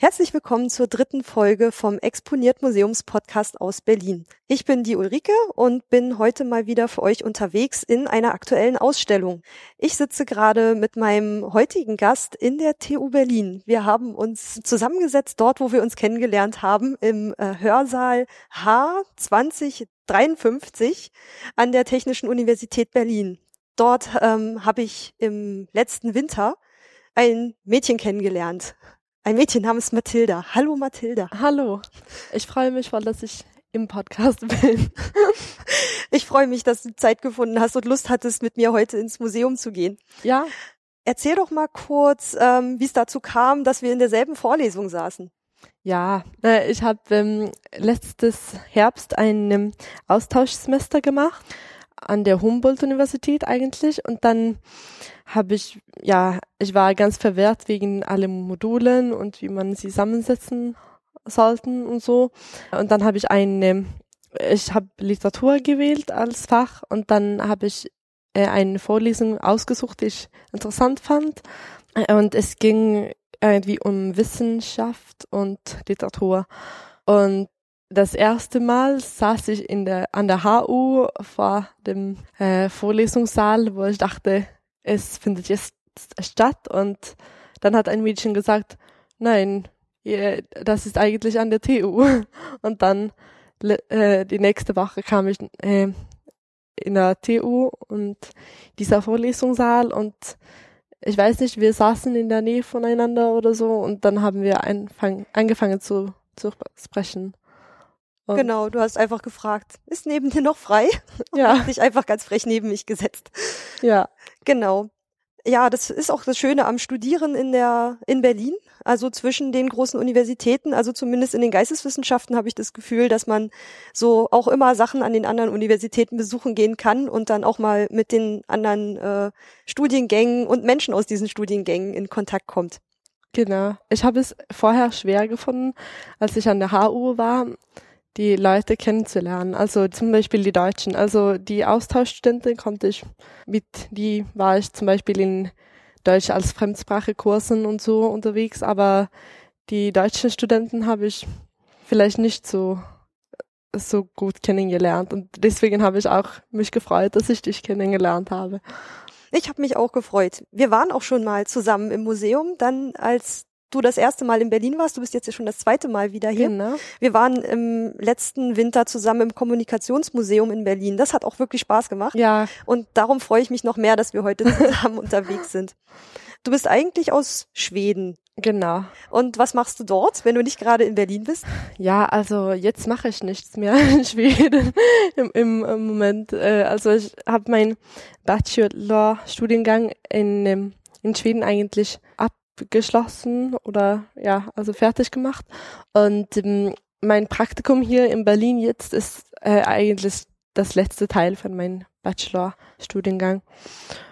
Herzlich willkommen zur dritten Folge vom Exponiert Museums Podcast aus Berlin. Ich bin die Ulrike und bin heute mal wieder für euch unterwegs in einer aktuellen Ausstellung. Ich sitze gerade mit meinem heutigen Gast in der TU Berlin. Wir haben uns zusammengesetzt dort, wo wir uns kennengelernt haben, im äh, Hörsaal H 2053 an der Technischen Universität Berlin. Dort ähm, habe ich im letzten Winter ein Mädchen kennengelernt. Ein Mädchen namens Mathilda. Hallo Mathilda. Hallo. Ich freue mich voll, dass ich im Podcast bin. ich freue mich, dass du Zeit gefunden hast und Lust hattest, mit mir heute ins Museum zu gehen. Ja. Erzähl doch mal kurz, ähm, wie es dazu kam, dass wir in derselben Vorlesung saßen. Ja, äh, ich habe ähm, letztes Herbst ein ähm, Austauschsemester gemacht an der Humboldt-Universität eigentlich und dann habe ich, ja, ich war ganz verwehrt wegen allen Modulen und wie man sie zusammensetzen sollten und so. Und dann habe ich eine, ich habe Literatur gewählt als Fach und dann habe ich äh, eine Vorlesung ausgesucht, die ich interessant fand. Und es ging irgendwie um Wissenschaft und Literatur. Und das erste Mal saß ich in der, an der HU vor dem äh, Vorlesungssaal, wo ich dachte, es findet jetzt statt. Und dann hat ein Mädchen gesagt, nein, das ist eigentlich an der TU. Und dann äh, die nächste Woche kam ich äh, in der TU und dieser Vorlesungssaal und ich weiß nicht, wir saßen in der Nähe voneinander oder so und dann haben wir anfang, angefangen zu, zu sprechen. Und genau, du hast einfach gefragt, ist neben dir noch frei? Ja. Und dich einfach ganz frech neben mich gesetzt. Ja. Genau. Ja, das ist auch das Schöne am Studieren in der, in Berlin. Also zwischen den großen Universitäten, also zumindest in den Geisteswissenschaften habe ich das Gefühl, dass man so auch immer Sachen an den anderen Universitäten besuchen gehen kann und dann auch mal mit den anderen äh, Studiengängen und Menschen aus diesen Studiengängen in Kontakt kommt. Genau. Ich habe es vorher schwer gefunden, als ich an der HU war die Leute kennenzulernen. Also zum Beispiel die Deutschen. Also die Austauschstudenten konnte ich mit, die war ich zum Beispiel in Deutsch als Fremdsprachekursen und so unterwegs, aber die deutschen Studenten habe ich vielleicht nicht so so gut kennengelernt und deswegen habe ich auch mich gefreut, dass ich dich kennengelernt habe. Ich habe mich auch gefreut. Wir waren auch schon mal zusammen im Museum, dann als du das erste Mal in Berlin warst. Du bist jetzt ja schon das zweite Mal wieder hier. Genau. Wir waren im letzten Winter zusammen im Kommunikationsmuseum in Berlin. Das hat auch wirklich Spaß gemacht. Ja. Und darum freue ich mich noch mehr, dass wir heute zusammen unterwegs sind. Du bist eigentlich aus Schweden. Genau. Und was machst du dort, wenn du nicht gerade in Berlin bist? Ja, also jetzt mache ich nichts mehr in Schweden im, im, im Moment. Äh, also ich habe meinen Bachelor-Studiengang in, in Schweden eigentlich ab geschlossen oder ja, also fertig gemacht. Und ähm, mein Praktikum hier in Berlin jetzt ist äh, eigentlich das letzte Teil von meinem Bachelor-Studiengang.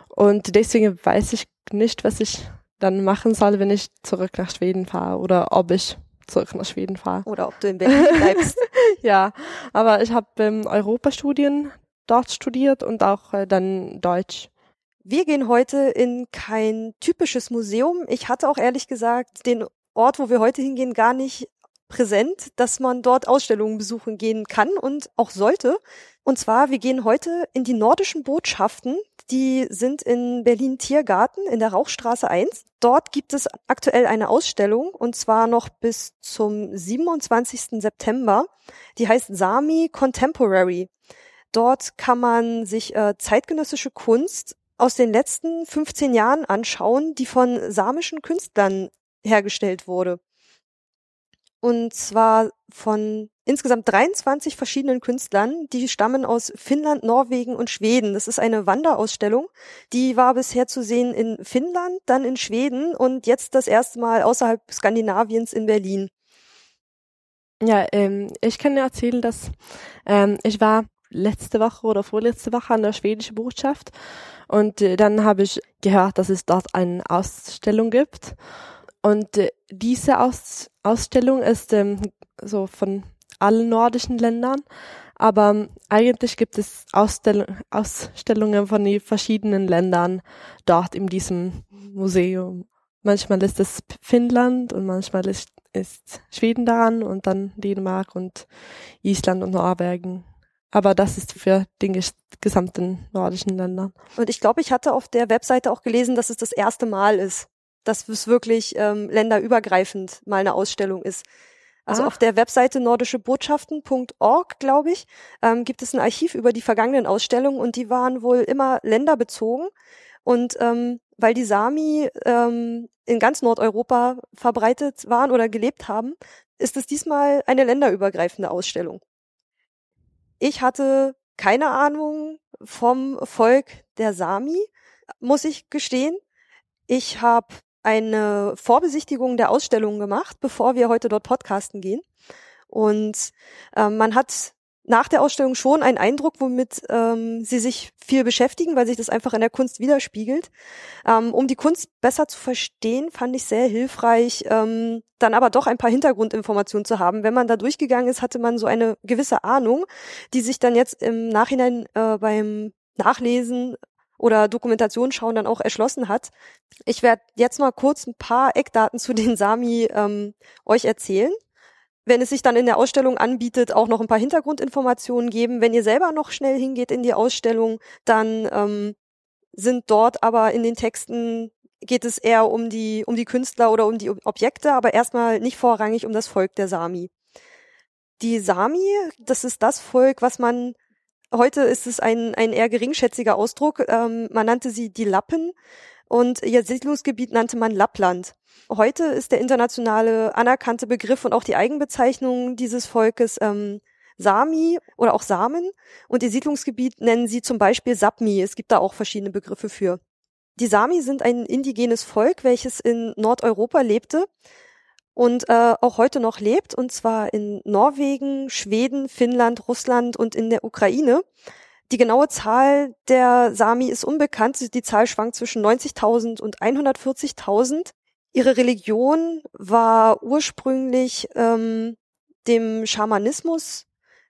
Und deswegen weiß ich nicht, was ich dann machen soll, wenn ich zurück nach Schweden fahre oder ob ich zurück nach Schweden fahre. Oder ob du in Berlin bleibst. ja, aber ich habe ähm, Europastudien dort studiert und auch äh, dann Deutsch. Wir gehen heute in kein typisches Museum. Ich hatte auch ehrlich gesagt den Ort, wo wir heute hingehen, gar nicht präsent, dass man dort Ausstellungen besuchen gehen kann und auch sollte. Und zwar, wir gehen heute in die nordischen Botschaften. Die sind in Berlin Tiergarten in der Rauchstraße 1. Dort gibt es aktuell eine Ausstellung und zwar noch bis zum 27. September. Die heißt Sami Contemporary. Dort kann man sich äh, zeitgenössische Kunst aus den letzten 15 Jahren anschauen, die von samischen Künstlern hergestellt wurde. Und zwar von insgesamt 23 verschiedenen Künstlern, die stammen aus Finnland, Norwegen und Schweden. Das ist eine Wanderausstellung. Die war bisher zu sehen in Finnland, dann in Schweden und jetzt das erste Mal außerhalb Skandinaviens in Berlin. Ja, ähm, ich kann dir erzählen, dass ähm, ich war letzte Woche oder vorletzte Woche an der schwedischen Botschaft und äh, dann habe ich gehört, dass es dort eine Ausstellung gibt. Und äh, diese Aus Ausstellung ist ähm, so von allen nordischen Ländern, aber ähm, eigentlich gibt es Ausstell Ausstellungen von den verschiedenen Ländern dort in diesem Museum. Manchmal ist es Finnland und manchmal ist ist Schweden daran und dann Dänemark und Island und Norwegen. Aber das ist für den gesamten nordischen Ländern. Und ich glaube, ich hatte auf der Webseite auch gelesen, dass es das erste Mal ist, dass es wirklich ähm, länderübergreifend mal eine Ausstellung ist. Also Ach. auf der Webseite nordischebotschaften.org, glaube ich, ähm, gibt es ein Archiv über die vergangenen Ausstellungen und die waren wohl immer länderbezogen. Und ähm, weil die Sami ähm, in ganz Nordeuropa verbreitet waren oder gelebt haben, ist es diesmal eine länderübergreifende Ausstellung. Ich hatte keine Ahnung vom Volk der Sami, muss ich gestehen. Ich habe eine Vorbesichtigung der Ausstellung gemacht, bevor wir heute dort podcasten gehen. Und äh, man hat nach der Ausstellung schon einen Eindruck, womit ähm, sie sich viel beschäftigen, weil sich das einfach in der Kunst widerspiegelt. Ähm, um die Kunst besser zu verstehen, fand ich sehr hilfreich, ähm, dann aber doch ein paar Hintergrundinformationen zu haben. Wenn man da durchgegangen ist, hatte man so eine gewisse Ahnung, die sich dann jetzt im Nachhinein äh, beim Nachlesen oder Dokumentation schauen dann auch erschlossen hat. Ich werde jetzt mal kurz ein paar Eckdaten zu den Sami ähm, euch erzählen. Wenn es sich dann in der Ausstellung anbietet, auch noch ein paar Hintergrundinformationen geben. Wenn ihr selber noch schnell hingeht in die Ausstellung, dann ähm, sind dort aber in den Texten geht es eher um die um die Künstler oder um die Objekte, aber erstmal nicht vorrangig um das Volk der Sami. Die Sami, das ist das Volk, was man Heute ist es ein, ein eher geringschätziger Ausdruck. Ähm, man nannte sie die Lappen und ihr Siedlungsgebiet nannte man Lappland. Heute ist der internationale anerkannte Begriff und auch die Eigenbezeichnung dieses Volkes ähm, Sami oder auch Samen und ihr Siedlungsgebiet nennen sie zum Beispiel Sapmi. Es gibt da auch verschiedene Begriffe für. Die Sami sind ein indigenes Volk, welches in Nordeuropa lebte und äh, auch heute noch lebt, und zwar in Norwegen, Schweden, Finnland, Russland und in der Ukraine. Die genaue Zahl der Sami ist unbekannt. Die Zahl schwankt zwischen 90.000 und 140.000. Ihre Religion war ursprünglich ähm, dem Schamanismus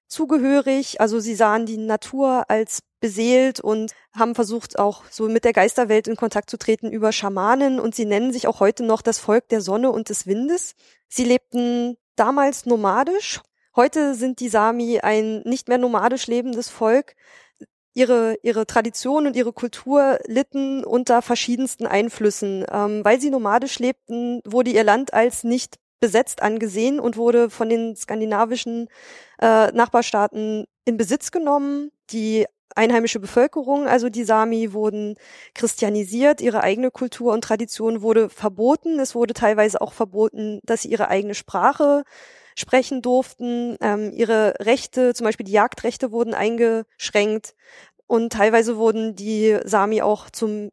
zugehörig. Also sie sahen die Natur als beseelt und haben versucht auch so mit der Geisterwelt in Kontakt zu treten über Schamanen und sie nennen sich auch heute noch das Volk der Sonne und des Windes. Sie lebten damals nomadisch. Heute sind die Sami ein nicht mehr nomadisch lebendes Volk. Ihre, ihre Tradition und ihre Kultur litten unter verschiedensten Einflüssen. Ähm, weil sie nomadisch lebten, wurde ihr Land als nicht besetzt angesehen und wurde von den skandinavischen äh, Nachbarstaaten in Besitz genommen. Die einheimische Bevölkerung, also die Sami, wurden christianisiert, ihre eigene Kultur und Tradition wurde verboten. Es wurde teilweise auch verboten, dass sie ihre eigene Sprache sprechen durften. Ähm, ihre Rechte, zum Beispiel die Jagdrechte, wurden eingeschränkt. Und teilweise wurden die Sami auch zum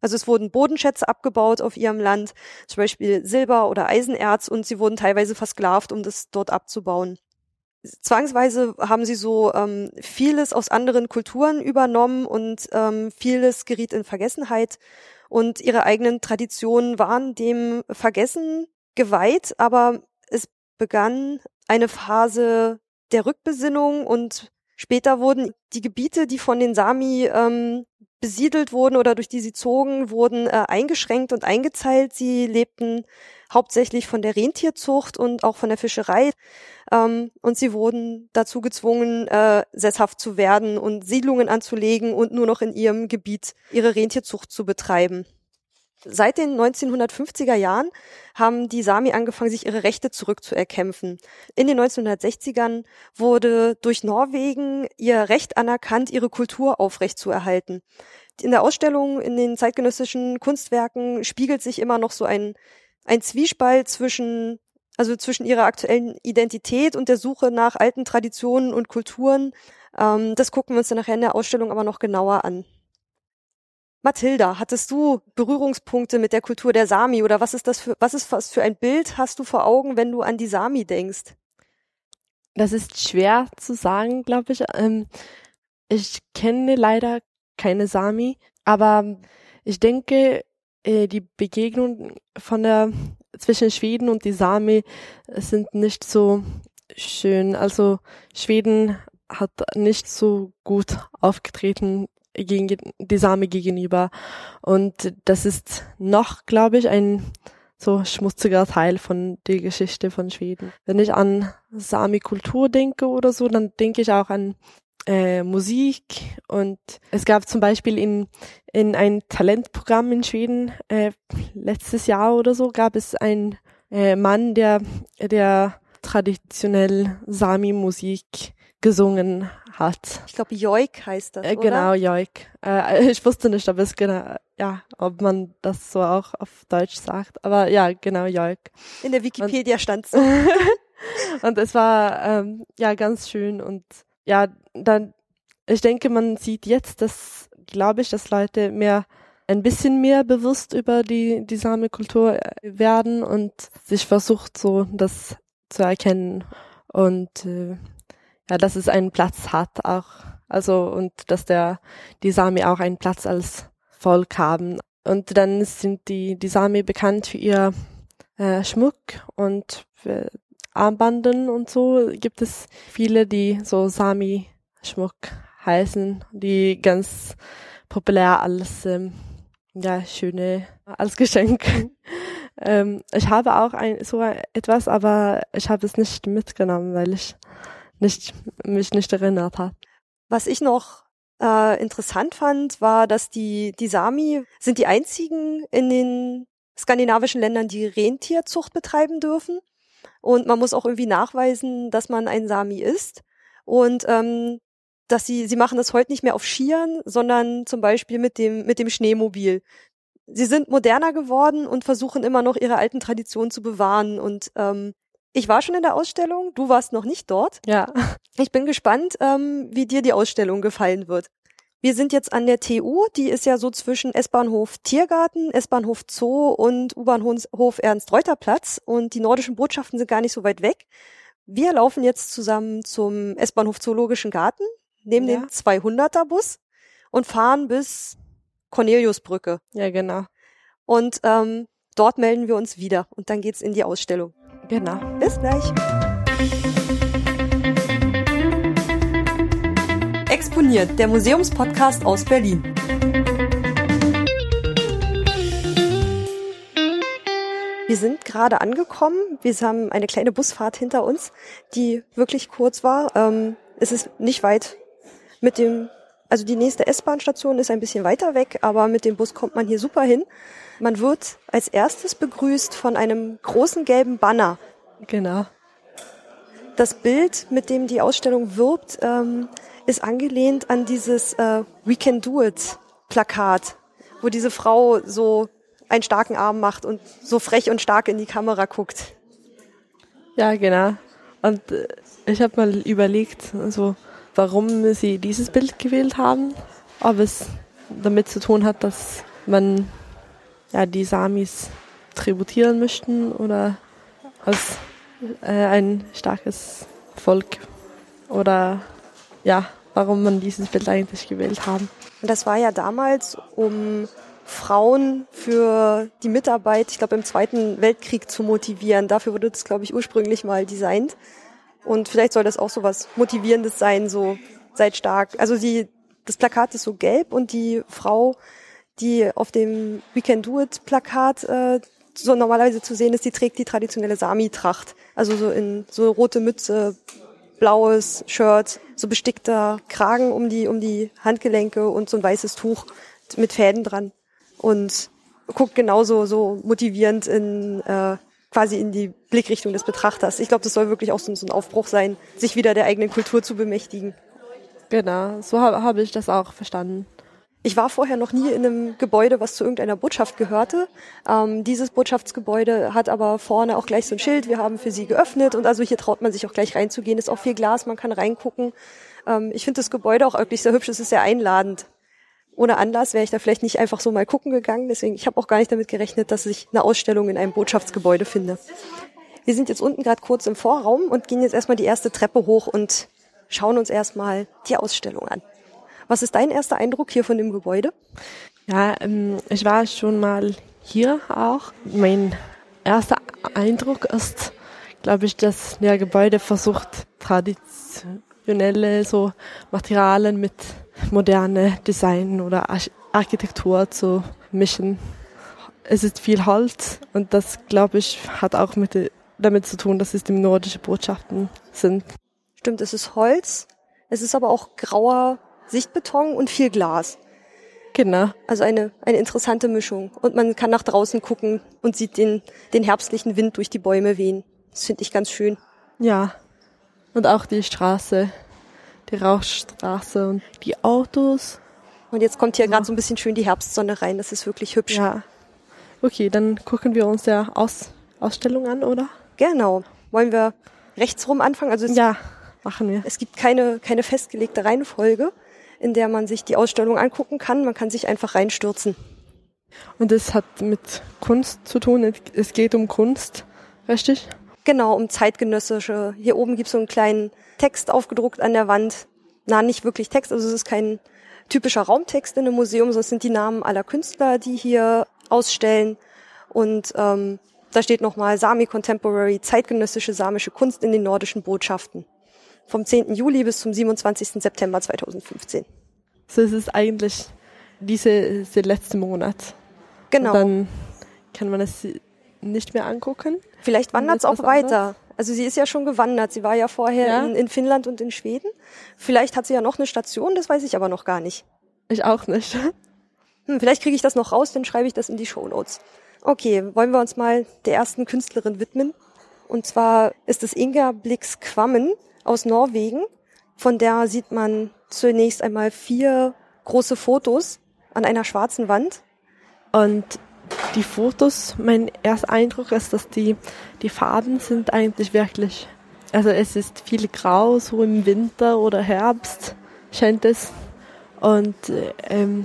also es wurden Bodenschätze abgebaut auf ihrem Land, zum Beispiel Silber oder Eisenerz, und sie wurden teilweise versklavt, um das dort abzubauen zwangsweise haben sie so ähm, vieles aus anderen Kulturen übernommen und ähm, vieles geriet in Vergessenheit und ihre eigenen Traditionen waren dem Vergessen geweiht, aber begann eine Phase der Rückbesinnung und später wurden die Gebiete, die von den Sami ähm, besiedelt wurden oder durch die sie zogen, wurden äh, eingeschränkt und eingezeilt. Sie lebten hauptsächlich von der Rentierzucht und auch von der Fischerei. Ähm, und sie wurden dazu gezwungen, äh, sesshaft zu werden und Siedlungen anzulegen und nur noch in ihrem Gebiet ihre Rentierzucht zu betreiben. Seit den 1950er Jahren haben die Sami angefangen, sich ihre Rechte zurückzuerkämpfen. In den 1960ern wurde durch Norwegen ihr Recht anerkannt, ihre Kultur aufrechtzuerhalten. In der Ausstellung in den zeitgenössischen Kunstwerken spiegelt sich immer noch so ein ein Zwiespalt zwischen, also zwischen ihrer aktuellen Identität und der Suche nach alten Traditionen und Kulturen. Ähm, das gucken wir uns dann nachher in der Ausstellung aber noch genauer an. Mathilda, hattest du Berührungspunkte mit der Kultur der Sami oder was ist das für, was ist was für ein Bild hast du vor Augen, wenn du an die Sami denkst? Das ist schwer zu sagen, glaube ich. Ähm, ich kenne leider keine Sami, aber ich denke, äh, die Begegnung von der zwischen Schweden und die Sami sind nicht so schön. Also Schweden hat nicht so gut aufgetreten gegen die Sami gegenüber. Und das ist noch, glaube ich, ein so schmutziger Teil von der Geschichte von Schweden. Wenn ich an Sami-Kultur denke oder so, dann denke ich auch an äh, Musik und es gab zum Beispiel in, in ein Talentprogramm in Schweden äh, letztes Jahr oder so gab es einen äh, Mann, der, der traditionell Sami-Musik gesungen hat. Ich glaube, Joik heißt das, äh, Genau, Joik. Äh, ich wusste nicht, ob es genau, ja, ob man das so auch auf Deutsch sagt. Aber ja, genau, Joik. In der Wikipedia stand so. und es war ähm, ja ganz schön und ja, dann, ich denke, man sieht jetzt, dass, glaube ich, dass Leute mehr ein bisschen mehr bewusst über die, die Same-Kultur äh, werden und sich versucht, so das zu erkennen und äh, ja, dass es einen Platz hat auch, also und dass der die Sami auch einen Platz als Volk haben. Und dann sind die die Sami bekannt für ihr äh, Schmuck und für Armbanden und so gibt es viele, die so Sami Schmuck heißen, die ganz populär als ähm, ja schöne als Geschenk. ähm, ich habe auch ein so etwas, aber ich habe es nicht mitgenommen, weil ich nicht mich nicht erinnert habe. Was ich noch äh, interessant fand, war, dass die die Sami sind die einzigen in den skandinavischen Ländern, die Rentierzucht betreiben dürfen. Und man muss auch irgendwie nachweisen, dass man ein Sami ist. Und ähm, dass sie, sie machen das heute nicht mehr auf Skiern, sondern zum Beispiel mit dem, mit dem Schneemobil. Sie sind moderner geworden und versuchen immer noch ihre alten Traditionen zu bewahren. Und ähm, ich war schon in der Ausstellung, du warst noch nicht dort. Ja. Ich bin gespannt, ähm, wie dir die Ausstellung gefallen wird. Wir sind jetzt an der TU, die ist ja so zwischen S-Bahnhof Tiergarten, S-Bahnhof Zoo und U-Bahnhof Ernst-Reuter-Platz und die nordischen Botschaften sind gar nicht so weit weg. Wir laufen jetzt zusammen zum S-Bahnhof Zoologischen Garten, nehmen ja. den 200er Bus und fahren bis Corneliusbrücke. Ja, genau. Und ähm, dort melden wir uns wieder und dann geht's in die Ausstellung. Genau. Bis gleich. Exponiert, der Museumspodcast aus Berlin. Wir sind gerade angekommen. Wir haben eine kleine Busfahrt hinter uns, die wirklich kurz war. Ähm, es ist nicht weit mit dem, also die nächste S-Bahn-Station ist ein bisschen weiter weg, aber mit dem Bus kommt man hier super hin. Man wird als erstes begrüßt von einem großen gelben Banner. Genau. Das Bild, mit dem die Ausstellung wirbt, ähm, ist angelehnt an dieses äh, We Can Do It Plakat, wo diese Frau so einen starken Arm macht und so frech und stark in die Kamera guckt. Ja, genau. Und äh, ich habe mal überlegt, also, warum sie dieses Bild gewählt haben. Ob es damit zu tun hat, dass man ja, die Samis tributieren möchten oder als äh, ein starkes Volk oder ja, warum man dieses Bild eigentlich gewählt haben. Das war ja damals, um Frauen für die Mitarbeit, ich glaube im Zweiten Weltkrieg zu motivieren. Dafür wurde das, glaube ich, ursprünglich mal designt. Und vielleicht soll das auch so was Motivierendes sein, so seid stark. Also die, das Plakat ist so gelb und die Frau, die auf dem We Can Do It Plakat äh, so normalerweise zu sehen ist, die trägt die traditionelle Sami-Tracht. Also so in so rote Mütze, blaues Shirt, so bestickter Kragen um die, um die Handgelenke und so ein weißes Tuch mit Fäden dran und guckt genauso so motivierend in äh, quasi in die Blickrichtung des Betrachters. Ich glaube, das soll wirklich auch so, so, ein Aufbruch sein, sich wieder der eigenen Kultur zu bemächtigen. Genau, so habe hab ich das auch verstanden. Ich war vorher noch nie in einem Gebäude, was zu irgendeiner Botschaft gehörte. Ähm, dieses Botschaftsgebäude hat aber vorne auch gleich so ein Schild, wir haben für Sie geöffnet und also hier traut man sich auch gleich reinzugehen. Ist auch viel Glas, man kann reingucken. Ähm, ich finde das Gebäude auch wirklich sehr hübsch, es ist sehr einladend ohne Anlass wäre ich da vielleicht nicht einfach so mal gucken gegangen. Deswegen, ich habe auch gar nicht damit gerechnet, dass ich eine Ausstellung in einem Botschaftsgebäude finde. Wir sind jetzt unten gerade kurz im Vorraum und gehen jetzt erstmal die erste Treppe hoch und schauen uns erstmal die Ausstellung an. Was ist dein erster Eindruck hier von dem Gebäude? Ja, ähm, ich war schon mal hier auch. Mein erster Eindruck ist, glaube ich, dass der Gebäude versucht, traditionelle so Materialien mit moderne Design oder Architektur zu mischen. es ist viel Holz und das, glaube ich, hat auch mit, damit zu tun, dass es die nordische Botschaften sind. Stimmt, es ist Holz, es ist aber auch grauer Sichtbeton und viel Glas. Genau. Also eine, eine interessante Mischung. Und man kann nach draußen gucken und sieht den, den herbstlichen Wind durch die Bäume wehen. Das finde ich ganz schön. Ja. Und auch die Straße, die Rauchstraße und die Autos. Und jetzt kommt hier ja. gerade so ein bisschen schön die Herbstsonne rein. Das ist wirklich hübsch. Ja. Okay, dann gucken wir uns der Aus Ausstellung an, oder? Genau. Wollen wir rechts rum anfangen? Also ja, machen wir. Es gibt keine, keine festgelegte Reihenfolge in der man sich die Ausstellung angucken kann. Man kann sich einfach reinstürzen. Und es hat mit Kunst zu tun. Es geht um Kunst, richtig? Genau, um zeitgenössische. Hier oben gibt es so einen kleinen Text aufgedruckt an der Wand. Na, nicht wirklich Text, also es ist kein typischer Raumtext in einem Museum, sondern es sind die Namen aller Künstler, die hier ausstellen. Und ähm, da steht nochmal Sami Contemporary, zeitgenössische samische Kunst in den nordischen Botschaften vom 10. Juli bis zum 27. September 2015. So ist es eigentlich diese, diese letzte Monat. Genau. Und dann kann man es nicht mehr angucken. Vielleicht wandert es auch weiter. Anders. Also sie ist ja schon gewandert. Sie war ja vorher ja. In, in Finnland und in Schweden. Vielleicht hat sie ja noch eine Station, das weiß ich aber noch gar nicht. Ich auch nicht. Hm, vielleicht kriege ich das noch raus, dann schreibe ich das in die Show Notes. Okay, wollen wir uns mal der ersten Künstlerin widmen. Und zwar ist es Inga Blix Quammen aus Norwegen. Von der sieht man zunächst einmal vier große Fotos an einer schwarzen Wand. Und die Fotos, mein erster Eindruck ist, dass die, die Farben sind eigentlich wirklich, also es ist viel grau, so im Winter oder Herbst scheint es. Und, ähm,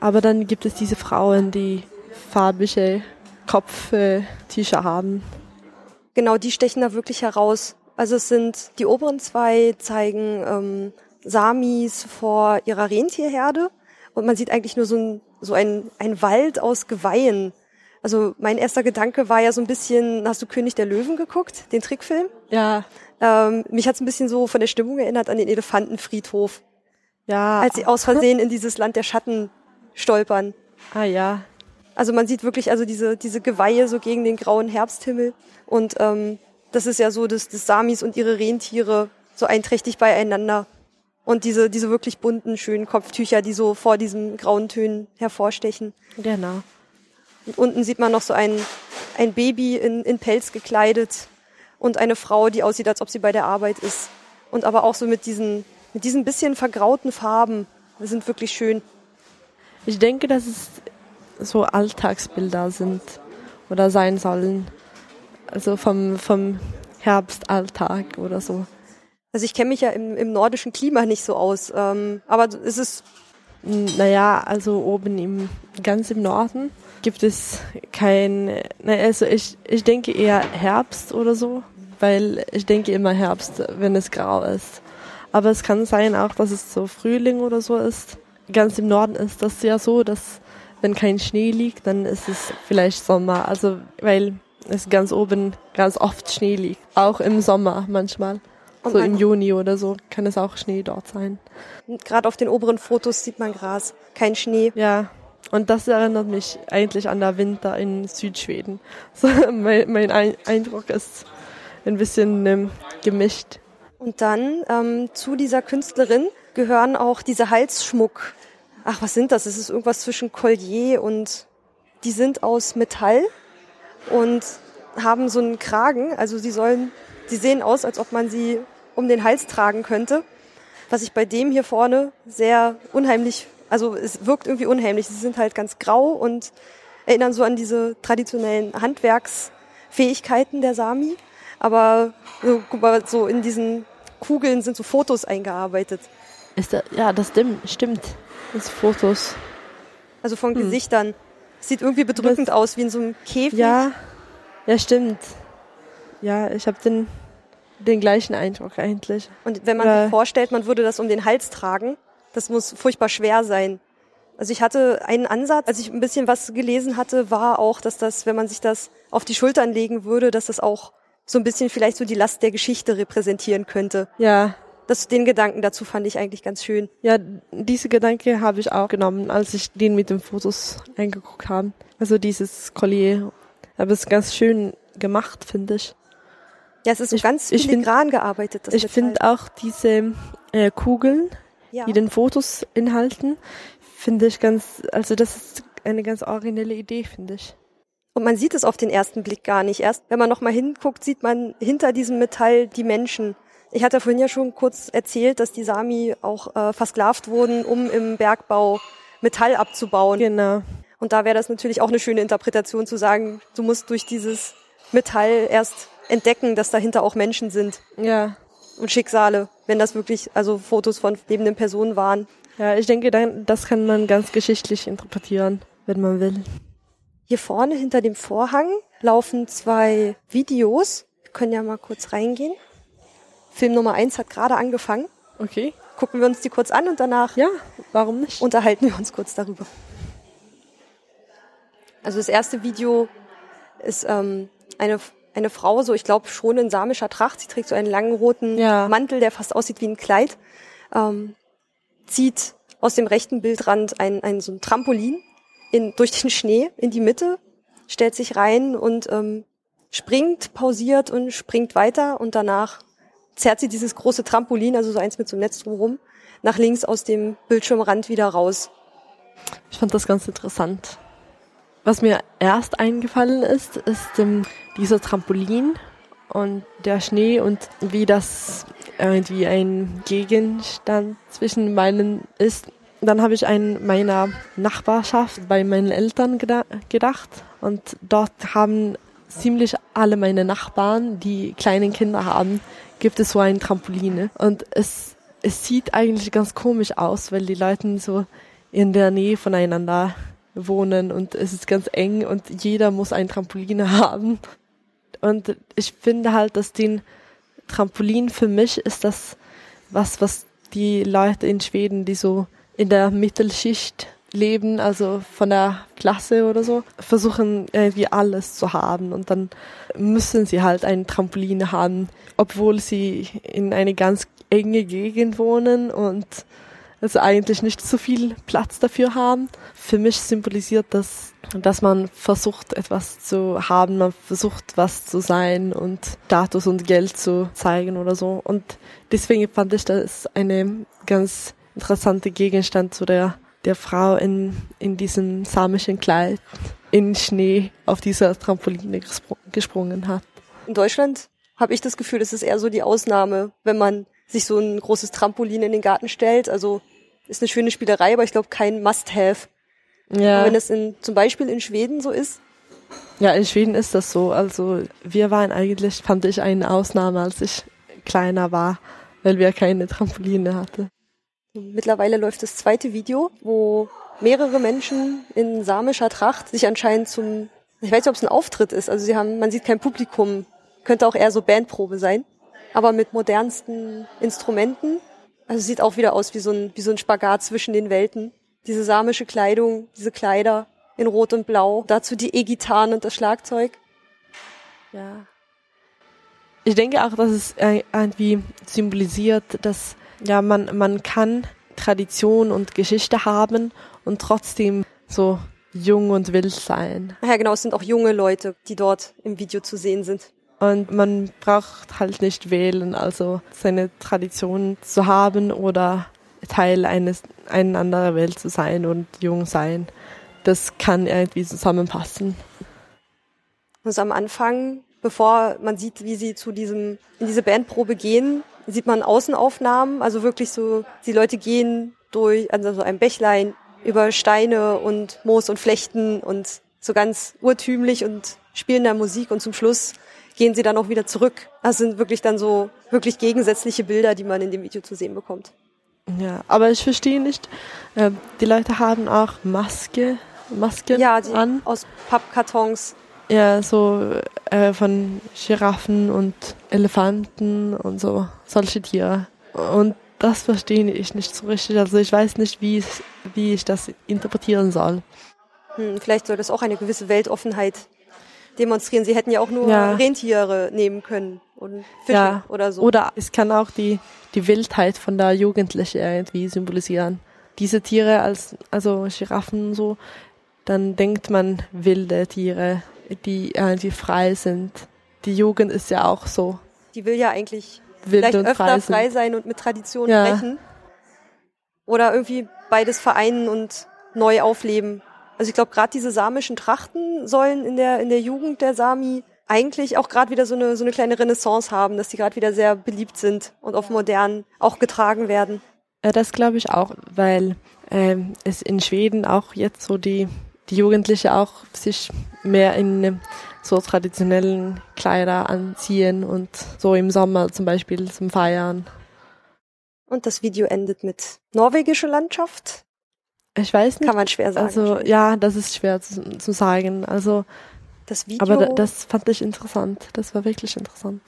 aber dann gibt es diese Frauen, die farbige Kopftücher haben. Genau, die stechen da wirklich heraus. Also es sind die oberen zwei zeigen ähm, Samis vor ihrer Rentierherde und man sieht eigentlich nur so ein, so ein, ein Wald aus Geweihen. Also mein erster Gedanke war ja so ein bisschen, hast du König der Löwen geguckt, den Trickfilm? Ja. Ähm, mich hat es ein bisschen so von der Stimmung erinnert an den Elefantenfriedhof. Ja. Als sie aus Versehen in dieses Land der Schatten stolpern. Ah ja. Also man sieht wirklich also diese, diese Geweihe so gegen den grauen Herbsthimmel. Und ähm, das ist ja so, dass, dass Samis und ihre Rentiere so einträchtig beieinander und diese, diese wirklich bunten, schönen Kopftücher, die so vor diesen grauen Tönen hervorstechen. Genau. Und unten sieht man noch so ein, ein Baby in, in Pelz gekleidet und eine Frau, die aussieht, als ob sie bei der Arbeit ist. Und aber auch so mit diesen, mit diesen bisschen vergrauten Farben. Die sind wirklich schön. Ich denke, dass es so Alltagsbilder sind oder sein sollen. Also vom, vom Herbstalltag oder so. Also ich kenne mich ja im, im nordischen Klima nicht so aus, ähm, aber ist es naja, also oben im ganz im Norden gibt es kein, na, also ich, ich denke eher Herbst oder so, weil ich denke immer Herbst, wenn es grau ist. Aber es kann sein auch, dass es so Frühling oder so ist. Ganz im Norden ist das ja so, dass wenn kein Schnee liegt, dann ist es vielleicht Sommer. Also weil es ganz oben ganz oft Schnee liegt. Auch im Sommer manchmal. Und so im Juni oder so kann es auch Schnee dort sein. Gerade auf den oberen Fotos sieht man Gras, kein Schnee. Ja, und das erinnert mich eigentlich an der Winter in Südschweden. So, mein, mein Eindruck ist ein bisschen ähm, gemischt. Und dann ähm, zu dieser Künstlerin gehören auch diese Halsschmuck. Ach, was sind das? Es ist irgendwas zwischen Collier und die sind aus Metall und haben so einen Kragen. Also sie sollen, sie sehen aus, als ob man sie um den Hals tragen könnte. Was ich bei dem hier vorne sehr unheimlich, also es wirkt irgendwie unheimlich. Sie sind halt ganz grau und erinnern so an diese traditionellen Handwerksfähigkeiten der Sami. Aber so, guck mal, so in diesen Kugeln sind so Fotos eingearbeitet. Ist da, ja, das stimmt, stimmt. Das Fotos. Also von hm. Gesichtern. Sieht irgendwie bedrückend das, aus, wie in so einem Käfig. Ja, ja, stimmt. Ja, ich habe den, den gleichen Eindruck eigentlich. Und wenn man ja. sich vorstellt, man würde das um den Hals tragen, das muss furchtbar schwer sein. Also ich hatte einen Ansatz, als ich ein bisschen was gelesen hatte, war auch, dass das, wenn man sich das auf die Schultern legen würde, dass das auch so ein bisschen vielleicht so die Last der Geschichte repräsentieren könnte. Ja. Das, den Gedanken dazu fand ich eigentlich ganz schön. Ja, diese Gedanke habe ich auch genommen, als ich den mit den Fotos eingeguckt habe. Also dieses Collier. Aber es ist ganz schön gemacht, finde ich. Ja, es ist so Ich- ganz ich find- filigran gearbeitet. Das ich finde auch diese äh, Kugeln, ja. die den Fotos inhalten, finde ich ganz, also das ist eine ganz originelle Idee, finde ich. Und man sieht es auf den ersten Blick gar nicht. Erst wenn man nochmal hinguckt, sieht man hinter diesem Metall die Menschen. Ich hatte vorhin ja schon kurz erzählt, dass die Sami auch äh, versklavt wurden, um im Bergbau Metall abzubauen. Genau. Und da wäre das natürlich auch eine schöne Interpretation zu sagen, du musst durch dieses Metall erst entdecken, dass dahinter auch Menschen sind Ja. und Schicksale, wenn das wirklich also Fotos von lebenden Personen waren. Ja, ich denke, das kann man ganz geschichtlich interpretieren, wenn man will. Hier vorne hinter dem Vorhang laufen zwei Videos. Wir können ja mal kurz reingehen. Film Nummer eins hat gerade angefangen. Okay. Gucken wir uns die kurz an und danach Ja, warum nicht? unterhalten wir uns kurz darüber. Also das erste Video ist ähm, eine, eine Frau, so ich glaube schon in samischer Tracht. Sie trägt so einen langen roten Ja. Mantel, der fast aussieht wie ein Kleid. Ähm, zieht aus dem rechten Bildrand ein, ein so ein Trampolin in, durch den Schnee in die Mitte, stellt sich rein und ähm, springt, pausiert und springt weiter und danach zerrt sie dieses große Trampolin, also so eins mit so einem Netz drumherum, nach links aus dem Bildschirmrand wieder raus. Ich fand das ganz interessant. Was mir erst eingefallen ist, ist ähm, dieser Trampolin und der Schnee und wie das irgendwie ein Gegenstand zwischen meinen ist. Dann habe ich an meiner Nachbarschaft bei meinen Eltern geda gedacht und dort haben ziemlich alle meine Nachbarn, die kleinen Kinder haben, gibt es so ein Trampoline. Und es, es sieht eigentlich ganz komisch aus, weil die Leute so in der Nähe voneinander wohnen und es ist ganz eng und jeder muss ein Trampolin haben. Und ich finde halt, dass den Trampolin für mich ist das was, was die Leute in Schweden, die so in der Mittelschicht leben, also von der Klasse oder so, versuchen irgendwie alles zu haben und dann müssen sie halt ein Trampolin haben, obwohl sie in eine ganz enge Gegend wohnen und also eigentlich nicht so viel Platz dafür haben. Für mich symbolisiert das, dass man versucht, etwas zu haben, man versucht, was zu sein und Status und Geld zu zeigen oder so. Und deswegen fand ich das eine ganz interessante Gegenstand zu der, der Frau in, in diesem samischen Kleid in Schnee auf dieser Trampoline gespr gesprungen hat. In Deutschland habe ich das Gefühl, es ist eher so die Ausnahme, wenn man sich so ein großes Trampolin in den Garten stellt. Also ist eine schöne Spielerei, aber ich glaube kein Must-Have. Ja. Aber wenn es in, zum Beispiel in Schweden so ist, Ja, in Schweden ist das so. Also wir waren eigentlich, fand ich, eine Ausnahme, als ich kleiner war, weil wir keine Trampoline hatten. Mittlerweile läuft das zweite Video, wo mehrere Menschen in samischer Tracht sich anscheinend zum, ich weiß nicht, ob es ein Auftritt ist, also sie haben, man sieht kein Publikum, könnte auch eher so Bandprobe sein, aber mit modernsten Instrumenten. Also sieht auch wieder aus wie so ein, wie so ein Spagat zwischen den Welten. Diese samische Kleidung, diese Kleider in Rot und Blau, dazu die E-Gitarren und das Schlagzeug. Ja. Ich denke auch, dass es irgendwie symbolisiert, dass ja man man kann Tradition und Geschichte haben und trotzdem so jung und wild sein. Ja, genau, es sind auch junge Leute, die dort im Video zu sehen sind. Und man braucht halt nicht wählen, also seine Tradition zu haben oder Teil eines einer anderen Welt zu sein und jung sein. Das kann irgendwie zusammenpassen. Also am Anfang, bevor man sieht, wie sie zu diesem, in diese Bandprobe gehen, sieht man Außenaufnahmen, also wirklich so, die Leute gehen durch, also so ein Bächlein über Steine und Moos und Flechten und so ganz urtümlich und spielen da Musik und zum Schluss gehen sie dann auch wieder zurück. Das sind wirklich dann so wirklich gegensätzliche Bilder, die man in dem Video zu sehen bekommt. Ja, aber ich verstehe nicht, äh, die Leute haben auch Maske, Masken Ja, die an. aus Pappkartons. Ja, so äh, von Giraffen und Elefanten und so, solche Tiere. Und das verstehe ich nicht so richtig. Also ich weiß nicht, wie, ich- wie ich das interpretieren soll. Hm, vielleicht soll das auch eine gewisse Weltoffenheit demonstrieren. Sie hätten ja auch nur Ja. Rentiere nehmen können und Fische Ja. oder so. Oder es kann auch die, die Wildheit von der Jugendlichen irgendwie symbolisieren. Diese Tiere als, also Giraffen und so, dann denkt man wilde Tiere, die irgendwie frei sind. Die Jugend ist ja auch so Die will ja eigentlich wild vielleicht öfter frei frei, sein und mit Tradition Ja. brechen. Oder irgendwie beides vereinen und neu aufleben. Also ich glaube, gerade diese samischen Trachten sollen in der, in der Jugend der Sami eigentlich auch gerade wieder so eine, so eine kleine Renaissance haben, dass die gerade wieder sehr beliebt sind und auf modern auch getragen werden. Ja, das glaube ich auch, weil ähm, es in Schweden auch jetzt so die, die Jugendliche auch sich mehr in ähm, so traditionellen Kleider anziehen und so im Sommer zum Beispiel zum Feiern. Und das Video endet mit norwegische Landschaft. Ich weiß nicht. Kann man schwer sagen. Also ja, das ist schwer zu, zu sagen. Also, das Video. aber da, das fand ich interessant. Das war wirklich interessant.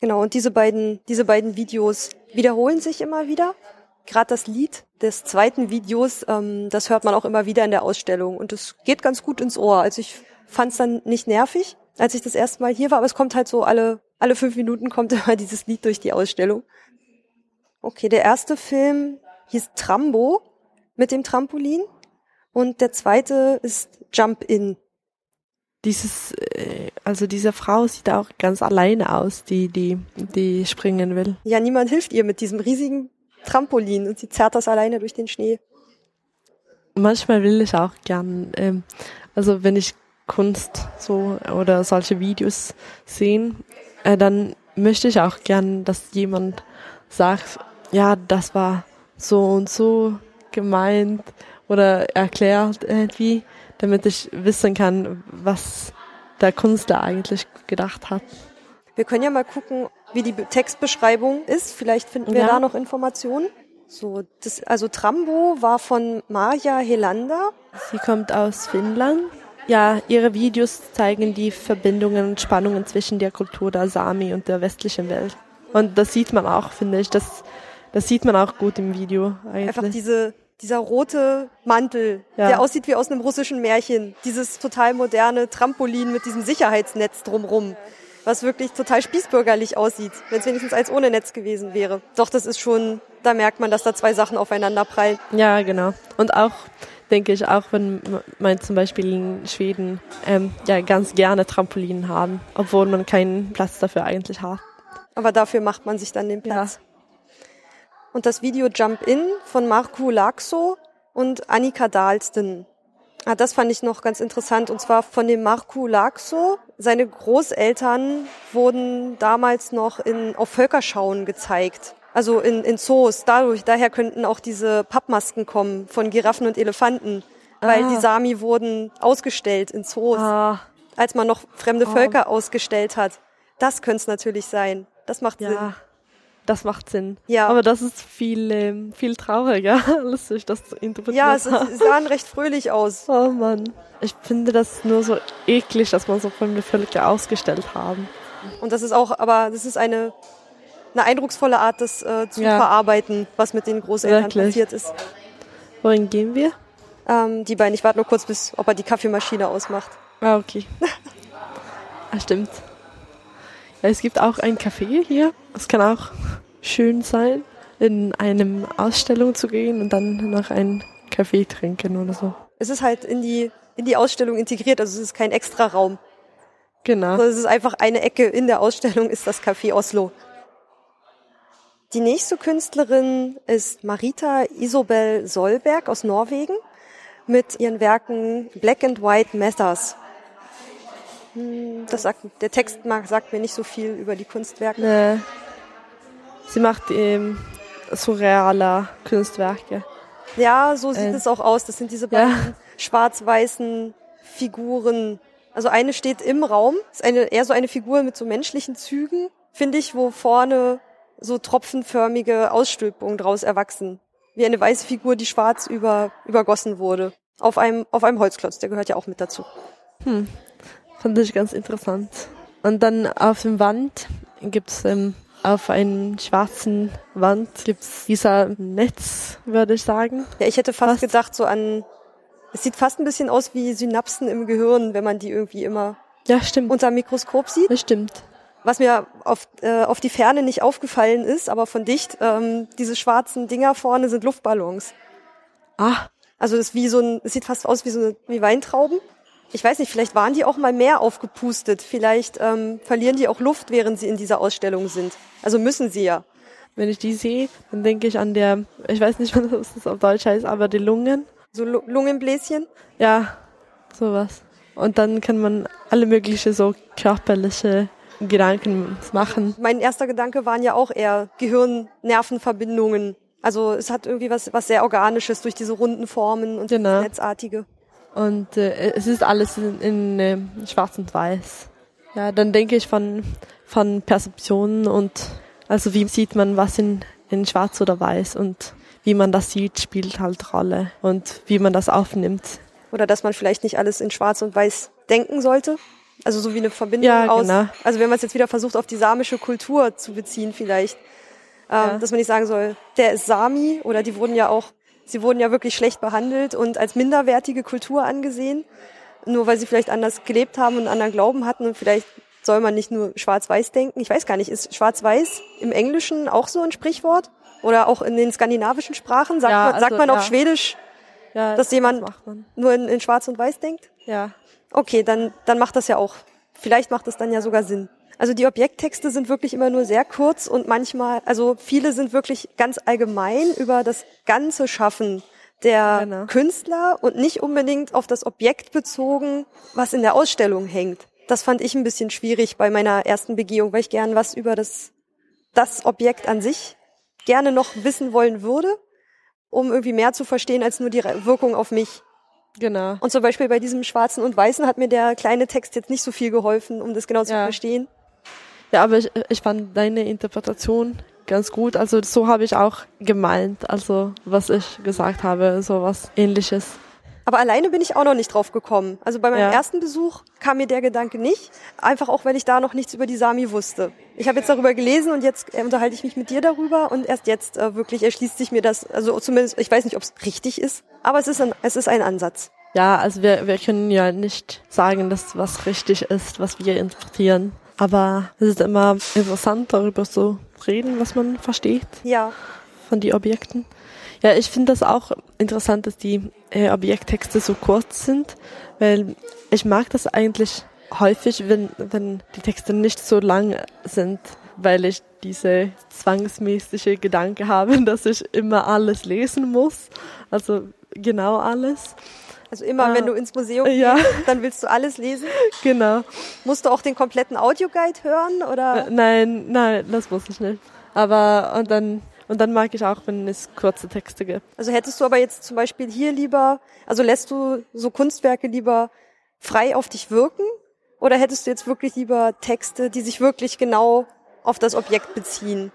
Genau, und diese beiden, diese beiden Videos wiederholen sich immer wieder. Gerade das Lied des zweiten Videos, ähm, das hört man auch immer wieder in der Ausstellung und es geht ganz gut ins Ohr. Also ich fand es dann nicht nervig, als ich das erste Mal hier war, aber es kommt halt so alle, alle fünf Minuten kommt immer dieses Lied durch die Ausstellung. Okay, der erste Film hieß Trambo mit dem Trampolin und der zweite ist Jump In. Dieses, äh, also diese Frau sieht auch ganz alleine aus, die, die, die springen will. Ja, niemand hilft ihr mit diesem riesigen Trampolin und sie zerrt das alleine durch den Schnee. Manchmal will ich auch gern, ähm, also wenn ich Kunst so oder solche Videos sehen, äh, dann möchte ich auch gern, dass jemand sagt, ja, das war so und so gemeint oder erklärt irgendwie, damit ich wissen kann, was der Künstler eigentlich gedacht hat. Wir können ja mal gucken, wie die Be- Textbeschreibung ist. Vielleicht finden wir Ja. da noch Informationen. So, das, also Trambo war von Marja Helander. Sie kommt aus Finnland. Ja, ihre Videos zeigen die Verbindungen und Spannungen zwischen der Kultur der Sami und der westlichen Welt. Und das sieht man auch, finde ich. Das, das sieht man auch gut im Video Einfach eigentlich. diese, dieser rote Mantel, Ja. der aussieht wie aus einem russischen Märchen. Dieses total moderne Trampolin mit diesem Sicherheitsnetz drumrum. Was wirklich total spießbürgerlich aussieht, wenn es wenigstens eins ohne Netz gewesen wäre. Doch, das ist schon, da merkt man, dass da zwei Sachen aufeinander prallen. Ja, genau. Und auch, denke ich, auch wenn man zum Beispiel in Schweden ähm, ja ganz gerne Trampolinen haben, obwohl man keinen Platz dafür eigentlich hat. Aber dafür macht man sich dann den Platz. Und das Video Jump In von Marco Laxo und Annika Dahlsten. Ah, das fand ich noch ganz interessant. Und zwar von dem Marco Laxo. Seine Großeltern wurden damals noch in, auf Völkerschauen gezeigt. Also in, in Zoos. Dadurch, daher könnten auch diese Pappmasken kommen von Giraffen und Elefanten. Weil Ah. die Sami wurden ausgestellt in Zoos Ah, als man noch fremde Oh. Völker ausgestellt hat. Das könnte es natürlich sein. Das macht Sinn. Das macht Sinn. Ja. Aber das ist viel, ähm, viel trauriger, als ich das interpretiert Ja, es, es sahen recht fröhlich aus. Oh Mann. Ich finde das nur so eklig, dass man so fremde Völker ausgestellt haben. Und das ist auch, aber das ist eine, eine eindrucksvolle Art, das äh, zu Ja. verarbeiten, was mit den Großeltern Wirklich. passiert ist. Wohin gehen wir? Ähm, die beiden, ich warte nur kurz, bis ob er die Kaffeemaschine ausmacht. Ah, okay. ah, stimmt. Ja, es gibt auch ein Café hier. Es kann auch schön sein, in einem Ausstellung zu gehen und dann noch einen Kaffee trinken oder so. Es ist halt in die, in die Ausstellung integriert, also es ist kein extra Raum. Genau. Also es ist einfach eine Ecke in der Ausstellung, ist das Café Oslo. Die nächste Künstlerin ist Marita Isobel Solberg aus Norwegen mit ihren Werken Black and White Matters. Hm, Das sagt, der Text sagt mir nicht so viel über die Kunstwerke. Äh, sie macht ähm, surreale Kunstwerke. Ja, so sieht Äh, es auch aus. Das sind diese ja. beiden schwarz-weißen Figuren. Also eine steht im Raum, ist eine, eher so eine Figur mit so menschlichen Zügen, finde ich, wo vorne so tropfenförmige Ausstülpungen draus erwachsen. Wie eine weiße Figur, die schwarz über, übergossen wurde. Auf einem, auf einem Holzklotz, der gehört ja auch mit dazu. Fand ich ganz interessant. Und dann auf dem Wand gibt's ähm, auf einem schwarzen Wand gibt's dieser Netz, würde ich sagen. Ja, ich hätte fast Fast. gedacht, so an, es sieht fast ein bisschen aus wie Synapsen im Gehirn, wenn man die irgendwie immer Ja, stimmt. unter Mikroskop sieht. Das stimmt. Was mir auf, äh, auf die Ferne nicht aufgefallen ist, aber von dicht, ähm, diese schwarzen Dinger vorne sind Luftballons. Ah, Also das ist wie so ein, es sieht fast aus wie so eine, wie Weintrauben. Ich weiß nicht, vielleicht waren die auch mal mehr aufgepustet. Vielleicht ähm, verlieren die auch Luft, während sie in dieser Ausstellung sind. Also müssen sie ja. wenn ich die sehe, dann denke ich an der, ich weiß nicht, was das auf Deutsch heißt, aber die Lungen. So Lu- Lungenbläschen. Ja, sowas. Und dann kann man alle mögliche so körperliche Gedanken machen. Mein erster Gedanke waren ja auch eher Gehirn-Nervenverbindungen. Also es hat irgendwie was, was sehr Organisches durch diese runden Formen und Genau. Netzartige. Und äh, es ist alles in, in äh, schwarz und weiß. Ja, dann denke ich von, von Perzeptionen und also wie sieht man was in, in schwarz oder weiß und wie man das sieht, spielt halt Rolle und wie man das aufnimmt. Oder dass man vielleicht nicht alles in Schwarz und Weiß denken sollte. Also so wie eine Verbindung Ja, aus. genau. Also wenn man es jetzt wieder versucht, auf die samische Kultur zu beziehen, vielleicht. Ähm, Ja. Dass man nicht sagen soll, der ist Sami oder die wurden ja auch, sie wurden ja wirklich schlecht behandelt und als minderwertige Kultur angesehen. Nur weil sie vielleicht anders gelebt haben und einen anderen Glauben hatten und vielleicht soll man nicht nur schwarz-weiß denken. Ich weiß gar nicht, ist schwarz-weiß im Englischen auch so ein Sprichwort? Oder auch in den skandinavischen Sprachen? Sagt Ja, man, sagt also, man auf ja. Schwedisch Ja, Dass jemand- macht man. nur in, in schwarz und weiß denkt? Ja. Okay, dann, dann macht das ja auch. Vielleicht macht das dann ja sogar Sinn. Also die Objekttexte sind wirklich immer nur sehr kurz und manchmal, also viele sind wirklich ganz allgemein über das ganze Schaffen der Genau. Künstler und nicht unbedingt auf das Objekt bezogen, was in der Ausstellung hängt. Das fand ich ein bisschen schwierig bei meiner ersten Begehung, weil ich gern was über das, das Objekt an sich gerne noch wissen wollen würde, um irgendwie mehr zu verstehen als nur die Wirkung auf mich. Genau. Und zum Beispiel bei diesem Schwarzen und Weißen hat mir der kleine Text jetzt nicht so viel geholfen, um das genau zu Ja. verstehen. Ja, aber ich, ich fand deine Interpretation ganz gut. Also so habe ich auch gemeint, also was ich gesagt habe, so was ähnliches. Aber alleine bin ich auch noch nicht drauf gekommen. Also bei meinem Ja. ersten Besuch kam mir der Gedanke nicht, einfach auch, weil ich da noch nichts über die Sami wusste. Ich habe jetzt darüber gelesen und jetzt äh, unterhalte ich mich mit dir darüber und erst jetzt äh, wirklich erschließt sich mir das, also zumindest, ich weiß nicht, ob es richtig ist, aber es ist ein, es ist ein Ansatz. Ja, also wir, wir können ja nicht sagen, dass was richtig ist, was wir interpretieren. Aber es ist immer interessant, darüber zu reden, was man versteht Ja, von den Objekten. Ja, ich finde das auch interessant, dass die äh, Objekttexte so kurz sind, weil ich mag das eigentlich häufig, wenn, wenn die Texte nicht so lang sind, weil ich diese zwangsmäßige Gedanke habe, dass ich immer alles lesen muss. Also genau alles. Also immer Ah. wenn du ins Museum Ja. gehst, dann willst du alles lesen. Genau. Musst du auch den kompletten Audioguide hören oder? Äh, Nein, nein, das muss ich nicht. Aber und dann und dann mag ich auch, wenn es kurze Texte gibt. Also hättest du aber jetzt zum Beispiel hier lieber, also lässt du so Kunstwerke lieber frei auf dich wirken? Oder hättest du jetzt wirklich lieber Texte, die sich wirklich genau auf das Objekt beziehen?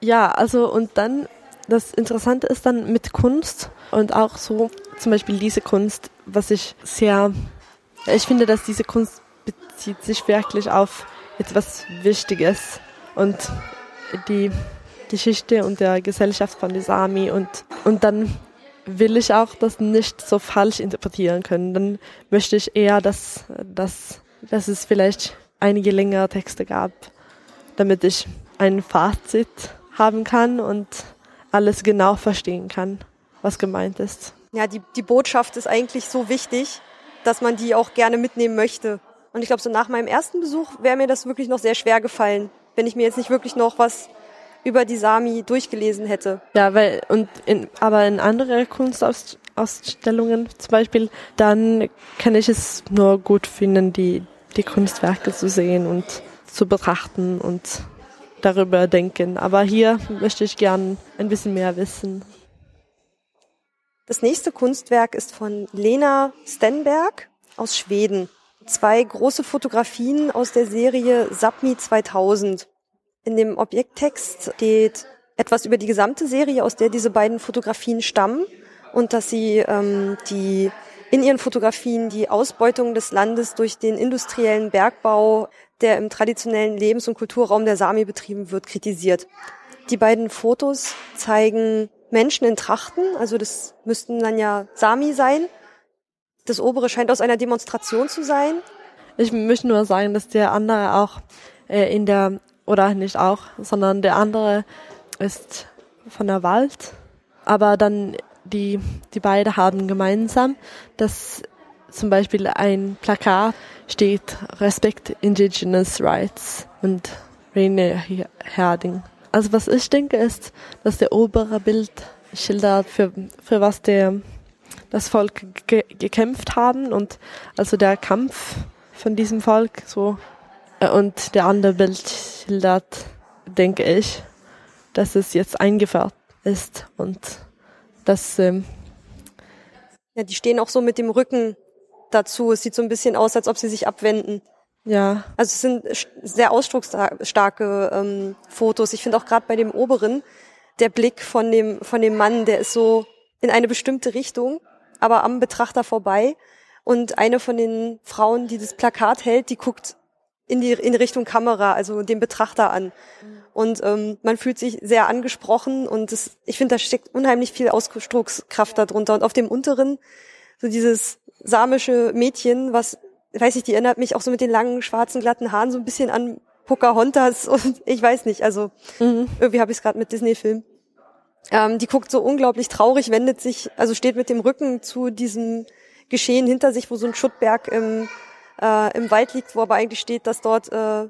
Ja, also und dann das Interessante ist dann mit Kunst und auch so zum Beispiel diese Kunst, was ich sehr, ich finde, dass diese Kunst bezieht sich wirklich auf etwas Wichtiges und die Geschichte und der Gesellschaft von die Sami und und dann will ich auch das nicht so falsch interpretieren können. Dann möchte ich eher, dass, dass, dass es vielleicht einige längere Texte gab, damit ich ein Fazit haben kann und alles genau verstehen kann, was gemeint ist. Ja, die, die Botschaft ist eigentlich so wichtig, dass man die auch gerne mitnehmen möchte. Und ich glaube, so nach meinem ersten Besuch wäre mir das wirklich noch sehr schwer gefallen, wenn ich mir jetzt nicht wirklich noch was über die Sami durchgelesen hätte. Ja, weil, und in, aber in andere Kunstausstellungen zum Beispiel, dann kann ich es nur gut finden, die, die Kunstwerke zu sehen und zu betrachten und darüber denken. Aber hier möchte ich gern ein bisschen mehr wissen. Das nächste Kunstwerk ist von Lena Stenberg aus Schweden. Zwei große Fotografien aus der Serie Sapmi 2000. In dem Objekttext steht etwas über die gesamte Serie, aus der diese beiden Fotografien stammen und dass sie ähm, die in ihren Fotografien die Ausbeutung des Landes durch den industriellen Bergbau, der im traditionellen Lebens- und Kulturraum der Sami betrieben wird, kritisiert. Die beiden Fotos zeigen Menschen in Trachten, also das müssten dann ja Sami sein. Das obere scheint aus einer Demonstration zu sein. Ich möchte nur sagen, dass der andere auch äh, in der, oder nicht auch, sondern der andere ist von der Wald. Aber dann die, die beiden haben gemeinsam, dass zum Beispiel ein Plakat steht Respect Indigenous Rights und Rene Herding. Also was ich denke ist, dass der obere Bild schildert, für, für was der, das Volk ge gekämpft haben und also der Kampf von diesem Volk so äh, und der andere Bild schildert, denke ich, dass es jetzt eingeführt ist und das ähm, ja, die stehen auch so mit dem Rücken dazu. Es sieht so ein bisschen aus, als ob sie sich abwenden. Ja. Also es sind sehr ausdrucksstarke ähm, Fotos. Ich finde auch gerade bei dem oberen, der Blick von dem, von dem Mann, der ist so in eine bestimmte Richtung, aber am Betrachter vorbei. Und eine von den Frauen, die das Plakat hält, die guckt in die in Richtung Kamera, also den Betrachter an. Und ähm, man fühlt sich sehr angesprochen und das, ich finde, da steckt unheimlich viel Ausdruckskraft darunter. Und auf dem unteren, so dieses samische Mädchen, was, weiß ich, die erinnert mich auch so mit den langen, schwarzen, glatten Haaren so ein bisschen an Pocahontas und ich weiß nicht, also mhm. irgendwie habe ich es gerade mit Disney-Film. Ähm, die guckt so unglaublich traurig, wendet sich, also steht mit dem Rücken zu diesem Geschehen hinter sich, wo so ein Schuttberg im, äh, im Wald liegt, wo aber eigentlich steht, dass dort äh,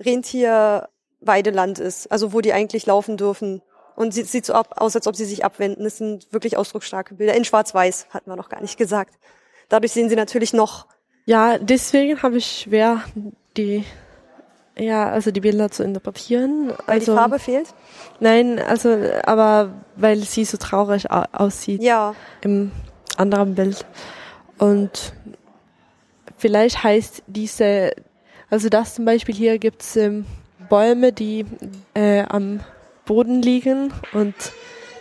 Rentierweideland ist, also wo die eigentlich laufen dürfen. Und sie sieht so ab, aus, als ob sie sich abwenden. Das sind wirklich ausdrucksstarke Bilder. In Schwarz-Weiß, hatten wir noch gar nicht gesagt. Dadurch sehen sie natürlich noch. Ja, deswegen habe ich schwer, die, ja, also die Bilder zu interpretieren. Weil also, die Farbe fehlt? Nein, also, aber weil sie so traurig aussieht. Ja. Im anderen Bild. Und vielleicht heißt diese, also das zum Beispiel hier gibt's ähm, Bäume, die äh, am Boden liegen und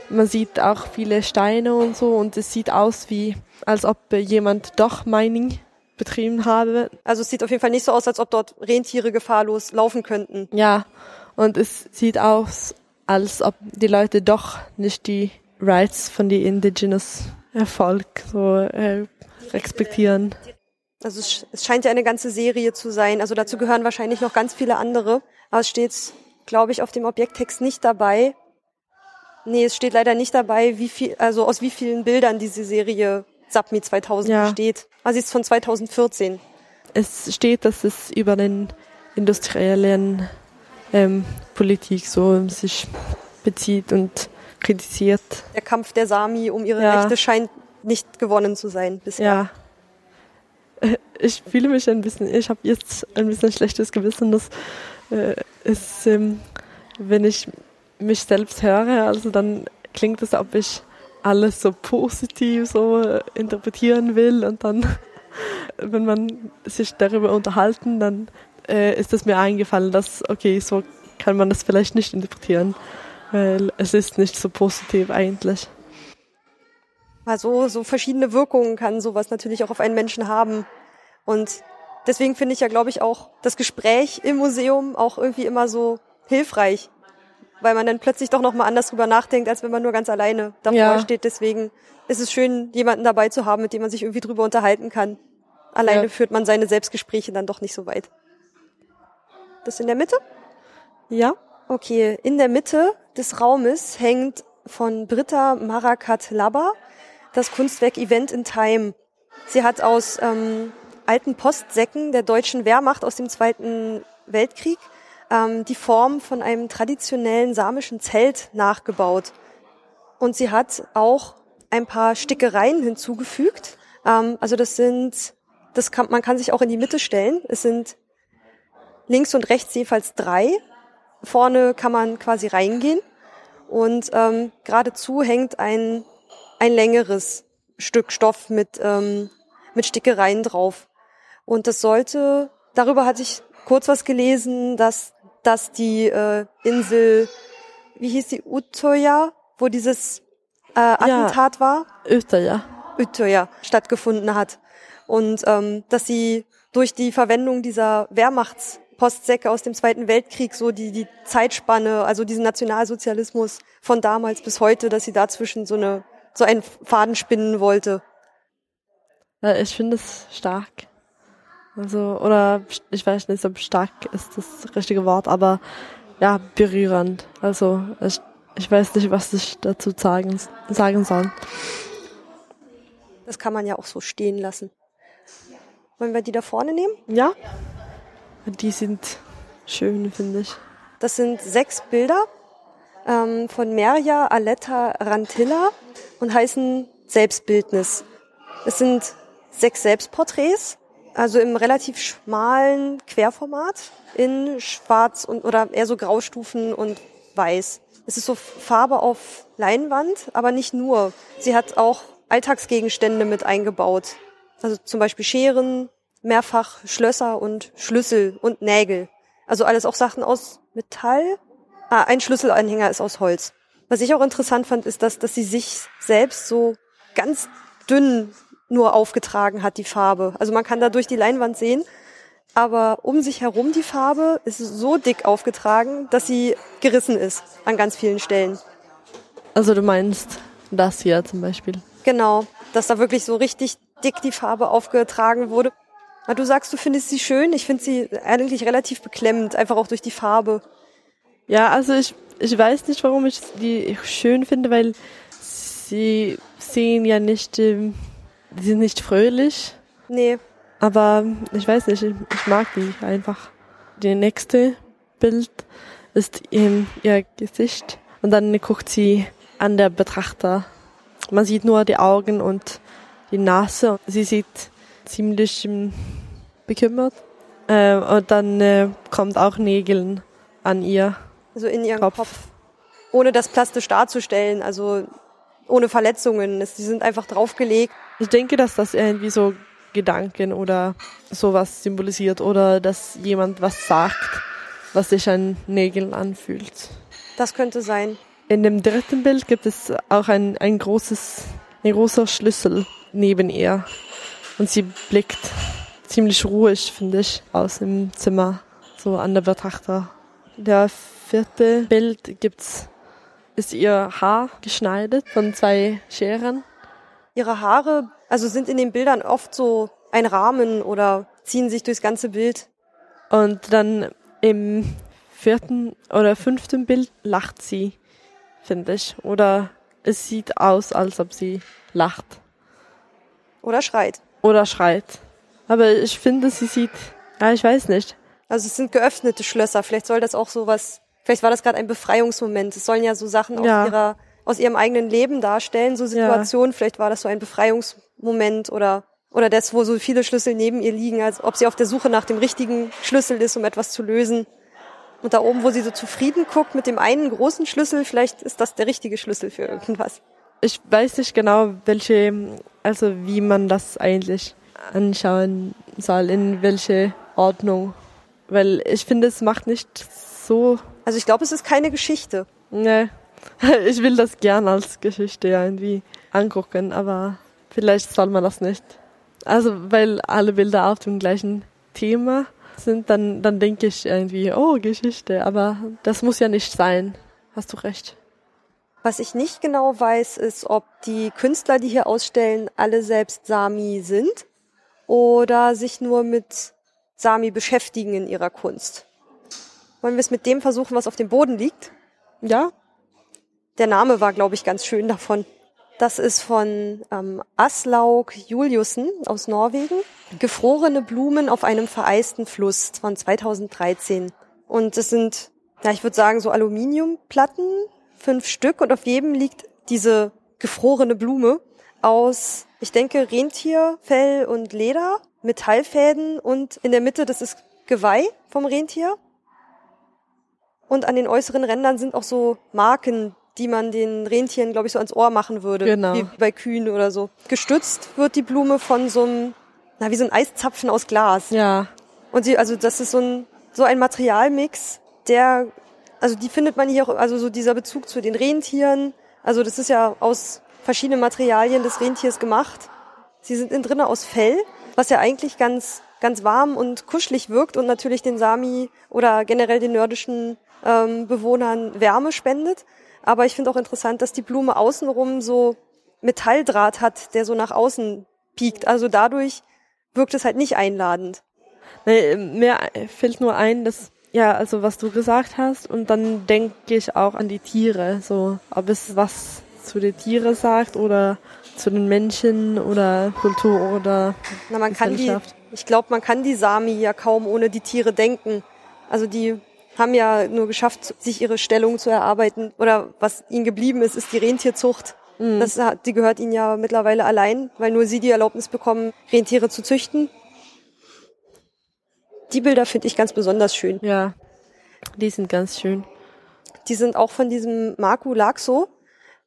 man sieht auch viele Steine und so und es sieht aus wie, als ob jemand doch Mining betrieben habe. Also es sieht auf jeden Fall nicht so aus, als ob dort Rentiere gefahrlos laufen könnten. Ja, und es sieht aus, als ob die Leute doch nicht die Rights von die Indigenous Erfolg so äh, respektieren. Also es, es scheint ja eine ganze Serie zu sein. Also dazu gehören wahrscheinlich noch ganz viele andere. Aber es steht, glaube ich, auf dem Objekttext nicht dabei, Nee, es steht leider nicht dabei, wie viel, also aus wie vielen Bildern diese Serie Submi 2000 ja. besteht. Also sie ist von 2014. Es steht, dass es über den industriellen ähm, Politik so sich bezieht und kritisiert. Der Kampf der Sami um ihre ja. Rechte scheint nicht gewonnen zu sein bisher. Ja. Ich fühle mich ein bisschen, ich habe jetzt ein bisschen schlechtes Gewissen, dass äh, es, ähm, wenn ich mich selbst höre, also dann klingt es, ob ich alles so positiv so interpretieren will und dann, wenn man sich darüber unterhalten, dann äh, ist es mir eingefallen, dass, okay, so kann man das vielleicht nicht interpretieren, weil es ist nicht so positiv eigentlich. Also so verschiedene Wirkungen kann sowas natürlich auch auf einen Menschen haben und deswegen finde ich ja, glaube ich, auch das Gespräch im Museum auch irgendwie immer so hilfreich, weil man dann plötzlich doch nochmal anders drüber nachdenkt, als wenn man nur ganz alleine davor ja. steht. Deswegen ist es schön, jemanden dabei zu haben, mit dem man sich irgendwie drüber unterhalten kann. Alleine ja. führt man seine Selbstgespräche dann doch nicht so weit. Das in der Mitte? Ja. Okay, in der Mitte des Raumes hängt von Britta Marakat Labba das Kunstwerk Event in Time. Sie hat aus ähm, alten Postsäcken der deutschen Wehrmacht aus dem Zweiten Weltkrieg ähm, die Form von einem traditionellen samischen Zelt nachgebaut. Und sie hat auch ein paar Stickereien hinzugefügt. Ähm, also das sind, das kann, man kann sich auch in die Mitte stellen. Es sind links und rechts jeweils drei. Vorne kann man quasi reingehen. Und ähm, geradezu hängt ein, ein längeres Stück Stoff mit, ähm, mit Stickereien drauf. Und das sollte, darüber hatte ich kurz was gelesen, dass dass die äh, Insel, wie hieß die, Utoya, wo dieses äh, Attentat ja. war? Utoya. Utoya stattgefunden hat. Und ähm, dass sie durch die Verwendung dieser Wehrmachtspostsäcke aus dem Zweiten Weltkrieg so die, die Zeitspanne, also diesen Nationalsozialismus von damals bis heute, dass sie dazwischen so eine so einen Faden spinnen wollte. Ich finde es stark. Also, oder ich weiß nicht, ob stark ist das richtige Wort, aber ja, berührend. Also, ich, ich weiß nicht, was ich dazu sagen, sagen soll. Das kann man ja auch so stehen lassen. Wollen wir die da vorne nehmen? Ja. Die sind schön, finde ich. Das sind sechs Bilder ähm, von Merja Aletta Rantilla und heißen Selbstbildnis. Es sind sechs Selbstporträts, also im relativ schmalen Querformat in schwarz und oder eher so Graustufen und weiß. Es ist so Farbe auf Leinwand, aber nicht nur. Sie hat auch Alltagsgegenstände mit eingebaut. Also zum Beispiel Scheren, mehrfach Schlösser und Schlüssel und Nägel. Also alles auch Sachen aus Metall. Ah, ein Schlüsselanhänger ist aus Holz. Was ich auch interessant fand, ist, dass, dass sie sich selbst so ganz dünn nur aufgetragen hat, die Farbe. Also man kann da durch die Leinwand sehen, aber um sich herum die Farbe ist so dick aufgetragen, dass sie gerissen ist an ganz vielen Stellen. Also du meinst das hier zum Beispiel? Genau, dass da wirklich so richtig dick die Farbe aufgetragen wurde. Du sagst, du findest sie schön. Ich finde sie eigentlich relativ beklemmend, einfach auch durch die Farbe. Ja, also ich, ich weiß nicht, warum ich die schön finde, weil sie sehen ja nicht, ähm, die sind nicht fröhlich. Nee. Aber ich weiß nicht, ich, ich mag die einfach. Die nächste Bild ist ähm, ihr Gesicht und dann guckt sie an der Betrachter. Man sieht nur die Augen und die Nase. Sie sieht ziemlich bekümmert. Äh, und dann äh, kommt auch Nägeln an ihr. Also in ihren Kopf. Kopf. Ohne das plastisch darzustellen, also ohne Verletzungen. Sie sind einfach draufgelegt. Ich denke, dass das irgendwie so Gedanken oder sowas symbolisiert oder dass jemand was sagt, was sich an Nägeln anfühlt. Das könnte sein. In dem dritten Bild gibt es auch ein, ein großes, ein großer Schlüssel neben ihr. Und sie blickt ziemlich ruhig, finde ich, aus dem Zimmer, so an der Betrachter. Der vierte Bild gibt's, ist ihr Haar geschneidet von zwei Scheren. Ihre Haare, also sind in den Bildern oft so ein Rahmen oder ziehen sich durchs ganze Bild. Und dann im vierten oder fünften Bild lacht sie, finde ich. Oder es sieht aus, als ob sie lacht. Oder schreit. Oder schreit. Aber ich finde, sie sieht, ja, ich weiß nicht. Also es sind geöffnete Schlösser. Vielleicht soll das auch so was, vielleicht war das gerade ein Befreiungsmoment. Es sollen ja so Sachen ja. aus ihrer, aus ihrem eigenen Leben darstellen, so Situationen. Ja. Vielleicht war das so ein Befreiungsmoment oder, oder das, wo so viele Schlüssel neben ihr liegen, als ob sie auf der Suche nach dem richtigen Schlüssel ist, um etwas zu lösen. Und da oben, wo sie so zufrieden guckt mit dem einen großen Schlüssel, vielleicht ist das der richtige Schlüssel für irgendwas. Ich weiß nicht genau, welche, also wie man das eigentlich anschauen soll, in welche Ordnung. Weil ich finde, es macht nicht so. Also ich glaube, es ist keine Geschichte. Nee. Ich will das gern als Geschichte irgendwie angucken, aber vielleicht soll man das nicht. Also, weil alle Bilder auf dem gleichen Thema sind, dann, dann denke ich irgendwie, oh, Geschichte, aber das muss ja nicht sein. Hast du recht. Was ich nicht genau weiß, ist, ob die Künstler, die hier ausstellen, alle selbst Sami sind oder sich nur mit Sami beschäftigen in ihrer Kunst. Wollen wir es mit dem versuchen, was auf dem Boden liegt? Ja. Der Name war, glaube ich, ganz schön davon. Das ist von ähm, Aslaug Juliussen aus Norwegen. Gefrorene Blumen auf einem vereisten Fluss von 2013. Und es sind, ja, ich würde sagen, so Aluminiumplatten, fünf Stück, und auf jedem liegt diese gefrorene Blume aus ich denke, Rentierfell und Leder, Metallfäden und in der Mitte, das ist Geweih vom Rentier. Und an den äußeren Rändern sind auch so Marken, die man den Rentieren, glaube ich, so ans Ohr machen würde. Genau. Wie bei Kühen oder so. Gestützt wird die Blume von so einem, na, wie so ein Eiszapfen aus Glas. Ja. Und sie, also das ist so ein, so ein Materialmix, der, also die findet man hier auch, also so dieser Bezug zu den Rentieren. Also das ist ja aus verschiedene Materialien des Rentiers gemacht. Sie sind innen drinnen aus Fell, was ja eigentlich ganz, ganz warm und kuschelig wirkt und natürlich den Sami oder generell den nordischen ähm, Bewohnern Wärme spendet. Aber ich finde auch interessant, dass die Blume außenrum so Metalldraht hat, der so nach außen piekt. Also dadurch wirkt es halt nicht einladend. Nee, mir fällt nur ein, dass ja, also was du gesagt hast und dann denke ich auch an die Tiere, so ob es was zu den Tieren sagt oder zu den Menschen oder Kultur oder Na, man kann die, ich glaube, man kann die Sami ja kaum ohne die Tiere denken. Also die haben ja nur geschafft, sich ihre Stellung zu erarbeiten. Oder was ihnen geblieben ist, ist die Rentierzucht. Mhm. Das, die gehört ihnen ja mittlerweile allein, weil nur sie die Erlaubnis bekommen, Rentiere zu züchten. Die Bilder finde ich ganz besonders schön. Ja, die sind ganz schön. Die sind auch von diesem Marco Laxo,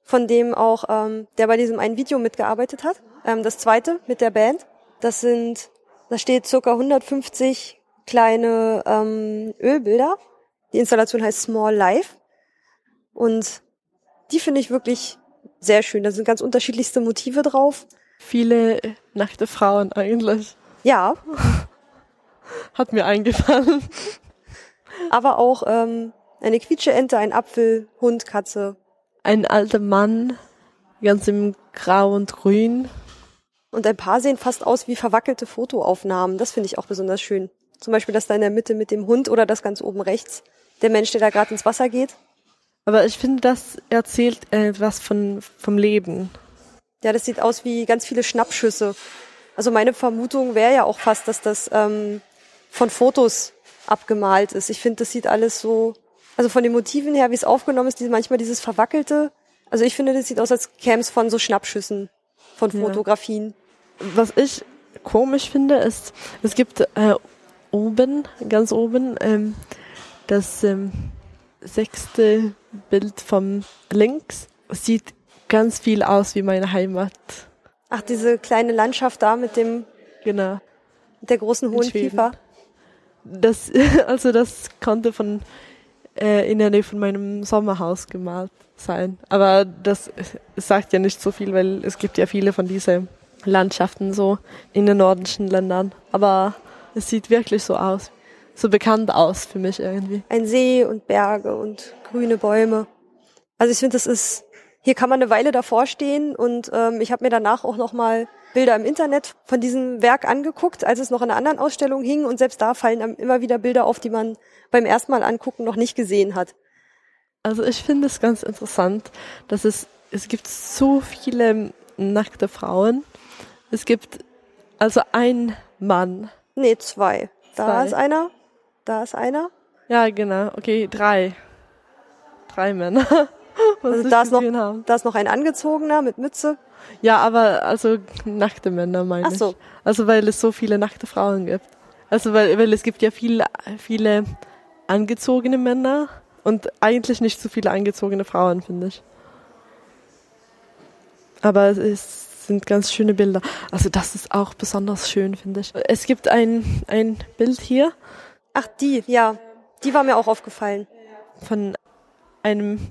von dem auch, ähm, der bei diesem einen Video mitgearbeitet hat. Ähm, das zweite mit der Band. Das sind, da steht circa 150 kleine ähm, Ölbilder. Die Installation heißt Small Life. Und die finde ich wirklich sehr schön. Da sind ganz unterschiedlichste Motive drauf. Viele nackte Frauen eigentlich. Ja. Hat mir eingefallen. Aber auch ähm, eine Quietscheente, ein Apfel, Hund, Katze. Ein alter Mann, ganz im Grau und Grün. Und ein paar sehen fast aus wie verwackelte Fotoaufnahmen. Das finde ich auch besonders schön. Zum Beispiel das da in der Mitte mit dem Hund oder das ganz oben rechts. Der Mensch, der da gerade ins Wasser geht. Aber ich finde, das erzählt etwas von, vom Leben. Ja, das sieht aus wie ganz viele Schnappschüsse. Also meine Vermutung wäre ja auch fast, dass das ähm, von Fotos abgemalt ist. Ich finde, das sieht alles so, also von den Motiven her, wie es aufgenommen ist, manchmal dieses verwackelte. Also ich finde, das sieht aus, als käme es von so Schnappschüssen, von Fotografien. Ja. Was ich komisch finde, ist, es gibt äh, oben, ganz oben, ähm, das ähm, sechste Bild vom links sieht ganz viel aus wie meine Heimat. Ach, diese kleine Landschaft da mit dem, genau, mit der großen hohen Kiefer. Das, also das konnte von äh, in der Nähe von meinem Sommerhaus gemalt sein. Aber das sagt ja nicht so viel, weil es gibt ja viele von diesen Landschaften so in den nordischen Ländern. Aber es sieht wirklich so aus, so bekannt aus für mich irgendwie. Ein See und Berge und grüne Bäume. Also ich finde, das ist, hier kann man eine Weile davor stehen und ähm, ich habe mir danach auch nochmal Bilder im Internet von diesem Werk angeguckt, als es noch in einer anderen Ausstellung hing und selbst da fallen immer wieder Bilder auf, die man beim ersten Mal angucken noch nicht gesehen hat. Also ich finde es ganz interessant, dass es, es gibt so viele nackte Frauen. Es gibt also ein Mann. Nee, zwei. Da zwei. ist einer, da ist einer. Ja, genau. Okay, drei. Drei Männer. also da ist, noch, da ist noch ein angezogener mit Mütze. Ja, aber also nackte Männer meine Ach so. ich. Also weil es so viele nackte Frauen gibt. Also weil, weil es gibt ja viele, viele angezogene Männer und eigentlich nicht so viele angezogene Frauen, finde ich. Aber es sind ganz schöne Bilder. Also das ist auch besonders schön, finde ich. Es gibt ein, ein Bild hier. Ach, die, ja. Die war mir auch aufgefallen. Von einem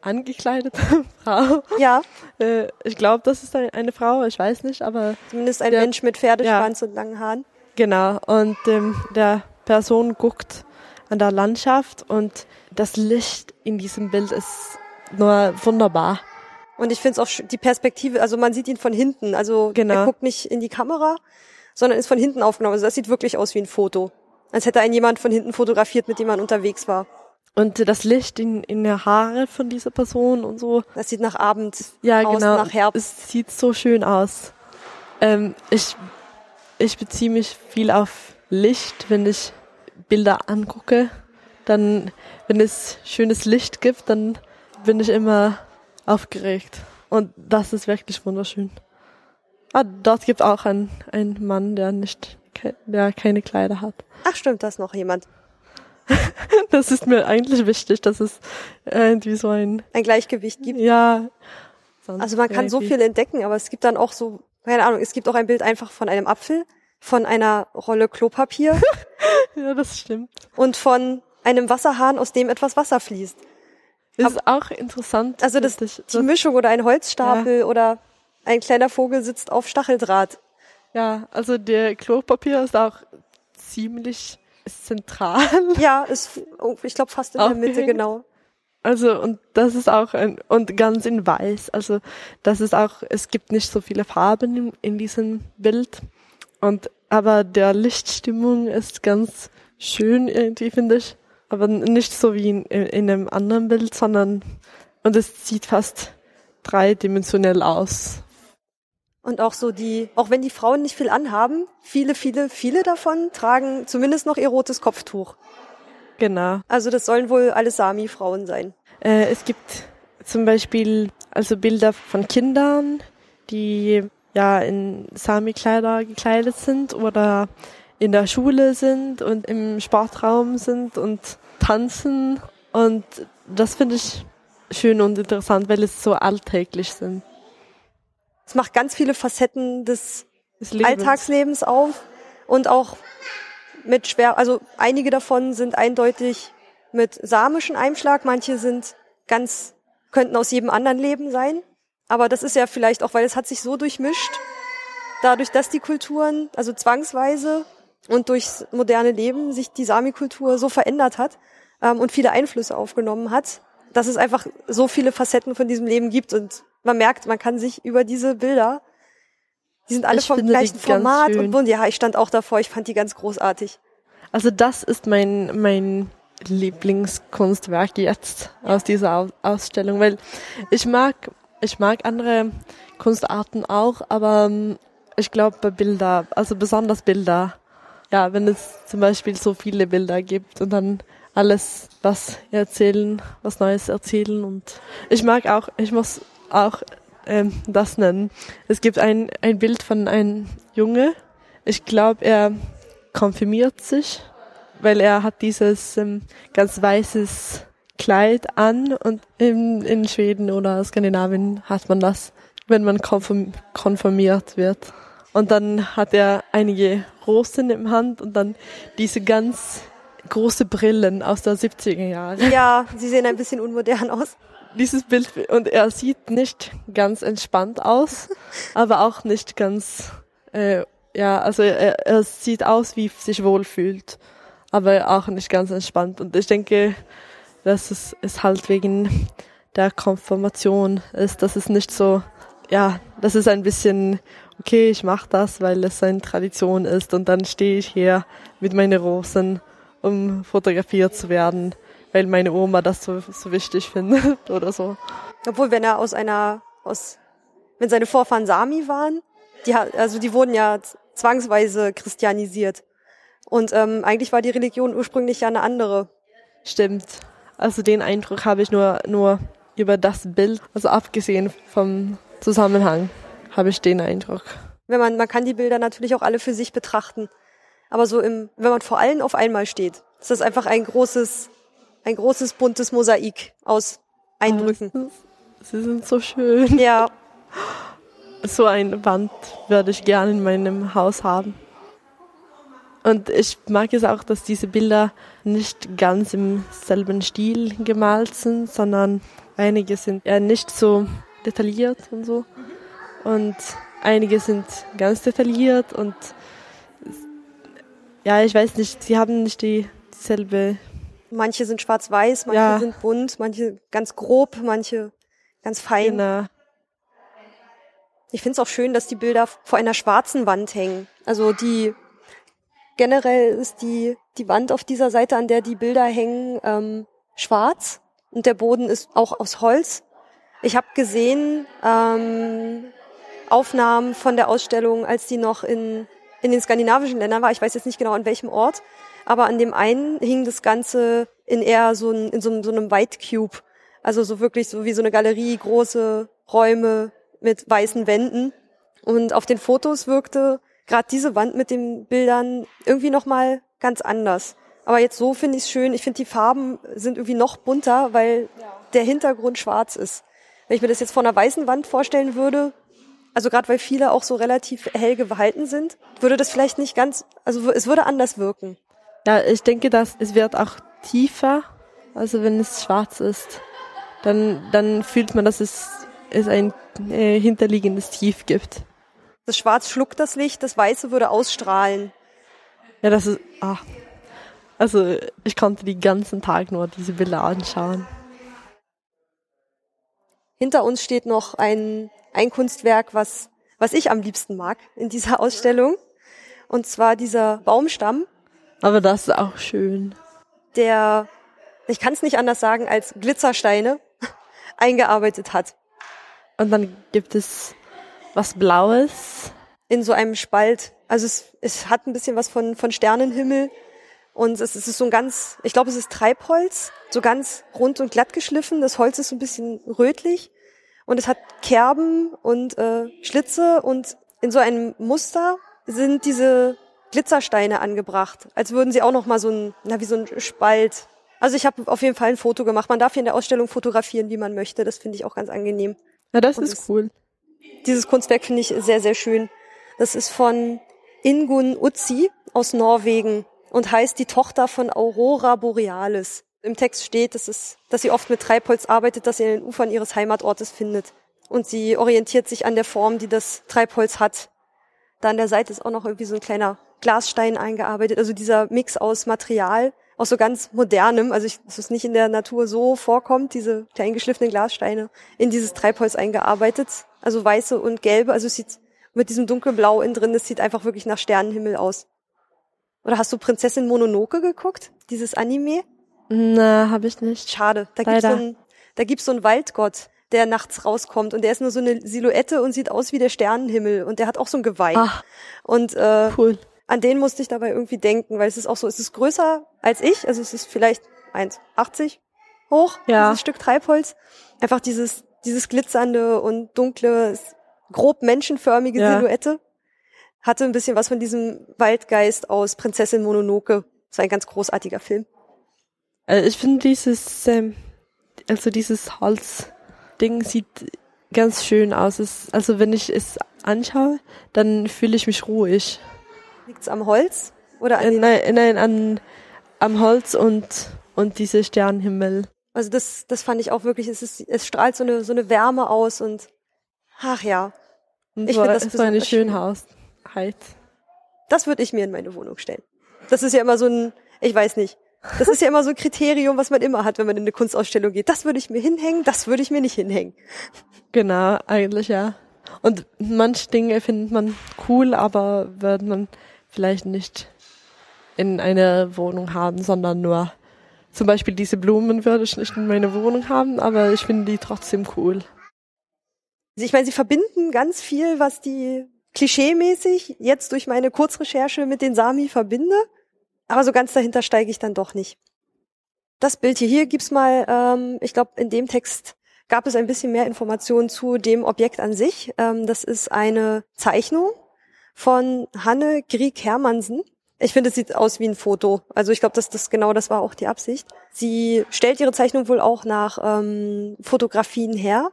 angekleidete Frau. Ja. Äh, ich glaube, das ist eine Frau, ich weiß nicht, aber. Zumindest ein der, Mensch mit Pferdeschwanz ja. und langen Haaren. Genau. Und ähm, der Person guckt an der Landschaft und das Licht in diesem Bild ist nur wunderbar. Und ich finde es auch die Perspektive, also man sieht ihn von hinten. Also genau. er guckt nicht in die Kamera, sondern ist von hinten aufgenommen. Also das sieht wirklich aus wie ein Foto. Als hätte ein jemand von hinten fotografiert, mit dem man unterwegs war. Und das Licht in, in der Haare von dieser Person und so. Das sieht nach Abend ja, aus, genau. nach Herbst. Es sieht so schön aus. Ähm, ich, ich beziehe mich viel auf Licht, wenn ich Bilder angucke. Dann, wenn es schönes Licht gibt, dann bin ich immer aufgeregt. Und das ist wirklich wunderschön. Ah, dort gibt auch ein, ein Mann, der nicht, der keine Kleider hat. Ach stimmt, da ist noch jemand. das ist mir eigentlich wichtig, dass es irgendwie so ein ein Gleichgewicht gibt. Ja. Also man kann so viel entdecken, aber es gibt dann auch so, keine Ahnung, es gibt auch ein Bild einfach von einem Apfel, von einer Rolle Klopapier. ja, das stimmt. Und von einem Wasserhahn, aus dem etwas Wasser fließt. Ist aber, auch interessant. Also das, ich, die Mischung oder ein Holzstapel ja. oder ein kleiner Vogel sitzt auf Stacheldraht. Ja, also der Klopapier ist auch ziemlich zentral. Ja, ist, ich glaube, fast in der Mitte, genau. Also, und das ist auch ein, und ganz in weiß. Also, das ist auch, es gibt nicht so viele Farben in, in diesem Bild. Und aber der Lichtstimmung ist ganz schön irgendwie, finde ich. Aber nicht so wie in, in einem anderen Bild, sondern, und es sieht fast dreidimensionell aus. Und auch so die, auch wenn die Frauen nicht viel anhaben, viele, viele, viele davon tragen zumindest noch ihr rotes Kopftuch. Genau. Also das sollen wohl alles Sami-Frauen sein. Äh, es gibt zum Beispiel also Bilder von Kindern, die ja in Sami-Kleider gekleidet sind oder in der Schule sind und im Sportraum sind und tanzen. Und das finde ich schön und interessant, weil es so alltäglich sind. Es macht ganz viele Facetten des, Alltagslebens auf. Und auch mit schwer, also einige davon sind eindeutig mit samischen Einschlag, manche sind ganz, könnten aus jedem anderen Leben sein. Aber das ist ja vielleicht auch, weil es hat sich so durchmischt, dadurch, dass die Kulturen, also zwangsweise und durchs moderne Leben sich die Sami-Kultur so verändert hat ähm, und viele Einflüsse aufgenommen hat, dass es einfach so viele Facetten von diesem Leben gibt und man merkt, man kann sich über diese Bilder, die sind alle ich vom gleichen Format und bunt. Ja, ich stand auch davor, ich fand die ganz großartig. Also das ist mein mein Lieblingskunstwerk jetzt aus dieser Ausstellung, weil ich mag ich mag andere Kunstarten auch, aber ähm, ich glaube bei Bilder, also besonders Bilder, ja, wenn es zum Beispiel so viele Bilder gibt und dann alles was erzählen, was Neues erzählen und ich mag auch, ich muss auch ähm, das nennen. Es gibt ein, ein Bild von einem Junge, ich glaube er konfirmiert sich, weil er hat dieses ähm, ganz weißes Kleid an und in, in Schweden oder Skandinavien hat man das, wenn man konform, konformiert wird. Und dann hat er einige Rosen im Hand und dann diese ganz große Brillen aus der 70er Jahre. Ja, sie sehen ein bisschen unmodern aus. Dieses Bild und er sieht nicht ganz entspannt aus, aber auch nicht ganz äh, ja, also er, er sieht aus, wie sich wohlfühlt, aber auch nicht ganz entspannt. Und ich denke, dass es, es halt wegen der Konfirmation ist, dass es nicht so, ja, das ist ein bisschen, okay, ich mache das, weil es eine Tradition ist und dann stehe ich hier mit meinen Rosen, um fotografiert zu werden, weil meine Oma das so, so wichtig findet oder so. Obwohl, wenn er aus einer, aus, wenn seine Vorfahren Sami waren, die, also die wurden ja zwangsweise christianisiert. Und ähm, eigentlich war die Religion ursprünglich ja eine andere. Stimmt. Also den Eindruck habe ich nur, nur über das Bild, also abgesehen vom Zusammenhang, habe ich den Eindruck. Wenn man, man kann die Bilder natürlich auch alle für sich betrachten. Aber so im, wenn man vor allen auf einmal steht, ist das einfach ein großes, ein großes buntes Mosaik aus Eindrücken. Oh, sie sind so schön. Ja. So eine Wand würde ich gerne in meinem Haus haben. Und ich mag es auch, dass diese Bilder nicht ganz im selben Stil gemalt sind, sondern einige sind eher nicht so detailliert und so. Und einige sind ganz detailliert und ja, ich weiß nicht, sie haben nicht die, dieselbe. Manche sind schwarz-weiß, manche ja. sind bunt, manche ganz grob, manche ganz fein. Genau. Ich finde es auch schön, dass die Bilder vor einer schwarzen Wand hängen. Also die Generell ist die, die Wand auf dieser Seite, an der die Bilder hängen, ähm, schwarz und der Boden ist auch aus Holz. Ich habe gesehen ähm, Aufnahmen von der Ausstellung, als die noch in, in den skandinavischen Ländern war. Ich weiß jetzt nicht genau an welchem Ort, aber an dem einen hing das Ganze in eher so, ein, in so, so einem White Cube. Also so wirklich so wie so eine Galerie, große Räume mit weißen Wänden. Und auf den Fotos wirkte gerade diese Wand mit den Bildern irgendwie nochmal ganz anders. Aber jetzt so finde ich es schön. Ich finde, die Farben sind irgendwie noch bunter, weil der Hintergrund schwarz ist. Wenn ich mir das jetzt vor einer weißen Wand vorstellen würde, also gerade weil viele auch so relativ hell gehalten sind, würde das vielleicht nicht ganz, also es würde anders wirken. Ja, ich denke, dass es wird auch tiefer, also wenn es schwarz ist, dann, dann fühlt man, dass es, es ein äh, hinterliegendes Tief gibt. Das Schwarz schluckt das Licht, das Weiße würde ausstrahlen. Ja, das ist. Ah. Also ich konnte die ganzen Tag nur diese Bilder anschauen. Hinter uns steht noch ein, ein Kunstwerk, was, was ich am liebsten mag in dieser Ausstellung. Und zwar dieser Baumstamm, Aber das ist auch schön. der, ich kann es nicht anders sagen, als Glitzersteine eingearbeitet hat. Und dann gibt es was Blaues. In so einem Spalt. Also es, es hat ein bisschen was von, von Sternenhimmel. Und es, es ist so ein ganz, ich glaube, es ist Treibholz, so ganz rund und glatt geschliffen. Das Holz ist so ein bisschen rötlich. Und es hat Kerben und äh, Schlitze und in so einem Muster sind diese Glitzersteine angebracht, als würden sie auch noch mal so ein, na wie so ein Spalt. Also ich habe auf jeden Fall ein Foto gemacht. Man darf hier in der Ausstellung fotografieren, wie man möchte. Das finde ich auch ganz angenehm. Ja, das Und ist cool. Dieses Kunstwerk finde ich sehr, sehr schön. Das ist von Ingun Utsi aus Norwegen und heißt die Tochter von Aurora Borealis. Im Text steht, dass, es, dass sie oft mit Treibholz arbeitet, das sie in den Ufern ihres Heimatortes findet. Und sie orientiert sich an der Form, die das Treibholz hat. Da an der Seite ist auch noch irgendwie so ein kleiner Glasstein eingearbeitet. Also dieser Mix aus Material, aus so ganz modernem, also ich, dass es nicht in der Natur so vorkommt, diese kleinen geschliffenen Glassteine in dieses Treibholz eingearbeitet. Also weiße und gelbe. Also es sieht mit diesem dunkelblau innen drin, es sieht einfach wirklich nach Sternenhimmel aus. Oder hast du Prinzessin Mononoke geguckt? Dieses Anime? Na, habe ich nicht. Schade. Da gibt's so Leider. einen, da gibt's so einen Waldgott, der nachts rauskommt und der ist nur so eine Silhouette und sieht aus wie der Sternenhimmel und der hat auch so ein Geweih. Ach, Und äh, cool. An den musste ich dabei irgendwie denken, weil es ist auch so, es ist größer als ich, also es ist vielleicht 1,80 hoch, Ja. dieses Stück Treibholz. Einfach dieses, dieses glitzernde und dunkle, grob menschenförmige Ja. Silhouette. Hatte ein bisschen was von diesem Waldgeist aus Prinzessin Mononoke. Das war ein ganz großartiger Film. Äh, ich finde dieses, ähm, also dieses Holzding sieht ganz schön aus. Es, also wenn ich es anschaue, dann fühle ich mich ruhig. Liegt's am Holz? Oder an Äh, nein, nein, an, am Holz und, und diese Sternenhimmel. also das, das fand ich auch wirklich, es ist, es strahlt so eine, so eine Wärme aus und, ach ja, Und Ich so, find das so eine besonders schön. Schönheit. das würde ich mir in meine Wohnung stellen. Das ist ja immer so ein, ich weiß nicht, das ist ja immer so ein Kriterium, was man immer hat, wenn man in eine Kunstausstellung geht. Das würde ich mir hinhängen, das würde ich mir nicht hinhängen. Genau, eigentlich ja. Und manche Dinge findet man cool, aber wird man vielleicht nicht in einer Wohnung haben, sondern nur zum Beispiel diese Blumen würde ich nicht in meiner Wohnung haben, aber ich finde die trotzdem cool. Also ich meine, sie verbinden ganz viel, was die klischeemäßig jetzt durch meine Kurzrecherche mit den Sami verbinde, aber so ganz dahinter steige ich dann doch nicht. Das Bild hier, hier gibt's mal, ähm, ich glaube, in dem Text gab es ein bisschen mehr Informationen zu dem Objekt an sich. Ähm, das ist eine Zeichnung von Hanne Grieg Hermansen. Ich finde, es sieht aus wie ein Foto. Also ich glaube, dass das genau das war auch die Absicht. Sie stellt ihre Zeichnung wohl auch nach ähm, Fotografien her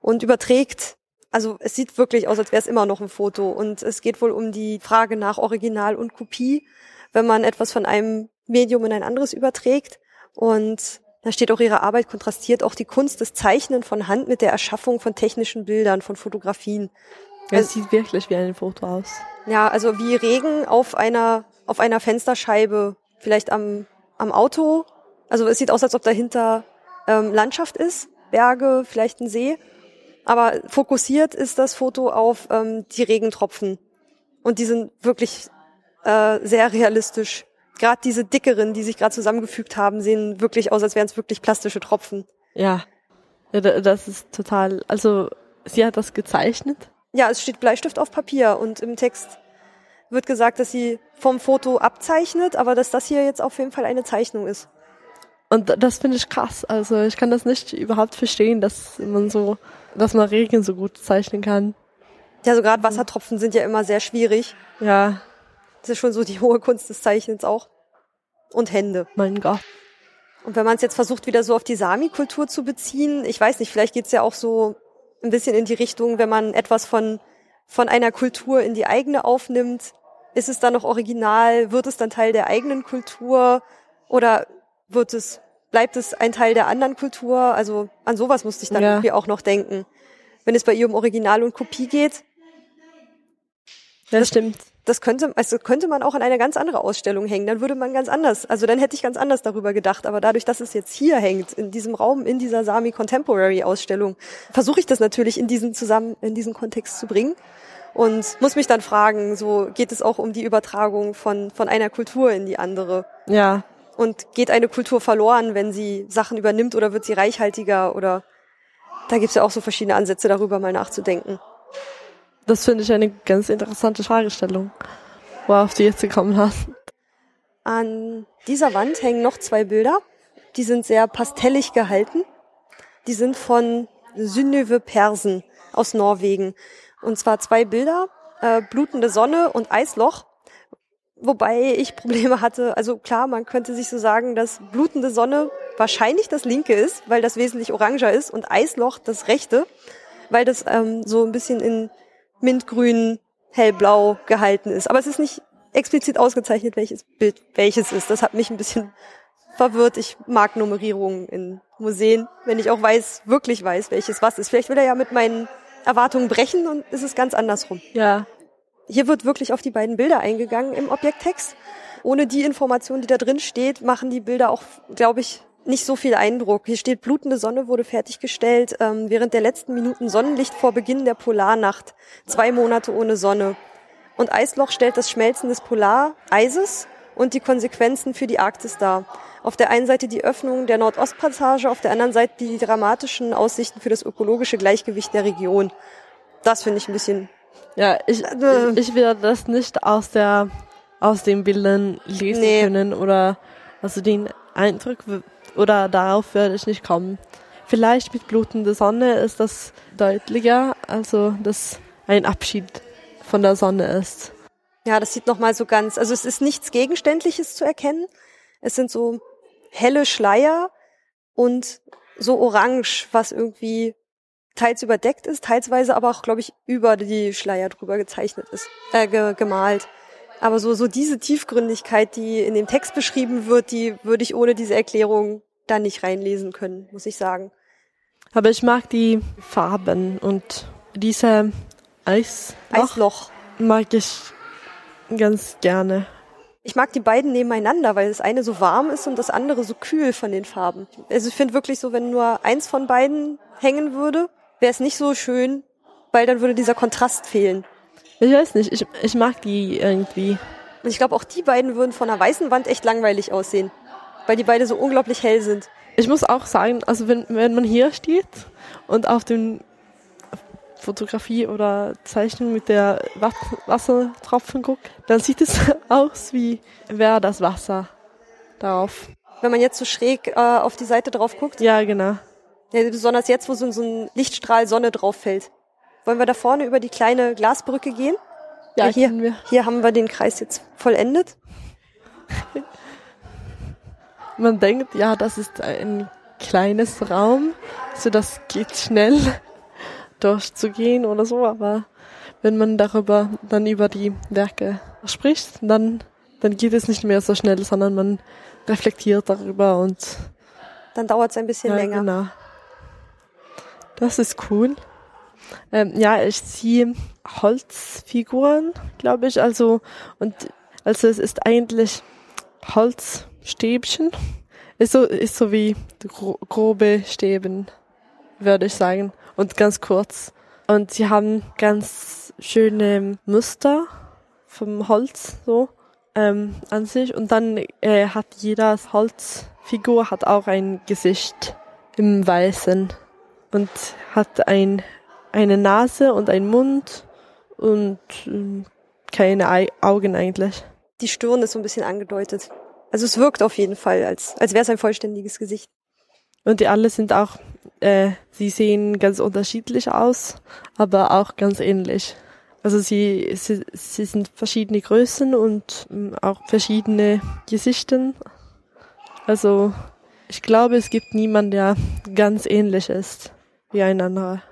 und überträgt. Also es sieht wirklich aus, als wäre es immer noch ein Foto. Und es geht wohl um die Frage nach Original und Kopie, wenn man etwas von einem Medium in ein anderes überträgt. Und da steht auch ihre Arbeit kontrastiert auch die Kunst des Zeichnen von Hand mit der Erschaffung von technischen Bildern, von Fotografien. Es sieht wirklich wie ein Foto aus. Ja, also wie Regen auf einer, auf einer Fensterscheibe, vielleicht am, am Auto. Also es sieht aus, als ob dahinter ähm, Landschaft ist, Berge, vielleicht ein See. Aber fokussiert ist das Foto auf ähm, die Regentropfen. Und die sind wirklich äh, sehr realistisch. Gerade diese dickeren, die sich gerade zusammengefügt haben, sehen wirklich aus, als wären es wirklich plastische Tropfen. Ja. ja, da- das ist total, also sie hat das gezeichnet. Ja, es steht Bleistift auf Papier und im Text wird gesagt, dass sie vom Foto abzeichnet, aber dass das hier jetzt auf jeden Fall eine Zeichnung ist. Und das finde ich krass. Also ich kann das nicht überhaupt verstehen, dass man so, dass man Regen so gut zeichnen kann. Ja, so gerade Wassertropfen sind ja immer sehr schwierig. Ja, Das ist schon so die hohe Kunst des Zeichnens auch. Und Hände. mein Gott. Und wenn man es jetzt versucht, wieder so auf die Sami-Kultur zu beziehen, ich weiß nicht, vielleicht geht's ja auch so ein bisschen in die Richtung, wenn man etwas von, von einer Kultur in die eigene aufnimmt, ist es dann noch original, wird es dann Teil der eigenen Kultur oder wird es, bleibt es ein Teil der anderen Kultur? Also an sowas musste ich dann Ja. irgendwie auch noch denken. Wenn es bei ihr um Original und Kopie geht, Das stimmt. das könnte, also könnte man auch an eine ganz andere Ausstellung hängen. Dann würde man ganz anders, also dann hätte ich ganz anders darüber gedacht. Aber dadurch, dass es jetzt hier hängt, in diesem Raum, in dieser Sami Contemporary Ausstellung, versuche ich das natürlich in diesen zusammen, in diesen Kontext zu bringen. und muss mich dann fragen, so geht es auch um die Übertragung von, von einer Kultur in die andere. Ja. Und geht eine Kultur verloren, wenn sie Sachen übernimmt oder wird sie reichhaltiger oder da gibt's ja auch so verschiedene Ansätze darüber mal nachzudenken. Das finde ich eine ganz interessante Fragestellung, worauf du jetzt gekommen hast. An dieser Wand hängen noch zwei Bilder. Die sind sehr pastellig gehalten. Die sind von Synnöve Persen aus Norwegen. Und zwar zwei Bilder, äh, blutende Sonne und Eisloch. Wobei ich Probleme hatte, also klar, man könnte sich so sagen, dass blutende Sonne wahrscheinlich das linke ist, weil das wesentlich oranger ist und Eisloch das rechte, weil das ähm, so ein bisschen in mintgrün, hellblau gehalten ist. Aber es ist nicht explizit ausgezeichnet, welches Bild welches ist. Das hat mich ein bisschen verwirrt. Ich mag Nummerierungen in Museen, wenn ich auch weiß, wirklich weiß, welches was ist. Vielleicht will er ja mit meinen Erwartungen brechen und ist es ganz andersrum. Ja. Hier wird wirklich auf die beiden Bilder eingegangen im Objekttext. Ohne die Information, die da drin steht, machen die Bilder auch, glaube ich, nicht so viel Eindruck. Hier steht, blutende Sonne wurde fertiggestellt ähm, während der letzten Minuten Sonnenlicht vor Beginn der Polarnacht. Zwei Monate ohne Sonne. Und Eisloch stellt das Schmelzen des Polareises und die Konsequenzen für die Arktis dar. Auf der einen Seite die Öffnung der Nordostpassage, auf der anderen Seite die dramatischen Aussichten für das ökologische Gleichgewicht der Region. Das finde ich ein bisschen. Ja, ich, äh, ich, ich werde das nicht aus der aus den Bildern lesen nee. können oder also den Eindruck oder darauf werde ich nicht kommen. Vielleicht mit blutender Sonne ist das deutlicher, also dass ein Abschied von der Sonne ist. Ja, das sieht nochmal so ganz, also es ist nichts Gegenständliches zu erkennen. Es sind so helle Schleier und so orange, was irgendwie teils überdeckt ist, teilsweise aber auch, glaube ich, über die Schleier drüber gezeichnet ist, äh, ge gemalt. Aber so, so diese Tiefgründigkeit, die in dem Text beschrieben wird, die würde ich ohne diese Erklärung da nicht reinlesen können, muss ich sagen. Aber ich mag die Farben und diese Eisloch, Eisloch. mag ich ganz gerne. Ich mag die beiden nebeneinander, weil das eine so warm ist und das andere so kühl von den Farben. Also ich finde wirklich so, wenn nur eins von beiden hängen würde, wäre es nicht so schön, weil dann würde dieser Kontrast fehlen. Ich weiß nicht, ich, ich mag die irgendwie. Und ich glaube, auch die beiden würden von einer weißen Wand echt langweilig aussehen, weil die beide so unglaublich hell sind. Ich muss auch sagen, also wenn, wenn man hier steht und auf den Fotografie oder Zeichnung mit der Wassertropfen guckt, dann sieht es aus wie wäre das Wasser darauf. Wenn man jetzt so schräg äh, auf die Seite drauf guckt? Ja, genau. Ja, besonders jetzt, wo so, so ein Lichtstrahl Sonne drauf fällt. Wollen wir da vorne über die kleine Glasbrücke gehen? Ja, ja hier, hier haben wir den Kreis jetzt vollendet. Man denkt, ja, das ist ein kleines Raum, so das geht schnell durchzugehen oder so, aber wenn man darüber dann über die Werke spricht, dann dann geht es nicht mehr so schnell, sondern man reflektiert darüber und dann dauert es ein bisschen ja, länger. Genau. Das ist cool. Ähm, ja, ich ziehe Holzfiguren, glaube ich, also und also es ist eigentlich Holzstäbchen. Ist so ist so wie gro grobe Stäben, würde ich sagen und ganz kurz. Und sie haben ganz schöne Muster vom Holz so ähm, an sich und dann äh, hat jeder Holzfigur hat auch ein Gesicht im Weißen und hat ein eine Nase und einen Mund und äh, keine Augen eigentlich. Die Stirn ist so ein bisschen angedeutet. Also es wirkt auf jeden Fall, als, als wäre es ein vollständiges Gesicht. Und die alle sind auch, äh, sie sehen ganz unterschiedlich aus, aber auch ganz ähnlich. Also sie, sie, sie sind verschiedene Größen und ähm, auch verschiedene Gesichten. Also ich glaube, es gibt niemanden, der ganz ähnlich ist wie ein anderer.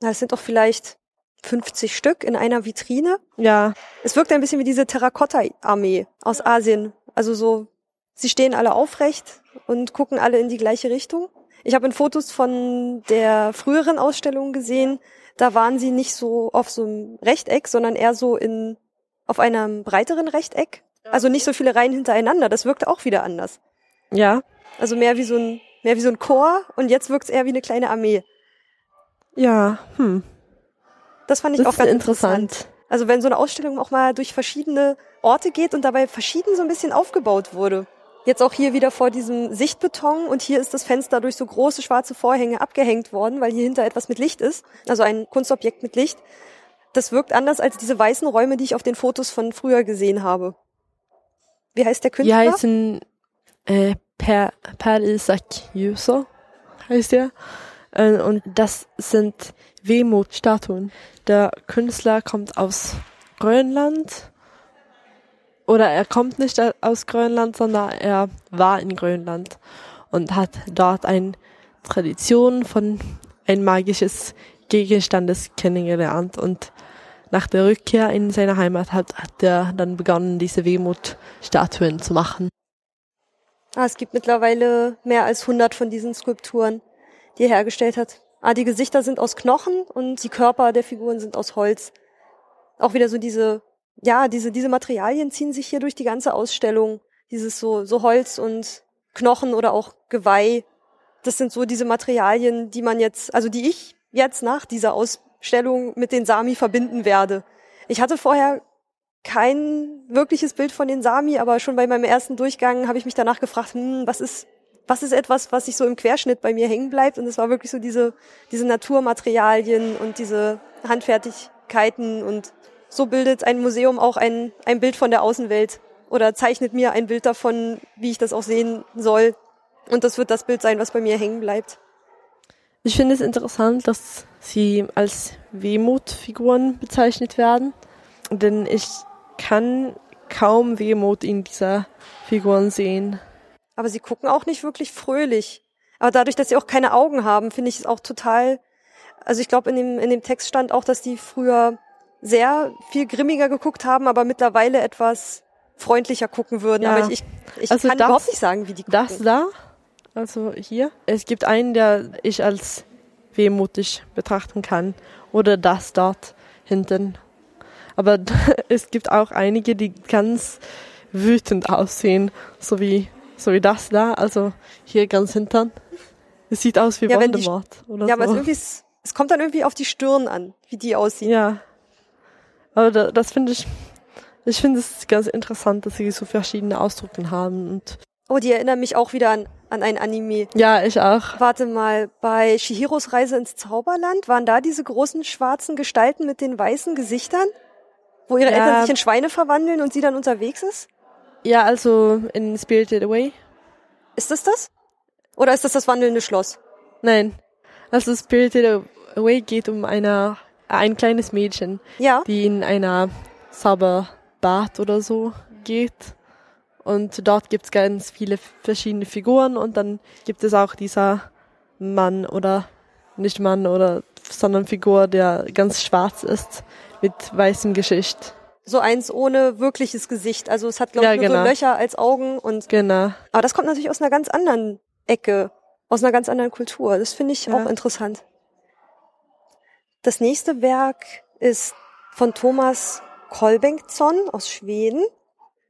Na, es sind doch vielleicht 50 Stück in einer Vitrine. Ja. Es wirkt ein bisschen wie diese Terrakotta-Armee aus Asien. Also so, sie stehen alle aufrecht und gucken alle in die gleiche Richtung. Ich habe in Fotos von der früheren Ausstellung gesehen, da waren sie nicht so auf so einem Rechteck, sondern eher so in auf einem breiteren Rechteck. Also nicht so viele Reihen hintereinander. Das wirkte auch wieder anders. Ja. Also mehr wie so ein mehr wie so ein Chor und jetzt wirkt es eher wie eine kleine Armee. Ja, hm. Das fand ich Das auch ist ganz interessant. interessant. Also wenn so eine Ausstellung auch mal durch verschiedene Orte geht und dabei verschieden so ein bisschen aufgebaut wurde. Jetzt auch hier wieder vor diesem Sichtbeton und hier ist das Fenster durch so große schwarze Vorhänge abgehängt worden, weil hier hinter etwas mit Licht ist. Also ein Kunstobjekt mit Licht. Das wirkt anders als diese weißen Räume, die ich auf den Fotos von früher gesehen habe. Wie heißt der Die Künstler? heißen äh, Per, per Isak Juso, heißt der. Äh, und das sind Wehmut-Statuen. Der Künstler kommt aus Grönland. Oder er kommt nicht aus Grönland, sondern er war in Grönland und hat dort eine Tradition von ein magisches Gegenstandes kennengelernt und nach der Rückkehr in seine Heimat hat, hat er dann begonnen, diese Wehmut-Statuen zu machen. Ah, es gibt mittlerweile mehr als 100 von diesen Skulpturen, die er hergestellt hat. Ah, die Gesichter sind aus Knochen und die Körper der Figuren sind aus Holz. Auch wieder so diese, ja, diese, diese Materialien ziehen sich hier durch die ganze Ausstellung. Dieses so, so Holz und Knochen oder auch Geweih. Das sind so diese Materialien, die man jetzt, also die ich jetzt nach dieser Ausstellung mit den Sami verbinden werde. Ich hatte vorher kein wirkliches Bild von den Sami, aber schon bei meinem ersten Durchgang habe ich mich danach gefragt, hm, was ist, was ist etwas, was sich so im Querschnitt bei mir hängen bleibt? Und es war wirklich so diese, diese Naturmaterialien und diese Handfertigkeiten und so bildet ein Museum auch ein, ein Bild von der Außenwelt oder zeichnet mir ein Bild davon, wie ich das auch sehen soll. Und das wird das Bild sein, was bei mir hängen bleibt. Ich finde es interessant, dass sie als Wehmutfiguren bezeichnet werden, denn ich kann kaum Wehmut in dieser Figuren sehen. Aber sie gucken auch nicht wirklich fröhlich. Aber dadurch, dass sie auch keine Augen haben, finde ich es auch total. Also ich glaube, in dem, in dem Text stand auch, dass die früher sehr viel grimmiger geguckt haben, aber mittlerweile etwas freundlicher gucken würden. Ja. Aber ich, ich, Also kann das- überhaupt nicht sagen, wie die gucken. Das da, also hier, es gibt einen, der ich als wehmutig betrachten kann, oder das dort hinten. Aber es gibt auch einige, die ganz wütend aussehen, so wie, so wie das da, also hier ganz hinten. Es sieht aus wie Ja, wenn die- Voldemort oder ja, aber es, so. irgendwie, ist- es kommt dann irgendwie auf die Stirn an, wie die aussieht. Ja. Aber da, das finde ich, ich finde es ganz interessant, dass sie so verschiedene Ausdrücke haben. Und Oh, die erinnern mich auch wieder an, an ein Anime. ja, ich auch. Warte mal, bei Shihiros Reise ins Zauberland waren da diese großen schwarzen Gestalten mit den weißen Gesichtern, wo ihre Ja. Eltern sich in Schweine verwandeln und sie dann unterwegs ist? Ja, also in Spirited Away. Ist das das? Oder ist das das wandelnde Schloss? Nein. Also Spirited Away geht um eine, ein kleines Mädchen, Ja. die in einer Zauberbad oder so geht. Und dort gibt's ganz viele verschiedene Figuren und dann gibt es auch dieser Mann oder nicht Mann oder sondern Figur, der ganz schwarz ist mit weißem Geschicht. So eins ohne wirkliches Gesicht. Also es hat, glaube Ja, ich, nur genau. so Löcher als Augen und Genau. aber das kommt natürlich aus einer ganz anderen Ecke, aus einer ganz anderen Kultur. Das finde ich Ja. auch interessant. Das nächste Werk ist von Thomas Kolbengtsson aus Schweden.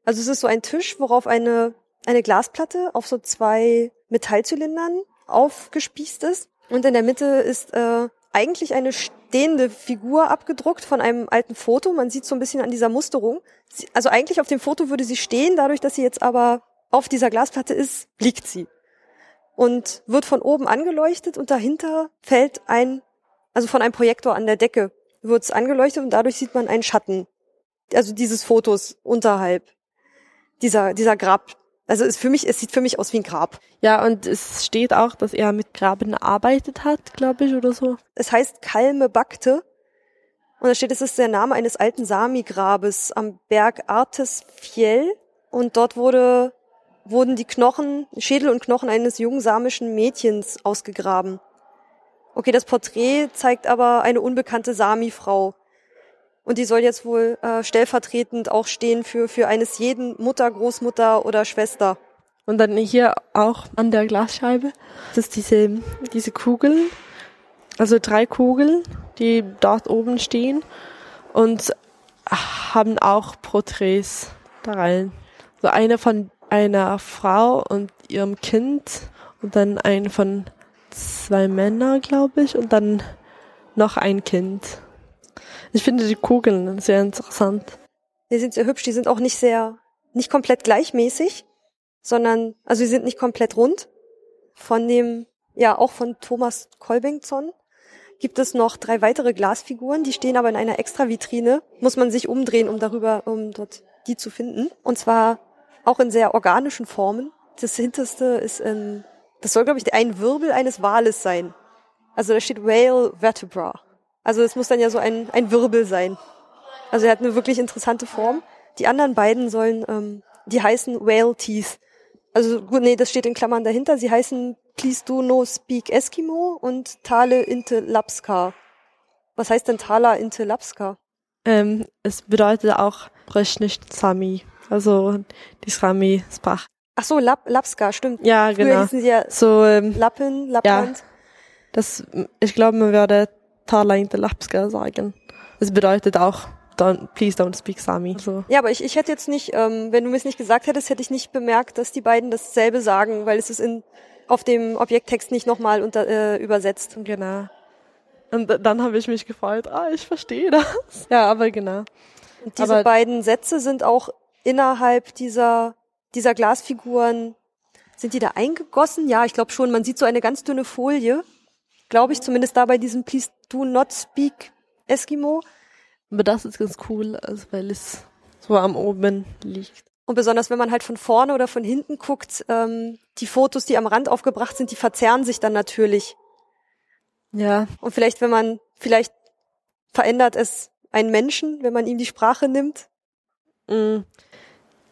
Also es ist so ein Tisch, worauf eine, eine Glasplatte auf so zwei Metallzylindern aufgespießt ist. Und in der Mitte ist äh, eigentlich eine stehende Figur abgedruckt von einem alten Foto. Man sieht so ein bisschen an dieser Musterung. Sie, also eigentlich auf dem Foto würde sie stehen, dadurch, dass sie jetzt aber auf dieser Glasplatte ist, liegt sie. Und wird von oben angeleuchtet und dahinter fällt ein, also von einem Projektor an der Decke wird es angeleuchtet und dadurch sieht man einen Schatten. Also dieses Fotos unterhalb dieser, dieser Grab. Also es für mich, es sieht für mich aus wie ein Grab. Ja, und es steht auch, dass er mit Graben gearbeitet hat, glaube ich, oder so. Es heißt Kalme Bakte. Und da steht, es ist der Name eines alten Sami-Grabes am Berg Artes Fjell. Und dort wurde, wurden die Knochen, Schädel und Knochen eines jungen samischen Mädchens ausgegraben. Okay, das Porträt zeigt aber eine unbekannte Sami-Frau. Und die soll jetzt wohl äh, stellvertretend auch stehen für, für eines jeden Mutter, Großmutter oder Schwester. Und dann hier auch an der Glasscheibe, das ist diese, diese Kugeln, also drei Kugeln, die dort oben stehen und haben auch Porträts da rein. So eine von einer Frau und ihrem Kind und dann eine von zwei Männern, glaube ich, und dann noch ein Kind. Ich finde die Kugeln sehr interessant. Die sind sehr hübsch, die sind auch nicht sehr, nicht komplett gleichmäßig, sondern, also sie sind nicht komplett rund. Von dem, ja, auch von Thomas Kolbengzon gibt es noch drei weitere Glasfiguren, die stehen aber in einer extra Vitrine. Muss man sich umdrehen, um darüber, um dort die zu finden. Und zwar auch in sehr organischen Formen. Das hinterste ist in, das soll, glaube ich, ein Wirbel eines Wales sein. Also da steht Whale Vertebra. Also es muss dann ja so ein, ein Wirbel sein. Also er hat eine wirklich interessante Form. Die anderen beiden sollen, ähm, die heißen Whale Teeth. Also gut, nee, das steht in Klammern dahinter. Sie heißen Please do no speak Eskimo und Tale inte Lapska. Was heißt denn Tala inte Lapska? Ähm, es bedeutet auch Brech nicht Sami. Also die Sami-Sprach. Ach so, Lap Lapska, stimmt. Ja, Früher genau. hießen sie ja So, ähm, Lappen, Lappland. das, ich glaube, man würde Tala inte Lapska sagen. Es bedeutet auch don't, please don't speak Sami. Also, Ja, aber ich, ich hätte jetzt nicht, ähm, wenn du mir es nicht gesagt hättest, hätte ich nicht bemerkt, dass die beiden dasselbe sagen, weil es ist in auf dem Objekttext nicht nochmal unter, äh, übersetzt. genau. Und dann habe ich mich gefreut, ah, ich verstehe das. Ja, aber genau. Und diese Aber- beiden Sätze sind auch innerhalb dieser, dieser Glasfiguren, sind die da eingegossen? Ja, ich glaube schon. Man sieht so eine ganz dünne Folie, glaube ich, zumindest da bei diesem Please do not speak Eskimo. Aber das ist ganz cool, also weil es so am oben liegt. Und besonders wenn man halt von vorne oder von hinten guckt, ähm, die Fotos, die am Rand aufgebracht sind, die verzerren sich dann natürlich. Ja, Und vielleicht, wenn man, vielleicht verändert es einen Menschen, wenn man ihm die Sprache nimmt. mm,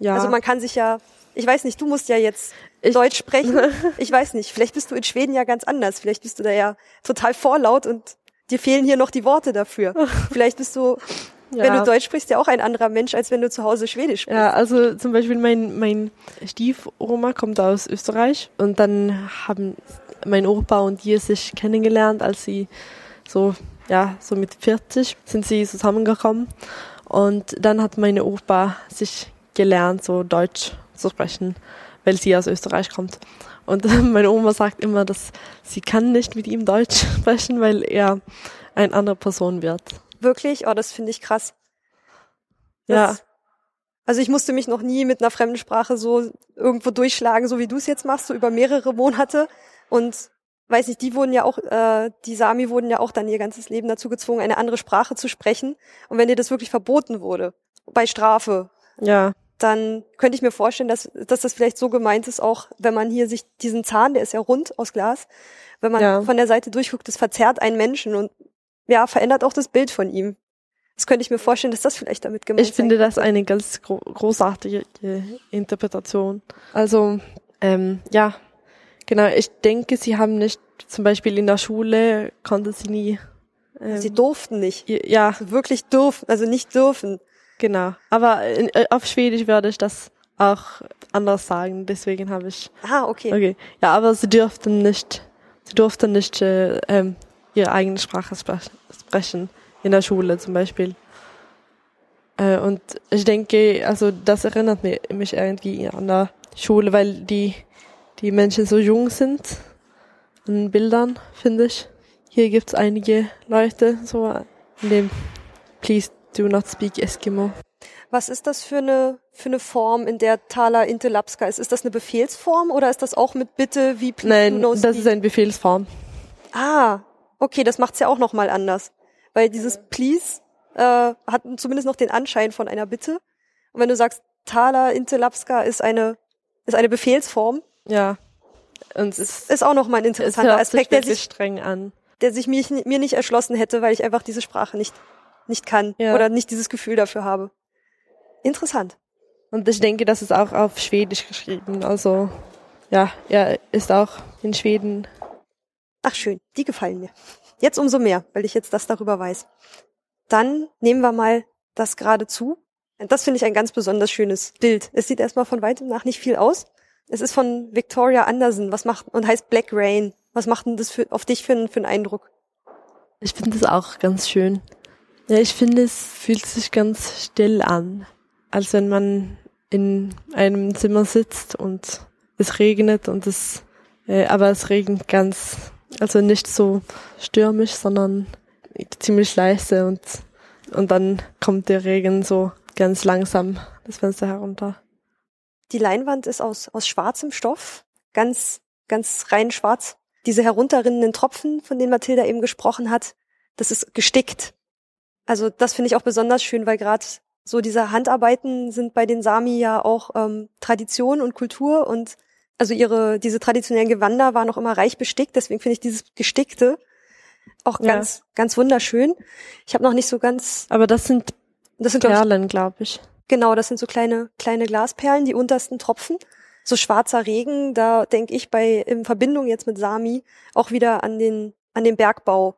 ja. Also man kann sich ja, ich weiß nicht, du musst ja jetzt Ich- Deutsch sprechen. Ich weiß nicht, vielleicht bist du in Schweden ja ganz anders. Vielleicht bist du da ja total vorlaut und dir fehlen hier noch die Worte dafür. Vielleicht bist du, wenn Ja. du Deutsch sprichst, ja auch ein anderer Mensch, als wenn du zu Hause Schwedisch sprichst. Ja, also zum Beispiel mein, mein Stiefoma kommt aus Österreich und dann haben mein Opa und die sich kennengelernt, als sie so, ja, so mit 40 sind sie zusammengekommen und dann hat meine Opa sich gelernt, so Deutsch zu sprechen, weil sie aus Österreich kommt. Und meine Oma sagt immer, dass sie kann nicht mit ihm Deutsch sprechen, weil er eine andere Person wird. Wirklich? Oh, das finde ich krass. Ja. Also ich musste mich noch nie mit einer fremden Sprache so irgendwo durchschlagen, so wie du es jetzt machst, so über mehrere Monate. Und weiß nicht, die wurden ja auch, äh, die Sami wurden ja auch dann ihr ganzes Leben dazu gezwungen, eine andere Sprache zu sprechen. Und wenn dir das wirklich verboten wurde, bei Strafe, Ja, dann könnte ich mir vorstellen, dass, dass das vielleicht so gemeint ist, auch wenn man hier sich diesen Zahn, der ist ja rund aus Glas, wenn man Ja. von der Seite durchguckt, das verzerrt einen Menschen und ja, verändert auch das Bild von ihm. Das könnte ich mir vorstellen, dass das vielleicht damit gemeint Ich finde das eine ganz gro großartige äh, Interpretation. Also, ähm, ja, genau. Ich denke, sie haben nicht, zum Beispiel in der Schule konnte sie nie. Ähm, Sie durften nicht. ja, Also wirklich dürfen, also nicht dürfen. Genau. Aber in, äh, auf Schwedisch würde ich das auch anders sagen. Deswegen habe ich. Ah, okay. Okay. Ja, aber sie dürften nicht. Sie durften nicht äh, ähm, ihre eigene Sprache sprech sprechen in der Schule zum Beispiel. Äh, und ich denke, also das erinnert mi- mich irgendwie an der Schule, weil die die Menschen so jung sind an Bildern, finde ich. Hier gibt's einige Leute so in dem Please do not speak Eskimo. Was ist das für eine, für eine Form, in der Tala Intelapska ist? Ist das eine Befehlsform oder ist das auch mit Bitte wie please Nein, no das ist eine Befehlsform. Ah, okay, das macht's ja auch noch mal anders. Weil dieses Please äh, hat zumindest noch den Anschein von einer Bitte. Und wenn du sagst, Tala Intelapska ist eine, ist eine Befehlsform, Ja. Und es ist, ist auch noch mal ein es interessanter hört sich Aspekt, der sich, streng an. der sich mir, mir nicht erschlossen hätte, weil ich einfach diese Sprache nicht, nicht kann Ja. oder nicht dieses Gefühl dafür habe. Interessant. Und ich denke, das ist auch auf Schwedisch geschrieben. Also, ja, er ist auch in Schweden. Ach schön, die gefallen mir. Jetzt umso mehr, weil ich jetzt das darüber weiß. Dann nehmen wir mal das geradezu. Das finde ich ein ganz besonders schönes Bild. Es sieht erstmal von weitem nach nicht viel aus. Es ist von Victoria Anderson. Was macht und heißt Black Rain. Was macht denn das für, auf dich für, einen- für einen Eindruck? Ich finde es auch ganz schön. Ja, ich finde, es fühlt sich ganz still an. Als wenn man in einem Zimmer sitzt und es regnet und es, äh, aber es regnet ganz, also nicht so stürmisch, sondern ziemlich leise und und dann kommt der Regen so ganz langsam das Fenster herunter. Die Leinwand ist aus, aus schwarzem Stoff, ganz, ganz rein schwarz. Diese herunterrinnenden Tropfen, von denen Mathilda eben gesprochen hat, das ist gestickt. Also das finde ich auch besonders schön, weil gerade so diese Handarbeiten sind bei den Sami ja auch ähm, Tradition und Kultur und also ihre diese traditionellen Gewänder waren auch immer reich bestickt, deswegen finde ich dieses gestickte auch Ja. ganz ganz wunderschön. Ich habe noch nicht so ganz Aber das sind das sind Perlen, glaube ich. genau, das sind so kleine kleine Glasperlen, die untersten Tropfen. So schwarzer Regen, da denke ich bei in Verbindung jetzt mit Sami auch wieder an den an den Bergbau.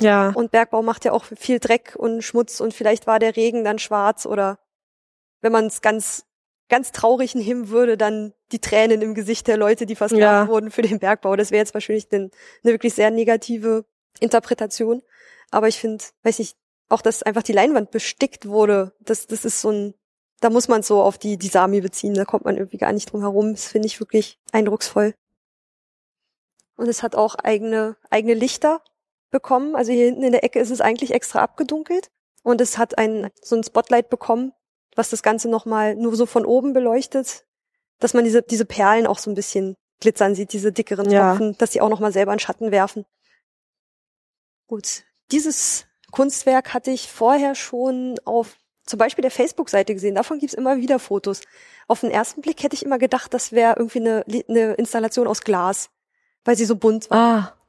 Ja, Und Bergbau macht ja auch viel Dreck und Schmutz und vielleicht war der Regen dann schwarz oder wenn man es ganz, ganz traurig nehmen würde, dann die Tränen im Gesicht der Leute, die versklavt Ja. wurden für den Bergbau. Das wäre jetzt wahrscheinlich eine, wirklich sehr negative Interpretation. Aber ich finde, weiß nicht, auch dass einfach die Leinwand bestickt wurde, das, das ist so ein, da muss man so auf die, die Sami beziehen, da kommt man irgendwie gar nicht drum herum. Das finde ich wirklich eindrucksvoll. Und es hat auch eigene, eigene Lichter bekommen. Also hier hinten in der Ecke ist es eigentlich extra abgedunkelt. Und es hat ein, so ein Spotlight bekommen, was das Ganze nochmal nur so von oben beleuchtet, dass man diese, diese Perlen auch so ein bisschen glitzern sieht, diese dickeren Ja. Tropfen, dass die auch nochmal selber einen Schatten werfen. Gut. Dieses Kunstwerk hatte ich vorher schon auf zum Beispiel der Facebook-Seite gesehen. Davon gibt's immer wieder Fotos. Auf den ersten Blick hätte ich immer gedacht, das wäre irgendwie eine, eine Installation aus Glas, weil sie so bunt war. ah,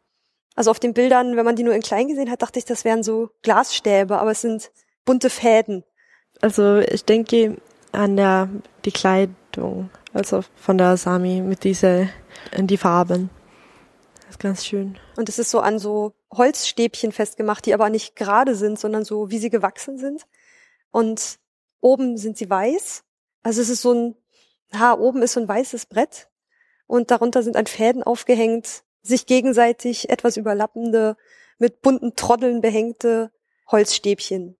Also auf den Bildern, wenn man die nur in klein gesehen hat, dachte ich, das wären so Glasstäbe, aber es sind bunte Fäden. also ich denke an der die Kleidung, also von der Sami mit diese in die Farben. Das ist ganz schön. Und es ist so an so Holzstäbchen festgemacht, die aber nicht gerade sind, sondern so, wie sie gewachsen sind. Und oben sind sie weiß. Also es ist so ein, ha, oben ist so ein weißes Brett und darunter sind an Fäden aufgehängt, sich gegenseitig etwas überlappende, mit bunten Troddeln behängte Holzstäbchen.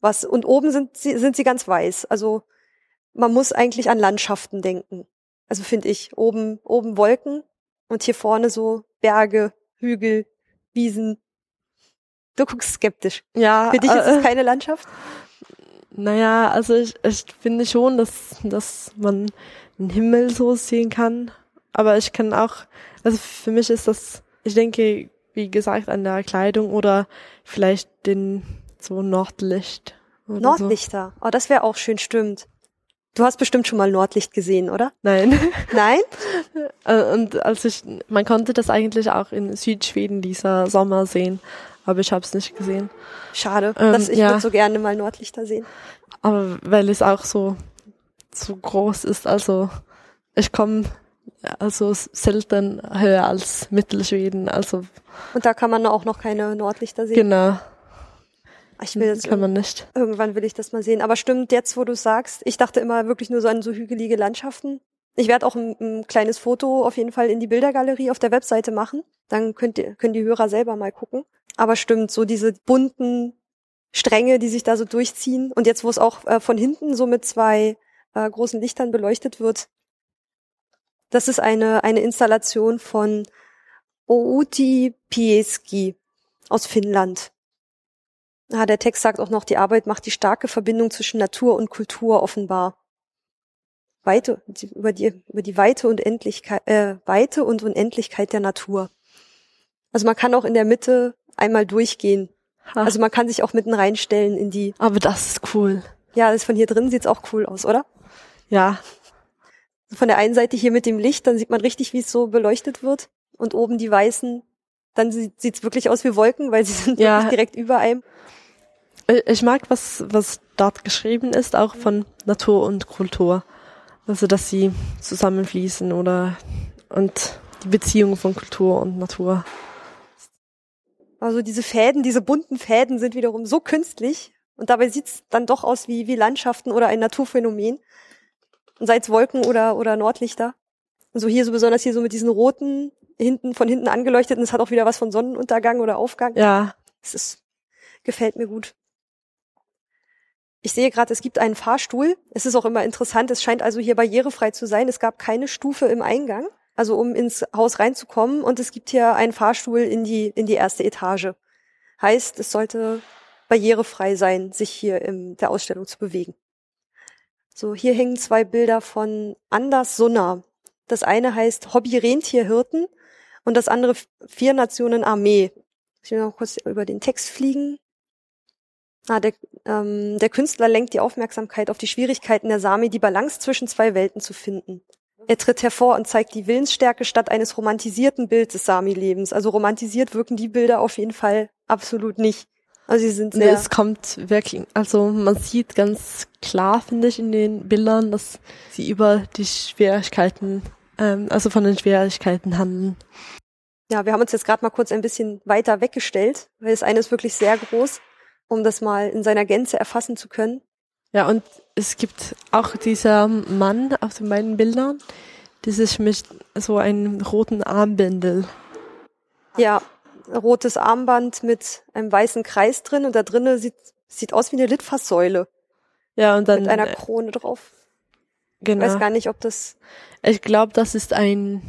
Was, und oben sind sie, sind sie ganz weiß. Also man muss eigentlich an Landschaften denken. Also finde ich, oben, oben Wolken und hier vorne so Berge, Hügel, Wiesen. Du guckst skeptisch. Ja, Für dich ist äh, es keine Landschaft? Naja, also ich, ich finde schon, dass, dass man den Himmel so sehen kann. Aber ich kann auch, also für mich ist das, ich denke, wie gesagt, an der Kleidung oder vielleicht den so Nordlicht. Nordlichter. Oh, das wäre auch schön, stimmt. Du hast bestimmt schon mal Nordlicht gesehen, oder? So. Nein. Nein? Äh, Und als ich, man konnte das eigentlich auch in Südschweden dieser Sommer sehen, aber ich habe es nicht gesehen. Schade. Ähm, dass ich ja. würde so gerne mal Nordlichter sehen. Aber weil es auch so so groß ist, also ich komme also selten höher als Mittelschweden, also Und da kann man auch noch keine Nordlichter sehen. genau, Ich will jetzt kann man nicht. Irgendwann will ich das mal sehen. Aber stimmt, jetzt wo du sagst, ich dachte immer wirklich nur so an so hügelige Landschaften. Ich werde auch ein, ein kleines Foto auf jeden Fall in die Bildergalerie auf der Webseite machen. Dann könnt ihr, können die Hörer selber mal gucken. Aber stimmt, so diese bunten Stränge, die sich da so durchziehen. Und jetzt, wo es auch äh, von hinten so mit zwei äh, großen Lichtern beleuchtet wird. Das ist eine, eine Installation von Outi Pieski aus Finnland. Ah, der Text sagt auch noch, die Arbeit macht die starke Verbindung zwischen Natur und Kultur offenbar. Weite, über die, über die Weite und Endlichkeit, äh, Weite und Unendlichkeit der Natur. Also man kann auch in der Mitte einmal durchgehen. Ha. Also man kann sich auch mitten reinstellen in die, aber das ist cool. ja, das von hier drin sieht's auch cool aus, oder? Ja, Von der einen Seite hier mit dem Licht, dann sieht man richtig, wie es so beleuchtet wird. Und oben die weißen, dann sieht, sieht's wirklich aus wie Wolken, weil sie sind Ja. direkt über einem. ich ich mag was was dort geschrieben ist, auch von Natur und Kultur, also dass sie zusammenfließen oder und die Beziehung von Kultur und Natur. Also diese Fäden, diese bunten Fäden sind wiederum so künstlich und dabei sieht's dann doch aus wie, wie Landschaften oder ein Naturphänomen. Und sei es Wolken oder, oder Nordlichter. Und so hier so besonders hier so mit diesen roten, hinten, von hinten angeleuchtet und es hat auch wieder was von Sonnenuntergang oder Aufgang. Ja, Es ist, gefällt mir gut. Ich sehe gerade, es gibt einen Fahrstuhl. Es ist auch immer interessant. Es scheint also hier barrierefrei zu sein. Es gab keine Stufe im Eingang, also um ins Haus reinzukommen. Und es gibt hier einen Fahrstuhl in die, in die erste Etage. Heißt, es sollte barrierefrei sein, sich hier in der Ausstellung zu bewegen. So, hier hängen zwei Bilder von Anders Sunner. Das eine heißt Hobby Rentierhirten und das andere Vier Nationen Armee. Ich will noch kurz über den Text fliegen. Ah, der, ähm, der Künstler lenkt die Aufmerksamkeit auf die Schwierigkeiten der Sami, die Balance zwischen zwei Welten zu finden. Er tritt hervor und zeigt die Willensstärke statt eines romantisierten Bildes des Sami-Lebens. Also romantisiert wirken die Bilder auf jeden Fall absolut nicht. Also sie sind sehr. Nee, es kommt wirklich, also man sieht ganz klar, finde ich, in den Bildern, dass sie über die Schwierigkeiten, ähm, also von den Schwierigkeiten handeln. Ja, wir haben uns jetzt gerade mal kurz ein bisschen weiter weggestellt, weil das eine ist wirklich sehr groß, um das mal in seiner Gänze erfassen zu können. Ja, und es gibt auch dieser Mann auf den beiden Bildern, der sich mit so einem roten Armbindel. Ja, rotes Armband mit einem weißen Kreis drin und da drinnen sieht, sieht aus wie eine Litfaßsäule. Ja, und dann. Mit einer Krone drauf. Genau. Ich weiß gar nicht, ob das. Ich glaube, das ist ein.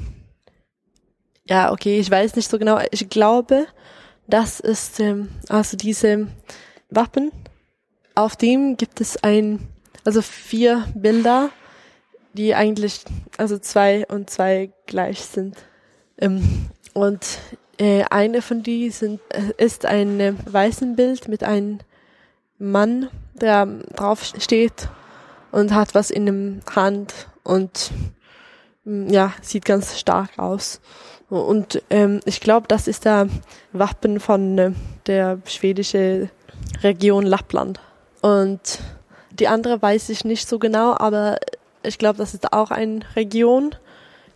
Ja, okay, ich weiß nicht so genau. Ich glaube, das ist ähm, also diese Wappen. Auf dem gibt es ein, also vier Bilder, die eigentlich also zwei und zwei gleich sind. Ähm, und äh, eine von die sind, äh, ist ein äh, weißen Bild mit einem Mann, der drauf steht und hat was in der Hand und mm, ja, sieht ganz stark aus. Und ähm, ich glaube, das ist der Wappen von der schwedischen Region Lappland. Und die andere weiß ich nicht so genau, aber ich glaube, das ist auch eine Region,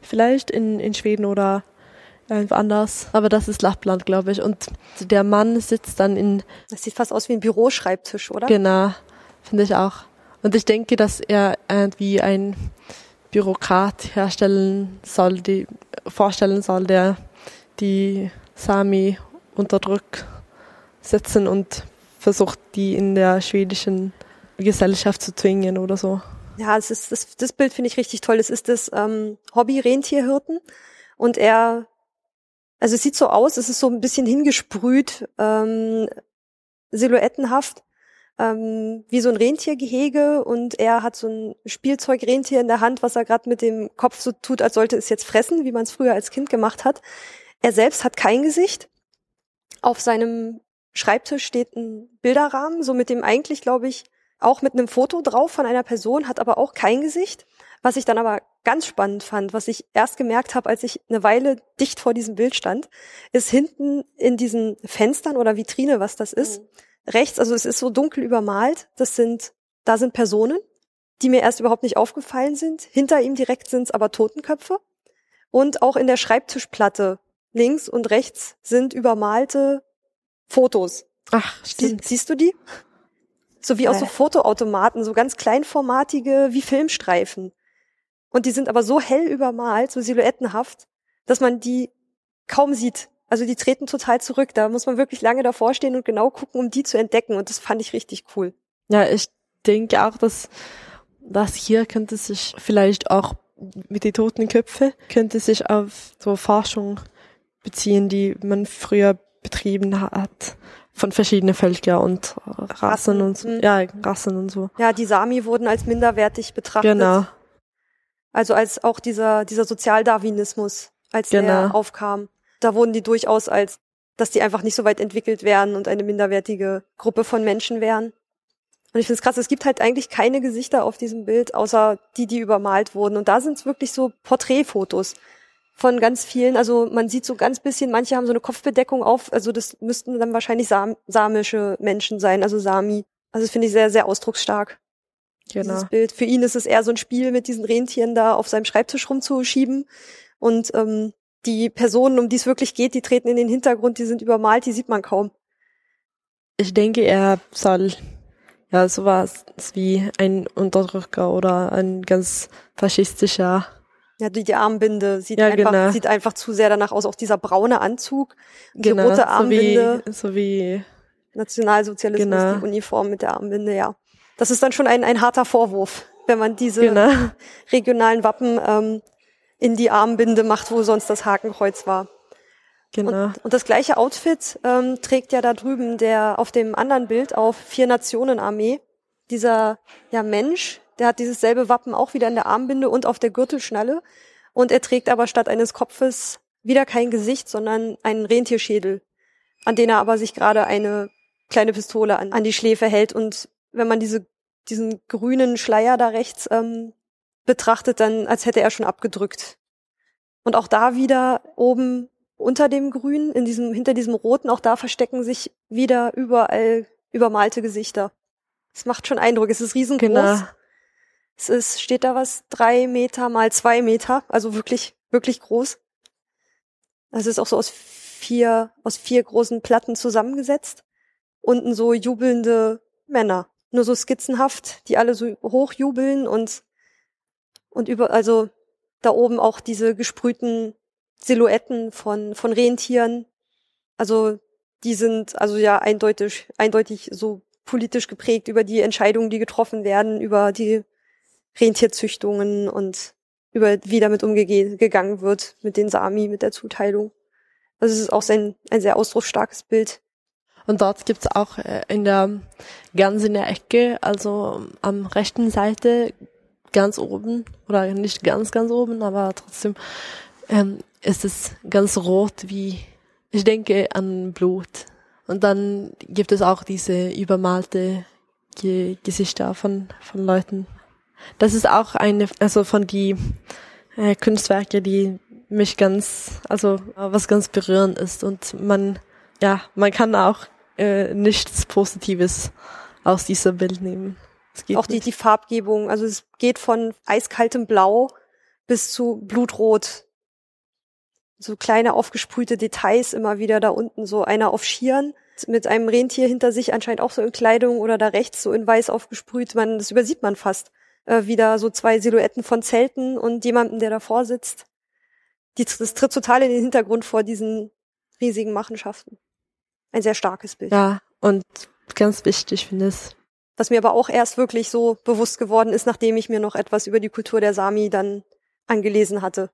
vielleicht in, in Schweden oder irgendwo anders. Aber das ist Lappland, glaube ich. Und der Mann sitzt dann in. Das sieht fast aus wie ein Büroschreibtisch, oder? Genau, finde ich auch. Und ich denke, dass er irgendwie ein Bürokrat herstellen soll, die vorstellen soll, der die Sami unter Druck setzen und versucht, die in der schwedischen Gesellschaft zu zwingen oder so. Ja, es ist, das, das Bild finde ich richtig toll. Es ist das ähm, Hobby Rentierhirten und er, also es sieht so aus, es ist so ein bisschen hingesprüht, ähm, silhouettenhaft, ähm, wie so ein Rentiergehege und er hat so ein Spielzeugrentier in der Hand, was er gerade mit dem Kopf so tut, als sollte es jetzt fressen, wie man es früher als Kind gemacht hat. Er selbst hat kein Gesicht. Auf seinem Schreibtisch steht ein Bilderrahmen, so mit dem eigentlich, glaube ich, auch mit einem Foto drauf von einer Person, hat aber auch kein Gesicht. Was ich dann aber ganz spannend fand, was ich erst gemerkt habe, als ich eine Weile dicht vor diesem Bild stand, ist hinten in diesen Fenstern oder Vitrine, was das ist, mhm. rechts, also es ist so dunkel übermalt, das sind, da sind Personen, die mir erst überhaupt nicht aufgefallen sind. Hinter ihm direkt sind es aber Totenköpfe. Und auch in der Schreibtischplatte links und rechts sind übermalte Fotos. Ach, stimmt. Sie, siehst du die? So wie aus so Fotoautomaten, so ganz kleinformatige wie Filmstreifen. Und die sind aber so hell übermalt, so silhouettenhaft, dass man die kaum sieht. Also die treten total zurück. Da muss man wirklich lange davor stehen und genau gucken, um die zu entdecken. Und das fand ich richtig cool. Ja, ich denke auch, dass das hier könnte sich vielleicht auch mit den toten Köpfe könnte sich auf so Forschung beziehen, die man früher betrieben hat von verschiedenen Völkern und Rassen und so. Mhm. Ja, Rassen und so. Ja, die Sami wurden als minderwertig betrachtet. Genau. Also als auch dieser, dieser Sozialdarwinismus, als genau. der aufkam. Da wurden die durchaus als, dass die einfach nicht so weit entwickelt wären und eine minderwertige Gruppe von Menschen wären. Und ich finde es krass, es gibt halt eigentlich keine Gesichter auf diesem Bild, außer die, die übermalt wurden. Und da sind es wirklich so Porträtfotos von ganz vielen. Also man sieht so ganz bisschen, manche haben so eine Kopfbedeckung auf. Also das müssten dann wahrscheinlich sam samische Menschen sein, also Sami. Also das finde ich sehr, sehr ausdrucksstark. Genau. Dieses Bild. Für ihn ist es eher so ein Spiel, mit diesen Rentieren da auf seinem Schreibtisch rumzuschieben. Und ähm, die Personen, um die es wirklich geht, die treten in den Hintergrund, die sind übermalt, die sieht man kaum. Ich denke, er soll ja sowas wie ein Unterdrücker oder ein ganz faschistischer ja, die, die Armbinde sieht, ja, einfach, genau. sieht einfach zu sehr danach aus. Auch dieser braune Anzug, die genau, rote Armbinde. So wie, so wie Nationalsozialismus, genau. die Uniform mit der Armbinde, ja. Das ist dann schon ein, ein harter Vorwurf, wenn man diese genau. regionalen Wappen ähm, in die Armbinde macht, wo sonst das Hakenkreuz war. Genau. Und, und das gleiche Outfit ähm, trägt ja da drüben der auf dem anderen Bild auf Vier Nationen Armee. Dieser ja Mensch, der hat dieses selbe Wappen auch wieder in der Armbinde und auf der Gürtelschnalle. Und er trägt aber statt eines Kopfes wieder kein Gesicht, sondern einen Rentierschädel, an den er aber sich gerade eine kleine Pistole an, an die Schläfe hält. Und wenn man diese, diesen grünen Schleier da rechts ähm, betrachtet, dann als hätte er schon abgedrückt. Und auch da wieder oben unter dem Grün, in diesem, hinter diesem Roten, auch da verstecken sich wieder überall übermalte Gesichter. Es macht schon Eindruck. Es ist riesengroß. Genau. Es ist, steht da was, drei Meter mal zwei Meter, also wirklich, wirklich groß. Also es ist auch so aus vier, aus vier großen Platten zusammengesetzt. Unten so jubelnde Männer. Nur so skizzenhaft, die alle so hochjubeln und, und über, also da oben auch diese gesprühten Silhouetten von, von Rentieren. Also die sind also ja eindeutig, eindeutig so politisch geprägt über die Entscheidungen, die getroffen werden, über die Rentierzüchtungen und über wie damit umgegangen wird mit den Sami, mit der Zuteilung. Also es ist auch sein, ein sehr ausdrucksstarkes Bild. Und dort gibt's auch äh, in der ganz in der Ecke, also am rechten Seite, ganz oben, oder nicht ganz, ganz oben, aber trotzdem ähm, ist es ganz rot wie, ich denke an Blut. Und dann gibt es auch diese übermalte Ge Gesichter von, von Leuten. Das ist auch eine, also von die äh, Kunstwerke, die mich ganz, also was ganz berührend ist und man, ja, man kann auch äh, nichts Positives aus dieser Bild nehmen. auch die, die Farbgebung, also es geht von eiskaltem Blau bis zu Blutrot so kleine aufgesprühte Details immer wieder da unten, so einer auf Schieren mit einem Rentier hinter sich, anscheinend auch so in Kleidung oder da rechts so in weiß aufgesprüht. Man, das übersieht man fast. Äh, wieder so zwei Silhouetten von Zelten und jemanden, der davor sitzt. Die, das tritt total in den Hintergrund vor diesen riesigen Machenschaften. Ein sehr starkes Bild. Ja, und ganz wichtig finde ich. Was mir aber auch erst wirklich so bewusst geworden ist, nachdem ich mir noch etwas über die Kultur der Sami dann angelesen hatte.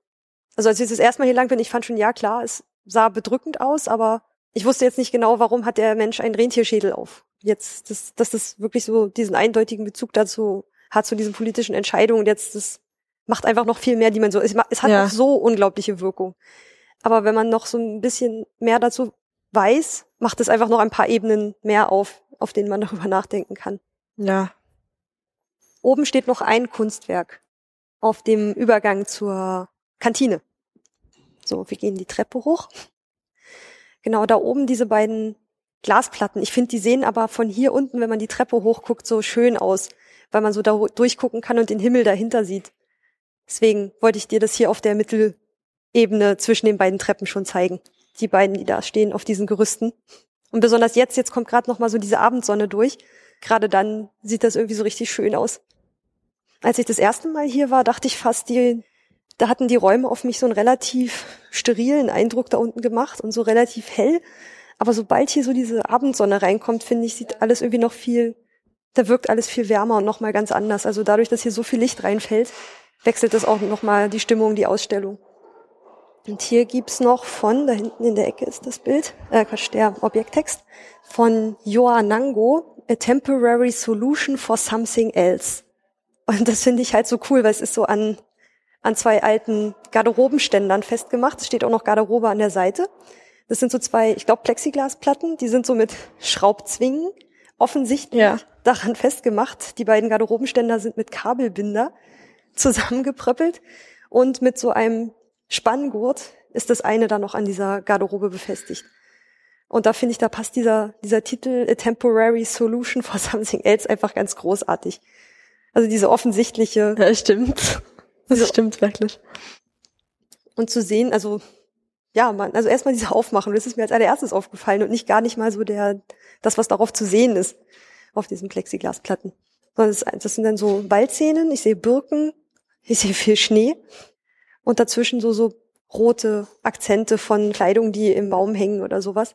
Also als ich das erste Mal hier lang bin, ich fand schon, ja klar, es sah bedrückend aus, aber ich wusste jetzt nicht genau, warum hat der Mensch einen Rentierschädel auf. Jetzt, dass, dass das wirklich so diesen eindeutigen Bezug dazu hat, zu diesen politischen Entscheidungen. Und jetzt, das macht einfach noch viel mehr Dimension. Es, es hat ja. auch so unglaubliche Wirkung. Aber wenn man noch so ein bisschen mehr dazu weiß, macht es einfach noch ein paar Ebenen mehr auf, auf denen man darüber nachdenken kann. Ja. Oben steht noch ein Kunstwerk auf dem Übergang zur Kantine. So, wir gehen die Treppe hoch. Genau, da oben diese beiden Glasplatten. Ich finde, die sehen aber von hier unten, wenn man die Treppe hochguckt, so schön aus, weil man so da durchgucken kann und den Himmel dahinter sieht. Deswegen wollte ich dir das hier auf der Mittelebene zwischen den beiden Treppen schon zeigen. Die beiden, die da stehen auf diesen Gerüsten. Und besonders jetzt, jetzt kommt gerade noch mal so diese Abendsonne durch. Gerade dann sieht das irgendwie so richtig schön aus. Als ich das erste Mal hier war, dachte ich fast, die da hatten die Räume auf mich so einen relativ sterilen Eindruck da unten gemacht und so relativ hell. Aber sobald hier so diese Abendsonne reinkommt, finde ich, sieht alles irgendwie noch viel, da wirkt alles viel wärmer und nochmal ganz anders. Also dadurch, dass hier so viel Licht reinfällt, wechselt das auch nochmal die Stimmung, die Ausstellung. Und hier gibt's noch von, da hinten in der Ecke ist das Bild, äh Quatsch, der Objekttext, von Nango, A Temporary Solution for Something Else. Und das finde ich halt so cool, weil es ist so an an zwei alten Garderobenständern festgemacht. Es steht auch noch Garderobe an der Seite. Das sind so zwei, ich glaube, Plexiglasplatten, die sind so mit Schraubzwingen offensichtlich ja. daran festgemacht. Die beiden Garderobenständer sind mit Kabelbinder zusammengepröppelt und mit so einem Spanngurt ist das eine dann noch an dieser Garderobe befestigt. Und da finde ich, da passt dieser, dieser Titel A Temporary Solution for Something Else einfach ganz großartig. Also diese offensichtliche. Ja, stimmt. Das so. stimmt wirklich. Und zu sehen, also ja, man, also erstmal diese Aufmachung, das ist mir als allererstes aufgefallen und nicht gar nicht mal so der, das, was darauf zu sehen ist, auf diesen Plexiglasplatten. Sondern das, das sind dann so Waldszenen, ich sehe Birken, ich sehe viel Schnee und dazwischen so, so rote Akzente von Kleidung, die im Baum hängen oder sowas.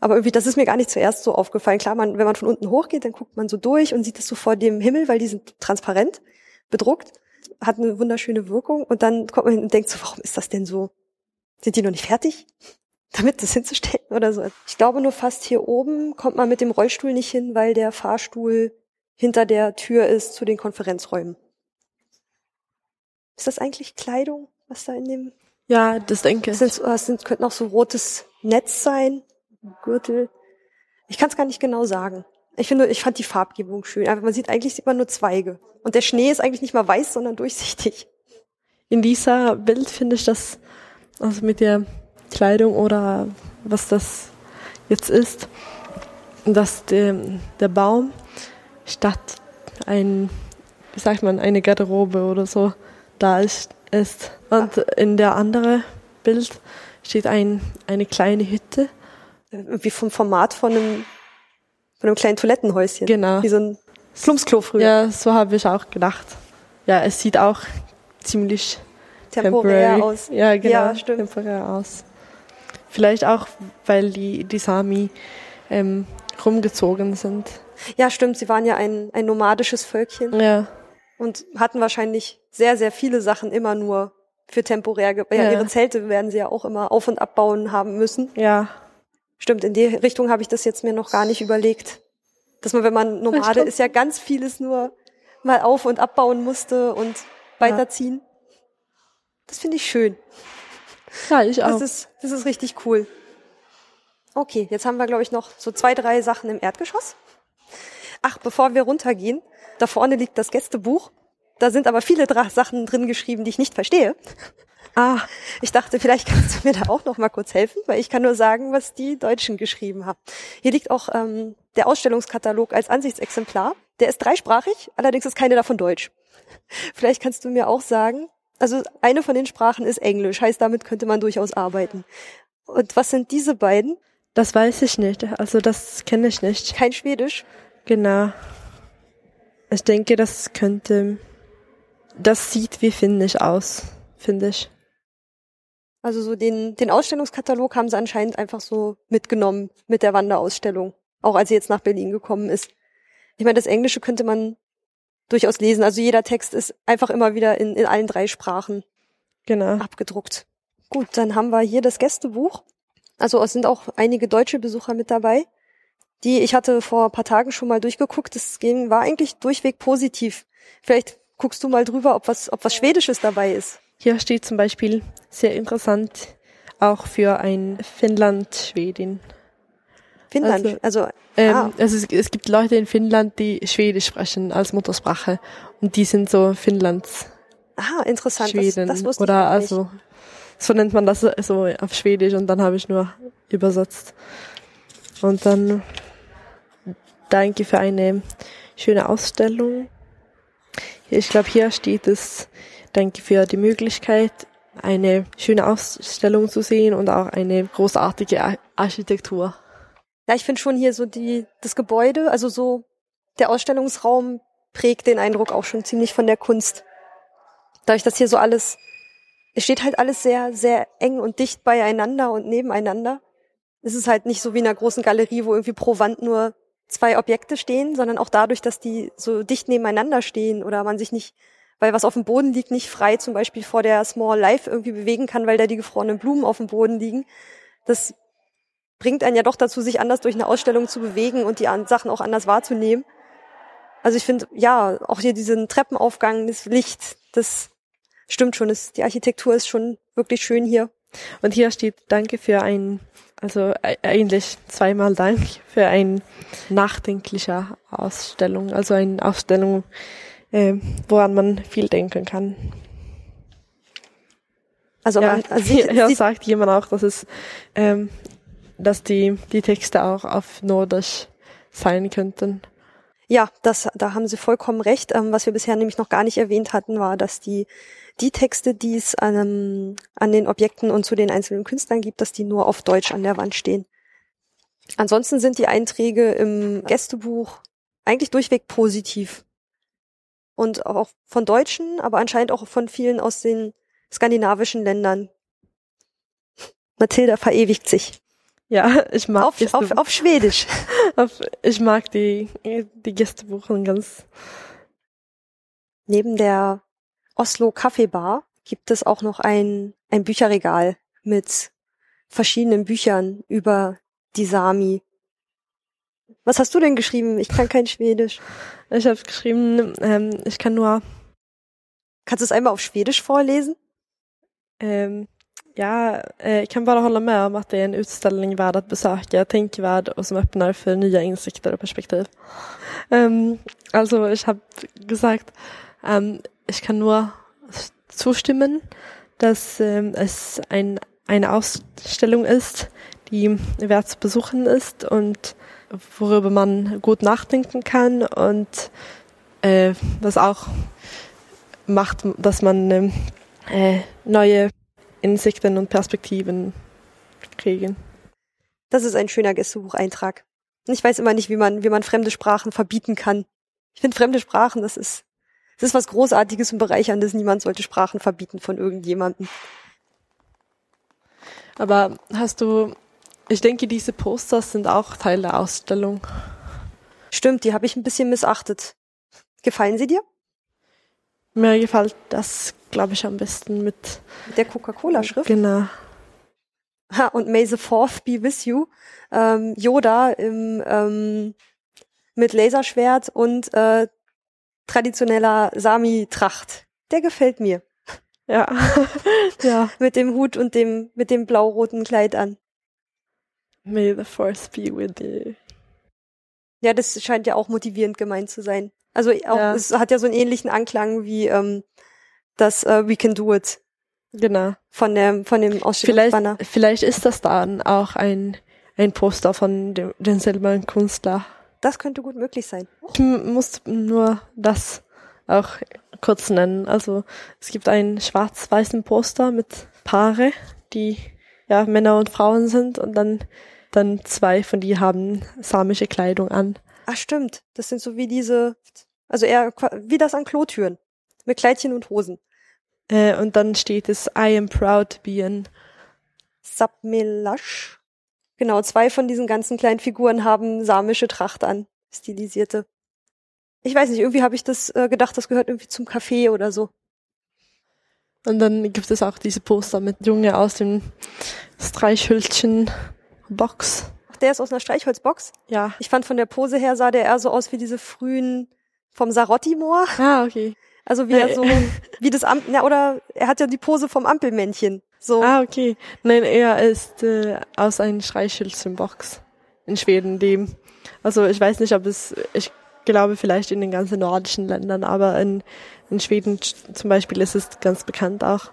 Aber irgendwie, das ist mir gar nicht zuerst so aufgefallen. Klar, man, wenn man von unten hochgeht, dann guckt man so durch und sieht es so vor dem Himmel, weil die sind transparent bedruckt hat eine wunderschöne Wirkung und dann kommt man hin und denkt so, warum ist das denn so? Sind die noch nicht fertig? damit das hinzustellen oder so. Ich glaube nur fast hier oben kommt man mit dem Rollstuhl nicht hin, weil der Fahrstuhl hinter der Tür ist zu den Konferenzräumen. Ist das eigentlich Kleidung, was da in dem? Ja, das denke ich. Sind, das sind, könnte noch so rotes Netz sein, Gürtel. Ich kann es gar nicht genau sagen. Ich finde, ich fand die Farbgebung schön. Aber man sieht eigentlich sieht man nur Zweige. Und der Schnee ist eigentlich nicht mal weiß, sondern durchsichtig. In dieser Bild finde ich das, also mit der Kleidung oder was das jetzt ist, dass der, der Baum statt ein, wie sagt man, eine Garderobe oder so da ist. ist. Und in der andere Bild steht ein, eine kleine Hütte. Wie vom Format von einem, von einem kleinen Toilettenhäuschen. Genau. Wie so ein Plumpsklo früher. Ja, so habe ich auch gedacht. Ja, es sieht auch ziemlich temporär aus. Ja, genau. Ja, stimmt. Temporär aus. Vielleicht auch, weil die, die Sami ähm, rumgezogen sind. Ja, stimmt. Sie waren ja ein, ein nomadisches Völkchen Ja. Und hatten wahrscheinlich sehr, sehr viele Sachen immer nur für temporär. Ja, Ja. ihre Zelte werden sie ja auch immer auf- und abbauen haben müssen. Ja. Stimmt, in die Richtung habe ich das jetzt mir noch gar nicht überlegt. Dass man, wenn man Nomade ist, ja ganz vieles nur mal auf- und abbauen musste und weiterziehen. Das finde ich schön. Ja, ich auch. Das ist, das ist richtig cool. Okay, jetzt haben wir, glaube ich, noch so zwei, drei Sachen im Erdgeschoss. Ach, bevor wir runtergehen, da vorne liegt das Gästebuch. Da sind aber viele Sachen drin geschrieben, die ich nicht verstehe. ah, Ich dachte, vielleicht kannst du mir da auch noch mal kurz helfen, weil ich kann nur sagen, was die Deutschen geschrieben haben. Hier liegt auch ähm, der Ausstellungskatalog als Ansichtsexemplar. Der ist dreisprachig, allerdings ist keine davon Deutsch. Vielleicht kannst du mir auch sagen, also eine von den Sprachen ist Englisch, heißt damit könnte man durchaus arbeiten. Und was sind diese beiden? das weiß ich nicht. Also das kenne ich nicht. Kein Schwedisch. Genau. Ich denke, das könnte, das sieht wie finnisch aus, finde ich. Also so den, den Ausstellungskatalog haben sie anscheinend einfach so mitgenommen mit der Wanderausstellung. Auch als sie jetzt nach Berlin gekommen ist. Ich meine, das Englische könnte man durchaus lesen. Also jeder Text ist einfach immer wieder in, in allen drei Sprachen Genau. abgedruckt. Gut, dann haben wir hier das Gästebuch. Also es sind auch einige deutsche Besucher mit dabei. Die, ich hatte vor ein paar Tagen schon mal durchgeguckt, das ging, war eigentlich durchweg positiv. Vielleicht guckst du mal drüber, ob was, ob was Schwedisches dabei ist. Hier steht zum Beispiel sehr interessant auch für ein Finnland-Schwedin. Finnland. Also, Ähm, ah, also es, es gibt Leute in Finnland, die Schwedisch sprechen als Muttersprache und die sind so Finnlands ah, interessant. Schweden das, das wusste oder also so nennt man das so auf Schwedisch und dann habe ich nur übersetzt. Und dann danke für eine schöne Ausstellung. Ich glaube, hier steht es, danke für die Möglichkeit, eine schöne Ausstellung zu sehen und auch eine großartige Ar Architektur. Ja, ich finde schon hier so die, das Gebäude, also so der Ausstellungsraum prägt den Eindruck auch schon ziemlich von der Kunst. Dadurch, dass hier so alles, es steht halt alles sehr, sehr eng und dicht beieinander und nebeneinander. Es ist halt nicht so wie in einer großen Galerie, wo irgendwie pro Wand nur zwei Objekte stehen, sondern auch dadurch, dass die so dicht nebeneinander stehen oder man sich nicht, weil was auf dem Boden liegt, nicht frei zum Beispiel vor der Small Life irgendwie bewegen kann, weil da die gefrorenen Blumen auf dem Boden liegen. Das bringt einen ja doch dazu, sich anders durch eine Ausstellung zu bewegen und die Sachen auch anders wahrzunehmen. Also ich finde, ja, auch hier diesen Treppenaufgang, das Licht, das stimmt schon. Das, die Architektur ist schon wirklich schön hier. Und hier steht Danke für ein, also e- eigentlich zweimal Dank für ein nachdenklicher Ausstellung, also eine Ausstellung, äh, woran man viel denken kann. Also, ja, man, also hier sieht, sagt jemand auch, dass es, ähm, dass die die Texte auch auf Nordisch sein könnten. Ja, das, da haben Sie vollkommen recht. Ähm, was wir bisher nämlich noch gar nicht erwähnt hatten, war, dass die die Texte, die es an, an den Objekten und zu den einzelnen Künstlern gibt, dass die nur auf Deutsch an der Wand stehen. Ansonsten sind die Einträge im Gästebuch eigentlich durchweg positiv. Und auch von Deutschen, aber anscheinend auch von vielen aus den skandinavischen Ländern. Mathilda verewigt sich. Ja, ich mag Auf, auf, auf Schwedisch. auf- ich mag die die Gästebuchen ganz. Neben der Oslo Kaffeebar gibt es auch noch ein, ein Bücherregal mit verschiedenen Büchern über die Sami. Was hast du denn geschrieben? Ich kann kein Schwedisch. Ich habe geschrieben, ähm, ich kann nur. Kannst du es einmal auf Schwedisch vorlesen? Ähm, ja, eh, jag kan bara hålla med om att det är en utställning värd att besöka, tänkvärd och som öppnar för nya insikter och perspektiv. Ähm, also ich habe gesagt, ähm, ich kann nur zustimmen, dass ähm, es ein, eine Ausstellung ist, die wert zu besuchen ist und worüber man gut nachdenken kann und äh, was auch macht, dass man äh, neue Insikten und Perspektiven kriegen. Das ist ein schöner Gästebucheintrag. Ich weiß immer nicht, wie man, wie man fremde Sprachen verbieten kann. Ich finde fremde Sprachen, das ist, das ist was Großartiges und Bereicherndes. Niemand sollte Sprachen verbieten von irgendjemandem. Aber hast du, ich denke, diese Posters sind auch Teil der Ausstellung. Stimmt, die habe ich ein bisschen missachtet. Gefallen sie dir? Mir gefällt das, glaube ich, am besten mit, mit der Coca-Cola-Schrift. Genau. Ha, und May the Fourth be with you. Ähm, Yoda im, ähm, mit Laserschwert und äh, traditioneller Sami-Tracht. Der gefällt mir. Ja. ja. Mit dem Hut und dem, mit dem blau-roten Kleid an. May the Force be with you. Ja, das scheint ja auch motivierend gemeint zu sein. Also auch, ja. es hat ja so einen ähnlichen Anklang wie ähm, das äh, We Can Do It. Genau. Von dem, von dem Ausstellungsbanner. Vielleicht, vielleicht ist das dann auch ein, ein Poster von dem, denselben Künstler. Das könnte gut möglich sein. Ich muss nur das auch kurz nennen. Also es gibt einen schwarz-weißen Poster mit Paare, die ja Männer und Frauen sind und dann dann zwei von die haben samische Kleidung an. Ach stimmt, das sind so wie diese, also eher wie das an Klotüren mit Kleidchen und Hosen. Äh, und dann steht es I am proud to be an Sapmelash. Genau, zwei von diesen ganzen kleinen Figuren haben samische Tracht an, stilisierte. Ich weiß nicht, irgendwie habe ich das äh, gedacht, das gehört irgendwie zum Café oder so. Und dann gibt es auch diese Poster mit Junge aus dem Streichhölzchen Box. Ach, der ist aus einer Streichholzbox? Ja. Ich fand von der Pose her sah der eher so aus wie diese frühen vom Sarotti-Moor. Ah, okay. Also wie er so, wie das Amt, ja, oder er hat ja die Pose vom Ampelmännchen. So. Ah, okay. Nein, er ist äh, aus einem Streichhölzchenbox in Schweden, dem, also ich weiß nicht, ob es, ich glaube vielleicht in den ganzen nordischen Ländern, aber in, in Schweden zum Beispiel ist es ganz bekannt auch.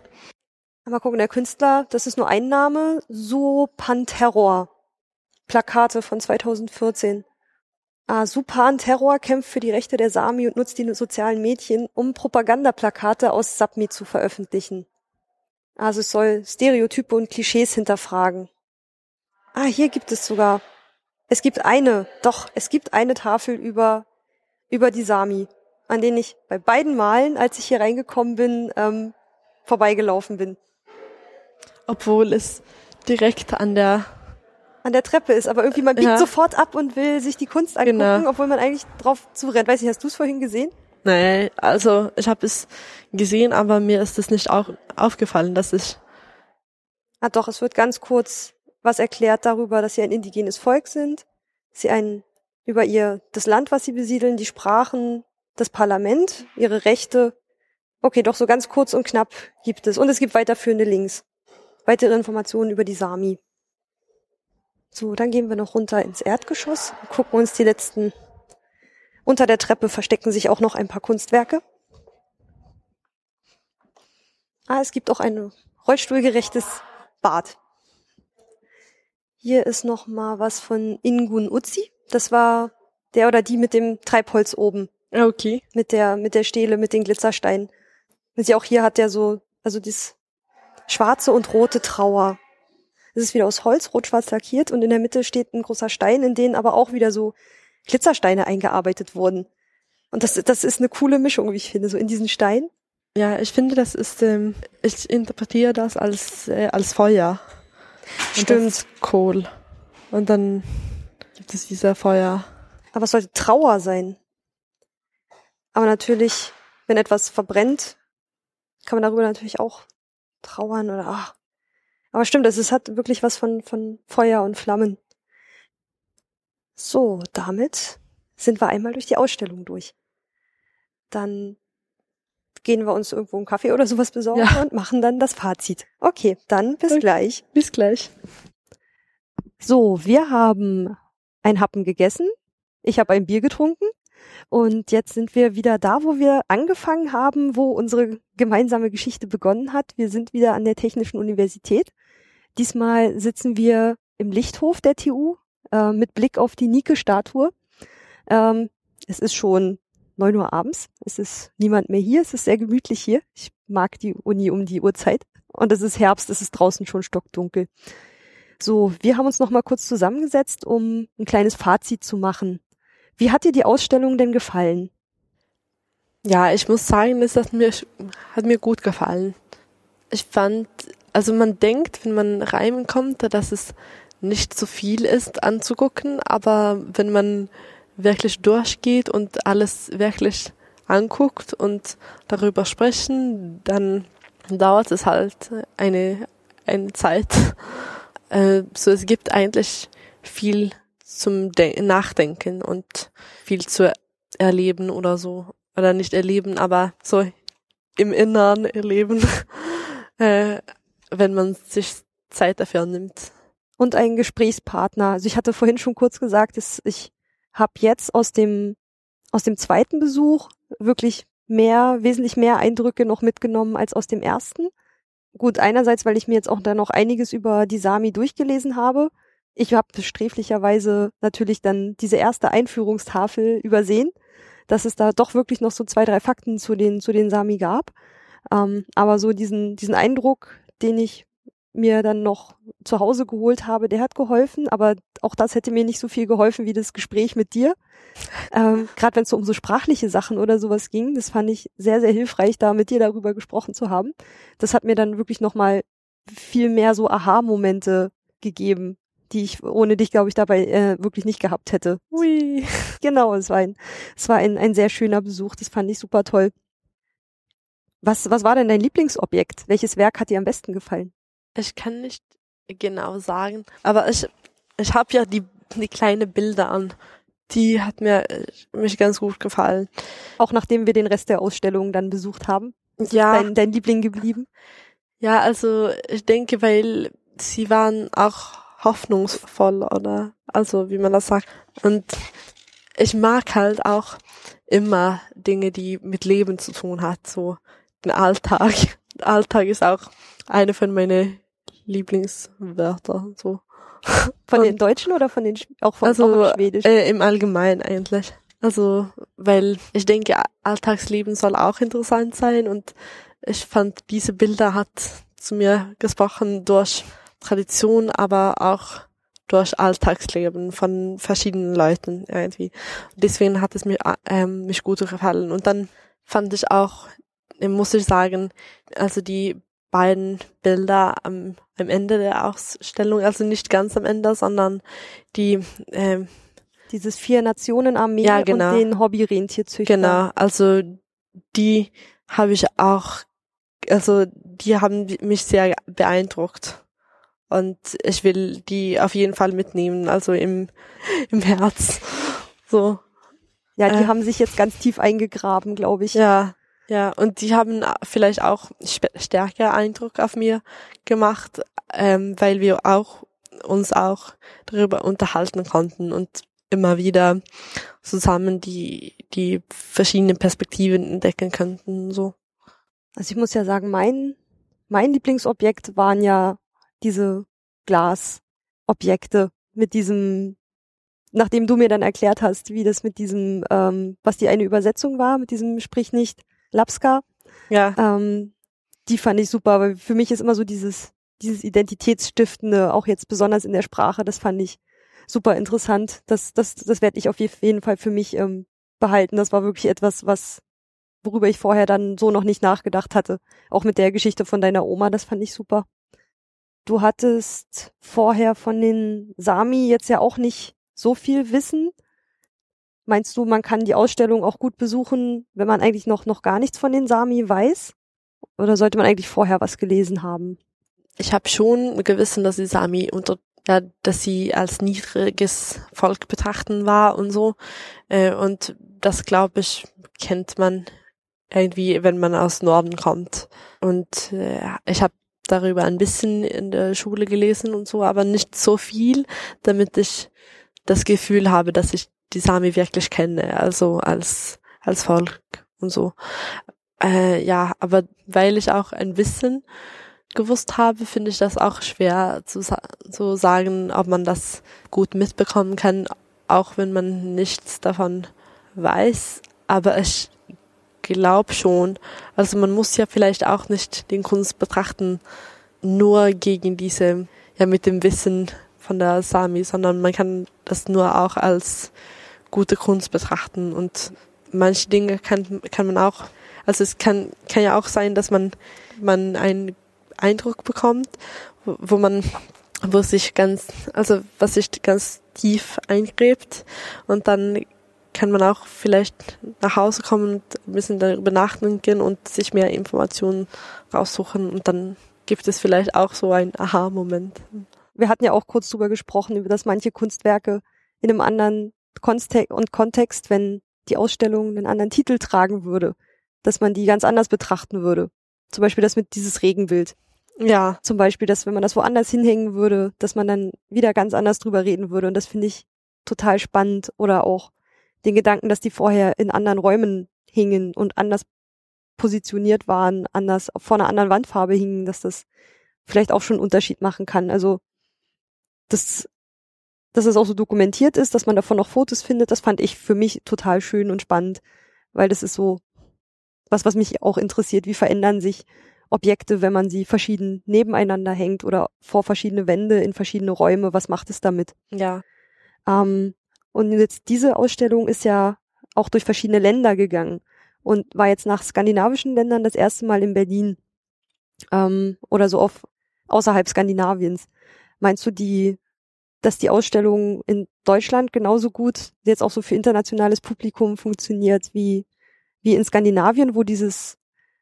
Mal gucken, der Künstler, das ist nur ein Name, Supan Terror. Plakate von 2014. Ah, Supan Terror kämpft für die Rechte der Sami und nutzt die sozialen Medien, um Propagandaplakate aus Sapmi zu veröffentlichen. Also es soll Stereotype und Klischees hinterfragen. Ah, hier gibt es sogar. Es gibt eine, doch, es gibt eine Tafel über, über die Sami, an denen ich bei beiden Malen, als ich hier reingekommen bin, ähm, vorbeigelaufen bin. Obwohl es direkt an der an der Treppe ist, aber irgendwie man biegt ja. sofort ab und will sich die Kunst angucken, genau. obwohl man eigentlich drauf zurennt. Weiß nicht, hast du es vorhin gesehen? Nee, also ich habe es gesehen, aber mir ist es nicht auch aufgefallen, dass ich. Ah doch, es wird ganz kurz was erklärt darüber, dass sie ein indigenes Volk sind, sie ein über ihr das Land, was sie besiedeln, die Sprachen, das Parlament, ihre Rechte. Okay, doch so ganz kurz und knapp gibt es und es gibt weiterführende Links weitere Informationen über die Sami. So, dann gehen wir noch runter ins Erdgeschoss und gucken uns die letzten. Unter der Treppe verstecken sich auch noch ein paar Kunstwerke. Ah, es gibt auch ein rollstuhlgerechtes Bad. Hier ist noch mal was von Ingun Uzi. Das war der oder die mit dem Treibholz oben. Okay. Mit der, mit der Stele, mit den Glitzersteinen. Und sie auch hier hat der so, also dieses schwarze und rote Trauer. Es ist wieder aus Holz, rot-schwarz lackiert und in der Mitte steht ein großer Stein, in den aber auch wieder so Glitzersteine eingearbeitet wurden. Und das, das ist eine coole Mischung, wie ich finde, so in diesen Stein. Ja, ich finde, das ist, ähm, ich interpretiere das als, äh, als Feuer. Stimmt. Kohl. Und dann gibt es dieser Feuer. Aber es sollte Trauer sein. Aber natürlich, wenn etwas verbrennt, kann man darüber natürlich auch trauern oder ach. Aber stimmt, es hat wirklich was von, von Feuer und Flammen. So, damit sind wir einmal durch die Ausstellung durch. Dann gehen wir uns irgendwo einen Kaffee oder sowas besorgen ja. und machen dann das Fazit. Okay, dann bis okay. gleich. Bis gleich. So, wir haben ein Happen gegessen. Ich habe ein Bier getrunken. Und jetzt sind wir wieder da, wo wir angefangen haben, wo unsere gemeinsame Geschichte begonnen hat. Wir sind wieder an der Technischen Universität. Diesmal sitzen wir im Lichthof der TU äh, mit Blick auf die Nike-Statue. Ähm, es ist schon neun Uhr abends. Es ist niemand mehr hier. Es ist sehr gemütlich hier. Ich mag die Uni um die Uhrzeit. Und es ist Herbst. Es ist draußen schon stockdunkel. So, wir haben uns noch mal kurz zusammengesetzt, um ein kleines Fazit zu machen. Wie hat dir die Ausstellung denn gefallen? Ja, ich muss sagen, es hat mir, hat mir gut gefallen. Ich fand, also man denkt, wenn man reinkommt, dass es nicht so viel ist anzugucken, aber wenn man wirklich durchgeht und alles wirklich anguckt und darüber sprechen, dann dauert es halt eine, eine Zeit. Äh, so es gibt eigentlich viel zum Den Nachdenken und viel zu erleben oder so. Oder nicht erleben, aber so im Inneren erleben, äh, wenn man sich Zeit dafür nimmt. Und einen Gesprächspartner. Also ich hatte vorhin schon kurz gesagt, dass ich habe jetzt aus dem aus dem zweiten Besuch wirklich mehr, wesentlich mehr Eindrücke noch mitgenommen als aus dem ersten. Gut, einerseits, weil ich mir jetzt auch da noch einiges über die Sami durchgelesen habe. Ich habe sträflicherweise natürlich dann diese erste Einführungstafel übersehen, dass es da doch wirklich noch so zwei, drei Fakten zu den, zu den Sami gab. Ähm, aber so diesen, diesen Eindruck, den ich mir dann noch zu Hause geholt habe, der hat geholfen, aber auch das hätte mir nicht so viel geholfen wie das Gespräch mit dir. Ähm, Gerade wenn es so um so sprachliche Sachen oder sowas ging, das fand ich sehr, sehr hilfreich, da mit dir darüber gesprochen zu haben. Das hat mir dann wirklich nochmal viel mehr so Aha-Momente gegeben, die ich ohne dich, glaube ich, dabei äh, wirklich nicht gehabt hätte. Ui. Genau, es war ein, es war ein, ein sehr schöner Besuch, das fand ich super toll. Was, was war denn dein Lieblingsobjekt? Welches Werk hat dir am besten gefallen? Ich kann nicht genau sagen, aber ich, ich habe ja die, die kleine Bilder an. Die hat mir mich ganz gut gefallen. Auch nachdem wir den Rest der Ausstellung dann besucht haben? Ja. Dein, dein Liebling geblieben? Ja, also ich denke, weil sie waren auch hoffnungsvoll oder also wie man das sagt. Und ich mag halt auch immer Dinge, die mit Leben zu tun hat, so den Alltag. Alltag ist auch eine von meinen Lieblingswörter so. Von den Deutschen oder von den auch von also, Schwedisch? Äh, Im Allgemeinen eigentlich. Also, weil ich denke, Alltagsleben soll auch interessant sein und ich fand, diese Bilder hat zu mir gesprochen durch Tradition, aber auch durch Alltagsleben von verschiedenen Leuten irgendwie. Deswegen hat es mir ähm, mich gut gefallen. Und dann fand ich auch, muss ich sagen, also die beiden Bilder am, am Ende der Ausstellung, also nicht ganz am Ende, sondern die ähm, dieses vier Nationen Armee ja, genau. und den Hobby Rentierzüchter. Genau, also die habe ich auch, also die haben mich sehr beeindruckt und ich will die auf jeden Fall mitnehmen, also im im Herz. So. Ja, die äh, haben sich jetzt ganz tief eingegraben, glaube ich. Ja. Ja, und die haben vielleicht auch stärker Eindruck auf mir gemacht, ähm, weil wir auch uns auch darüber unterhalten konnten und immer wieder zusammen die die verschiedenen Perspektiven entdecken könnten so. Also ich muss ja sagen, mein mein Lieblingsobjekt waren ja diese Glasobjekte mit diesem nachdem du mir dann erklärt hast, wie das mit diesem, ähm, was die eine Übersetzung war, mit diesem Sprich nicht, Lapska. Ja. Ähm, die fand ich super, weil für mich ist immer so dieses, dieses Identitätsstiftende, auch jetzt besonders in der Sprache, das fand ich super interessant. Das, das, das werde ich auf jeden Fall für mich ähm, behalten. Das war wirklich etwas, was, worüber ich vorher dann so noch nicht nachgedacht hatte. Auch mit der Geschichte von deiner Oma, das fand ich super. Du hattest vorher von den Sami jetzt ja auch nicht so viel Wissen. Meinst du, man kann die Ausstellung auch gut besuchen, wenn man eigentlich noch, noch gar nichts von den Sami weiß? Oder sollte man eigentlich vorher was gelesen haben? ich habe schon gewissen, dass die Sami unter ja, dass sie als niedriges Volk betrachten war und so. Äh, und das, glaube ich, kennt man irgendwie, wenn man aus Norden kommt. Und äh, ich habe darüber ein bisschen in der Schule gelesen und so, aber nicht so viel, damit ich das Gefühl habe, dass ich die Sami wirklich kenne, also als als Volk und so. Äh, ja, aber weil ich auch ein bisschen gewusst habe, finde ich das auch schwer zu, zu sagen, ob man das gut mitbekommen kann, auch wenn man nichts davon weiß. Aber ich glaube schon. Also man muss ja vielleicht auch nicht den Kunst betrachten nur gegen diese, ja mit dem Wissen von der Sami, sondern man kann das nur auch als gute Kunst betrachten und manche Dinge kann, kann man auch, also es kann, kann ja auch sein, dass man, man einen Eindruck bekommt, wo, man, wo sich ganz, also was sich ganz tief eingräbt und dann kann man auch vielleicht nach Hause kommen und ein bisschen darüber nachdenken und sich mehr Informationen raussuchen und dann gibt es vielleicht auch so einen Aha-Moment. Wir hatten ja auch kurz drüber gesprochen, über dass manche Kunstwerke in einem anderen Kontext und Kontext, wenn die Ausstellung einen anderen Titel tragen würde, dass man die ganz anders betrachten würde. Zum Beispiel das mit dieses Regenbild. Ja. Zum Beispiel, dass wenn man das woanders hinhängen würde, dass man dann wieder ganz anders drüber reden würde. Und das finde ich total spannend. Oder auch den Gedanken, dass die vorher in anderen Räumen hingen und anders positioniert waren, anders vor einer anderen Wandfarbe hingen, dass das vielleicht auch schon einen Unterschied machen kann. Also das dass es auch so dokumentiert ist, dass man davon noch Fotos findet, das fand ich für mich total schön und spannend, weil das ist so was, was mich auch interessiert. Wie verändern sich Objekte, wenn man sie verschieden nebeneinander hängt oder vor verschiedene Wände in verschiedene Räume? Was macht es damit? Ja. Ähm, und jetzt diese Ausstellung ist ja auch durch verschiedene Länder gegangen und war jetzt nach skandinavischen Ländern das erste Mal in Berlin ähm, oder so auf außerhalb Skandinaviens. Meinst du, die dass die Ausstellung in Deutschland genauso gut jetzt auch so für internationales Publikum funktioniert wie, wie in Skandinavien, wo dieses,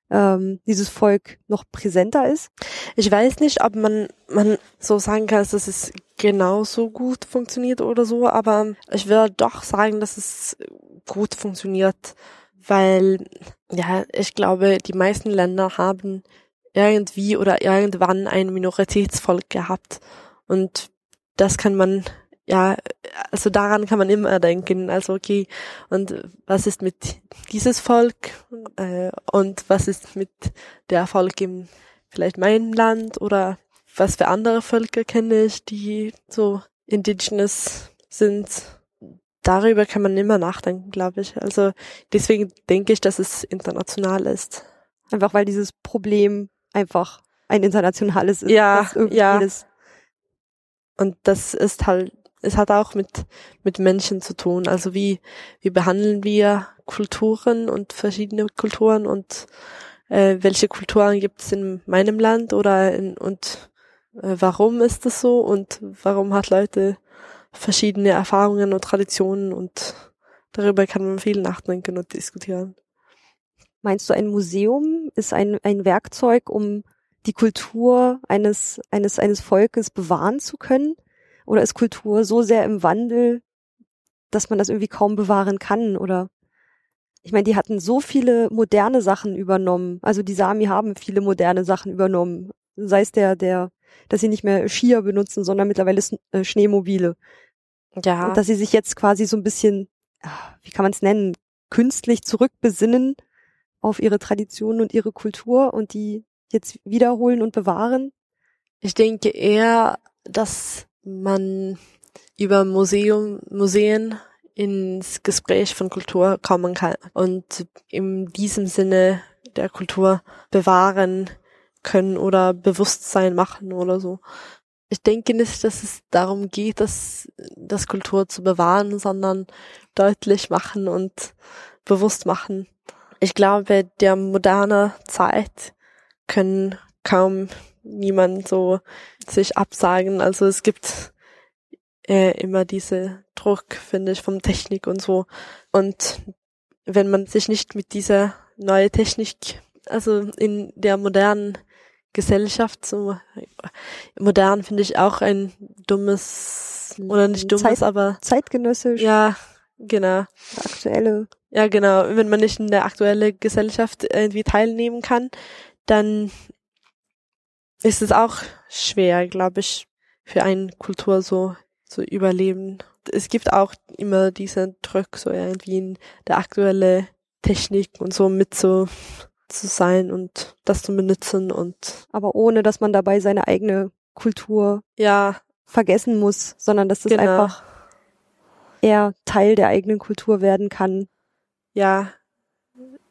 ähm, dieses Volk noch präsenter ist? Ich weiß nicht, ob man, man so sagen kann, dass es genauso gut funktioniert oder so, aber ich würde doch sagen, dass es gut funktioniert, weil, ja, ich glaube, die meisten Länder haben irgendwie oder irgendwann ein Minoritätsvolk gehabt und das kann man, ja, also daran kann man immer denken. Also okay, und was ist mit dieses Volk äh, und was ist mit der Volk im vielleicht meinem Land oder was für andere Völker kenne ich, die so indigenous sind. Darüber kann man immer nachdenken, glaube ich. Also deswegen denke ich, dass es international ist. Einfach weil dieses Problem einfach ein internationales ist. Ja, ja. Und das ist halt, es hat auch mit, mit Menschen zu tun. Also wie, wie behandeln wir Kulturen und verschiedene Kulturen und äh, welche Kulturen gibt es in meinem Land oder in, und äh, warum ist das so und warum hat Leute verschiedene Erfahrungen und Traditionen und darüber kann man viel nachdenken und diskutieren. Meinst du, ein Museum ist ein, ein Werkzeug, um die Kultur eines, eines, eines Volkes bewahren zu können? Oder ist Kultur so sehr im Wandel, dass man das irgendwie kaum bewahren kann? Oder ich meine, die hatten so viele moderne Sachen übernommen. Also die Sami haben viele moderne Sachen übernommen. Sei es der, der, dass sie nicht mehr Skier benutzen, sondern mittlerweile äh, Schneemobile. Ja. Und dass sie sich jetzt quasi so ein bisschen, ah, wie kann man es nennen, künstlich zurückbesinnen auf ihre Traditionen und ihre Kultur und die jetzt wiederholen und bewahren? Ich denke eher, dass man über Museum, Museen ins Gespräch von Kultur kommen kann und in diesem Sinne der Kultur bewahren können oder Bewusstsein machen oder so. Ich denke nicht, dass es darum geht, dass das Kultur zu bewahren, sondern deutlich machen und bewusst machen. Ich glaube, der moderne Zeit können kaum niemand so sich absagen. Also es gibt äh, immer diese Druck, finde ich, vom Technik und so. Und wenn man sich nicht mit dieser neue Technik, also in der modernen Gesellschaft. So modern finde ich auch ein dummes oder nicht dummes, Zeit, aber zeitgenössisch. Ja, genau. Aktuelle. Ja, genau. Wenn man nicht in der aktuellen Gesellschaft irgendwie teilnehmen kann, dann ist es auch schwer, glaube ich, für eine Kultur so zu überleben. Es gibt auch immer diesen Druck, so irgendwie in der aktuelle Technik und so mit so zu sein und das zu benutzen und aber ohne dass man dabei seine eigene Kultur ja vergessen muss, sondern dass das genau. einfach eher Teil der eigenen Kultur werden kann. Ja,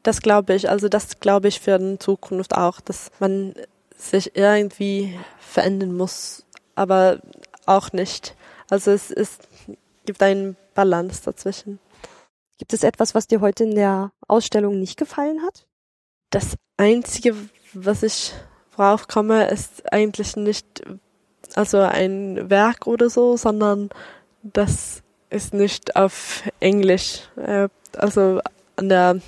das glaube ich. Also das glaube ich für die Zukunft auch, dass man sich irgendwie verändern muss, aber auch nicht. Also es ist, gibt einen Balance dazwischen. Gibt es etwas, was dir heute in der Ausstellung nicht gefallen hat? Das Einzige, was ich drauf komme, ist eigentlich nicht also ein Werk oder so, sondern das ist nicht auf Englisch, äh, also an der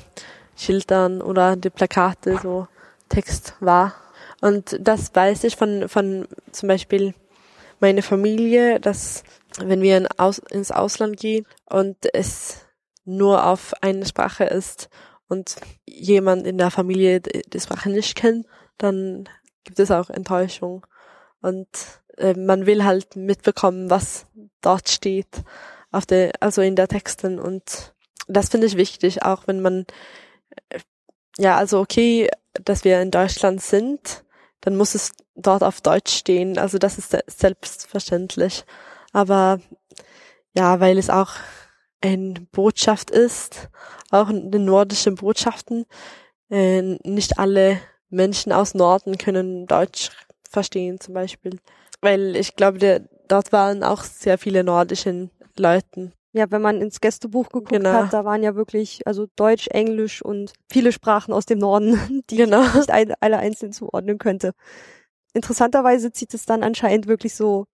Schildern oder die Plakate so Text war. Und das weiß ich von, von zum Beispiel meine Familie, dass wenn wir in Aus, ins Ausland gehen und es nur auf eine Sprache ist und jemand in der Familie die Sprache nicht kennt, dann gibt es auch Enttäuschung. Und äh, man will halt mitbekommen, was dort steht, auf der, also in der Texten. Und das finde ich wichtig, auch wenn man, ja, also okay, dass wir in Deutschland sind, dann muss es dort auf Deutsch stehen. Also das ist selbstverständlich. Aber ja, weil es auch eine Botschaft ist, auch in den nordischen Botschaften, äh, nicht alle Menschen aus Norden können Deutsch verstehen zum Beispiel. Weil ich glaube, dort waren auch sehr viele nordischen Leuten. Ja, wenn man ins Gästebuch geguckt genau. hat, da waren ja wirklich, also Deutsch, Englisch und viele Sprachen aus dem Norden, die genau. ich nicht ein, alle einzeln zuordnen könnte. Interessanterweise zieht es dann anscheinend wirklich so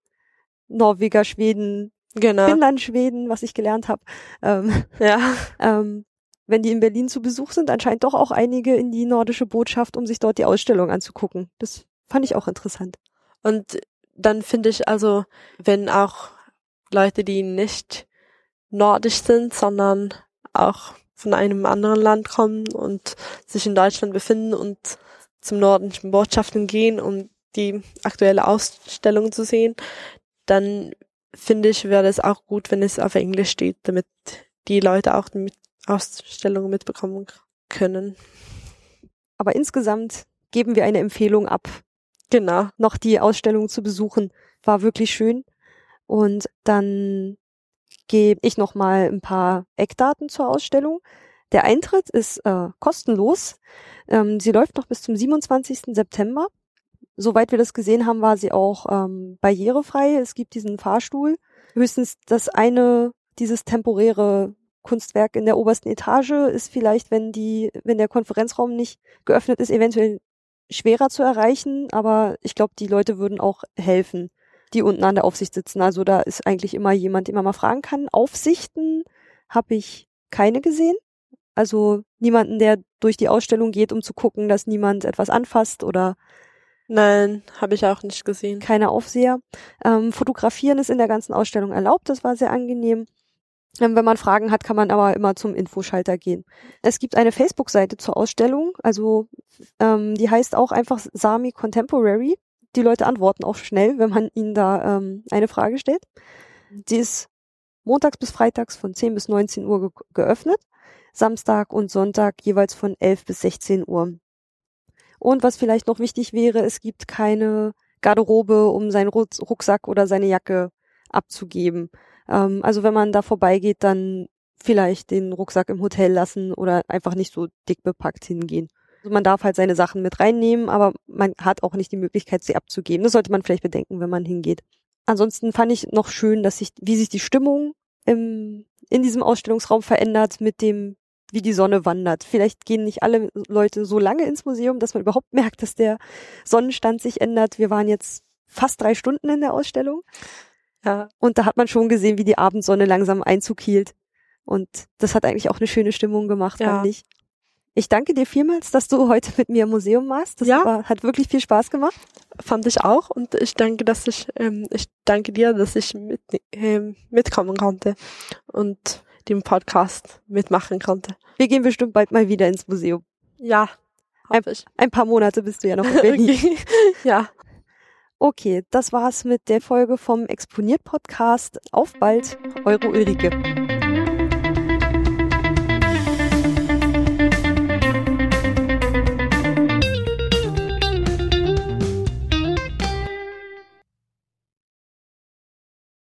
Norweger, Schweden, genau. Finnland, Schweden, was ich gelernt habe. Ähm, ja. Ähm, wenn die in Berlin zu Besuch sind, anscheinend doch auch einige in die nordische Botschaft, um sich dort die Ausstellung anzugucken. Das fand ich auch interessant. Und dann finde ich also, wenn auch Leute, die nicht nordisch sind, sondern auch von einem anderen Land kommen und sich in Deutschland befinden und zum nordischen Botschaften gehen, um die aktuelle Ausstellung zu sehen, dann finde ich, wäre es auch gut, wenn es auf Englisch steht, damit die Leute auch die Ausstellung mitbekommen können. Aber insgesamt geben wir eine Empfehlung ab. Genau. Noch die Ausstellung zu besuchen. War wirklich schön. Und dann gebe ich noch mal ein paar Eckdaten zur Ausstellung. Der Eintritt ist äh, kostenlos. Ähm, sie läuft noch bis zum 27. September. Soweit wir das gesehen haben, war sie auch ähm, barrierefrei. Es gibt diesen Fahrstuhl. Höchstens das eine, dieses temporäre Kunstwerk in der obersten Etage ist vielleicht, wenn die, wenn der Konferenzraum nicht geöffnet ist, eventuell schwerer zu erreichen. Aber ich glaube, die Leute würden auch helfen die unten an der Aufsicht sitzen. Also da ist eigentlich immer jemand, den man mal fragen kann. Aufsichten habe ich keine gesehen. Also niemanden, der durch die Ausstellung geht, um zu gucken, dass niemand etwas anfasst oder Nein, habe ich auch nicht gesehen. Keine Aufseher. Ähm, Fotografieren ist in der ganzen Ausstellung erlaubt, das war sehr angenehm. Ähm, wenn man Fragen hat, kann man aber immer zum Infoschalter gehen. Es gibt eine Facebook-Seite zur Ausstellung, also ähm, die heißt auch einfach Sami Contemporary die Leute antworten auch schnell, wenn man ihnen da ähm, eine Frage stellt. Sie ist montags bis freitags von 10 bis 19 Uhr ge geöffnet, Samstag und Sonntag jeweils von 11 bis 16 Uhr. Und was vielleicht noch wichtig wäre, es gibt keine Garderobe, um seinen Rucksack oder seine Jacke abzugeben. Ähm, also wenn man da vorbeigeht, dann vielleicht den Rucksack im Hotel lassen oder einfach nicht so dick bepackt hingehen. Also man darf halt seine Sachen mit reinnehmen, aber man hat auch nicht die Möglichkeit, sie abzugeben. Das sollte man vielleicht bedenken, wenn man hingeht. Ansonsten fand ich noch schön, dass sich, wie sich die Stimmung im, in diesem Ausstellungsraum verändert mit dem, wie die Sonne wandert. Vielleicht gehen nicht alle Leute so lange ins Museum, dass man überhaupt merkt, dass der Sonnenstand sich ändert. Wir waren jetzt fast drei Stunden in der Ausstellung. Ja. Und da hat man schon gesehen, wie die Abendsonne langsam Einzug hielt. Und das hat eigentlich auch eine schöne Stimmung gemacht, ja. fand ich. Ich danke dir vielmals, dass du heute mit mir im Museum warst. Das Ja. war, hat wirklich viel Spaß gemacht. Fand ich auch und ich danke, dass ich, ähm, ich danke dir, dass ich mit, ähm, mitkommen konnte und den Podcast mitmachen konnte. Wir gehen bestimmt bald mal wieder ins Museum. Ja, ich. Ein paar Monate bist du ja noch in Berlin. Okay. Ja. Okay, das war's mit der Folge vom Exponiert Podcast. Auf bald, eure Ulrike.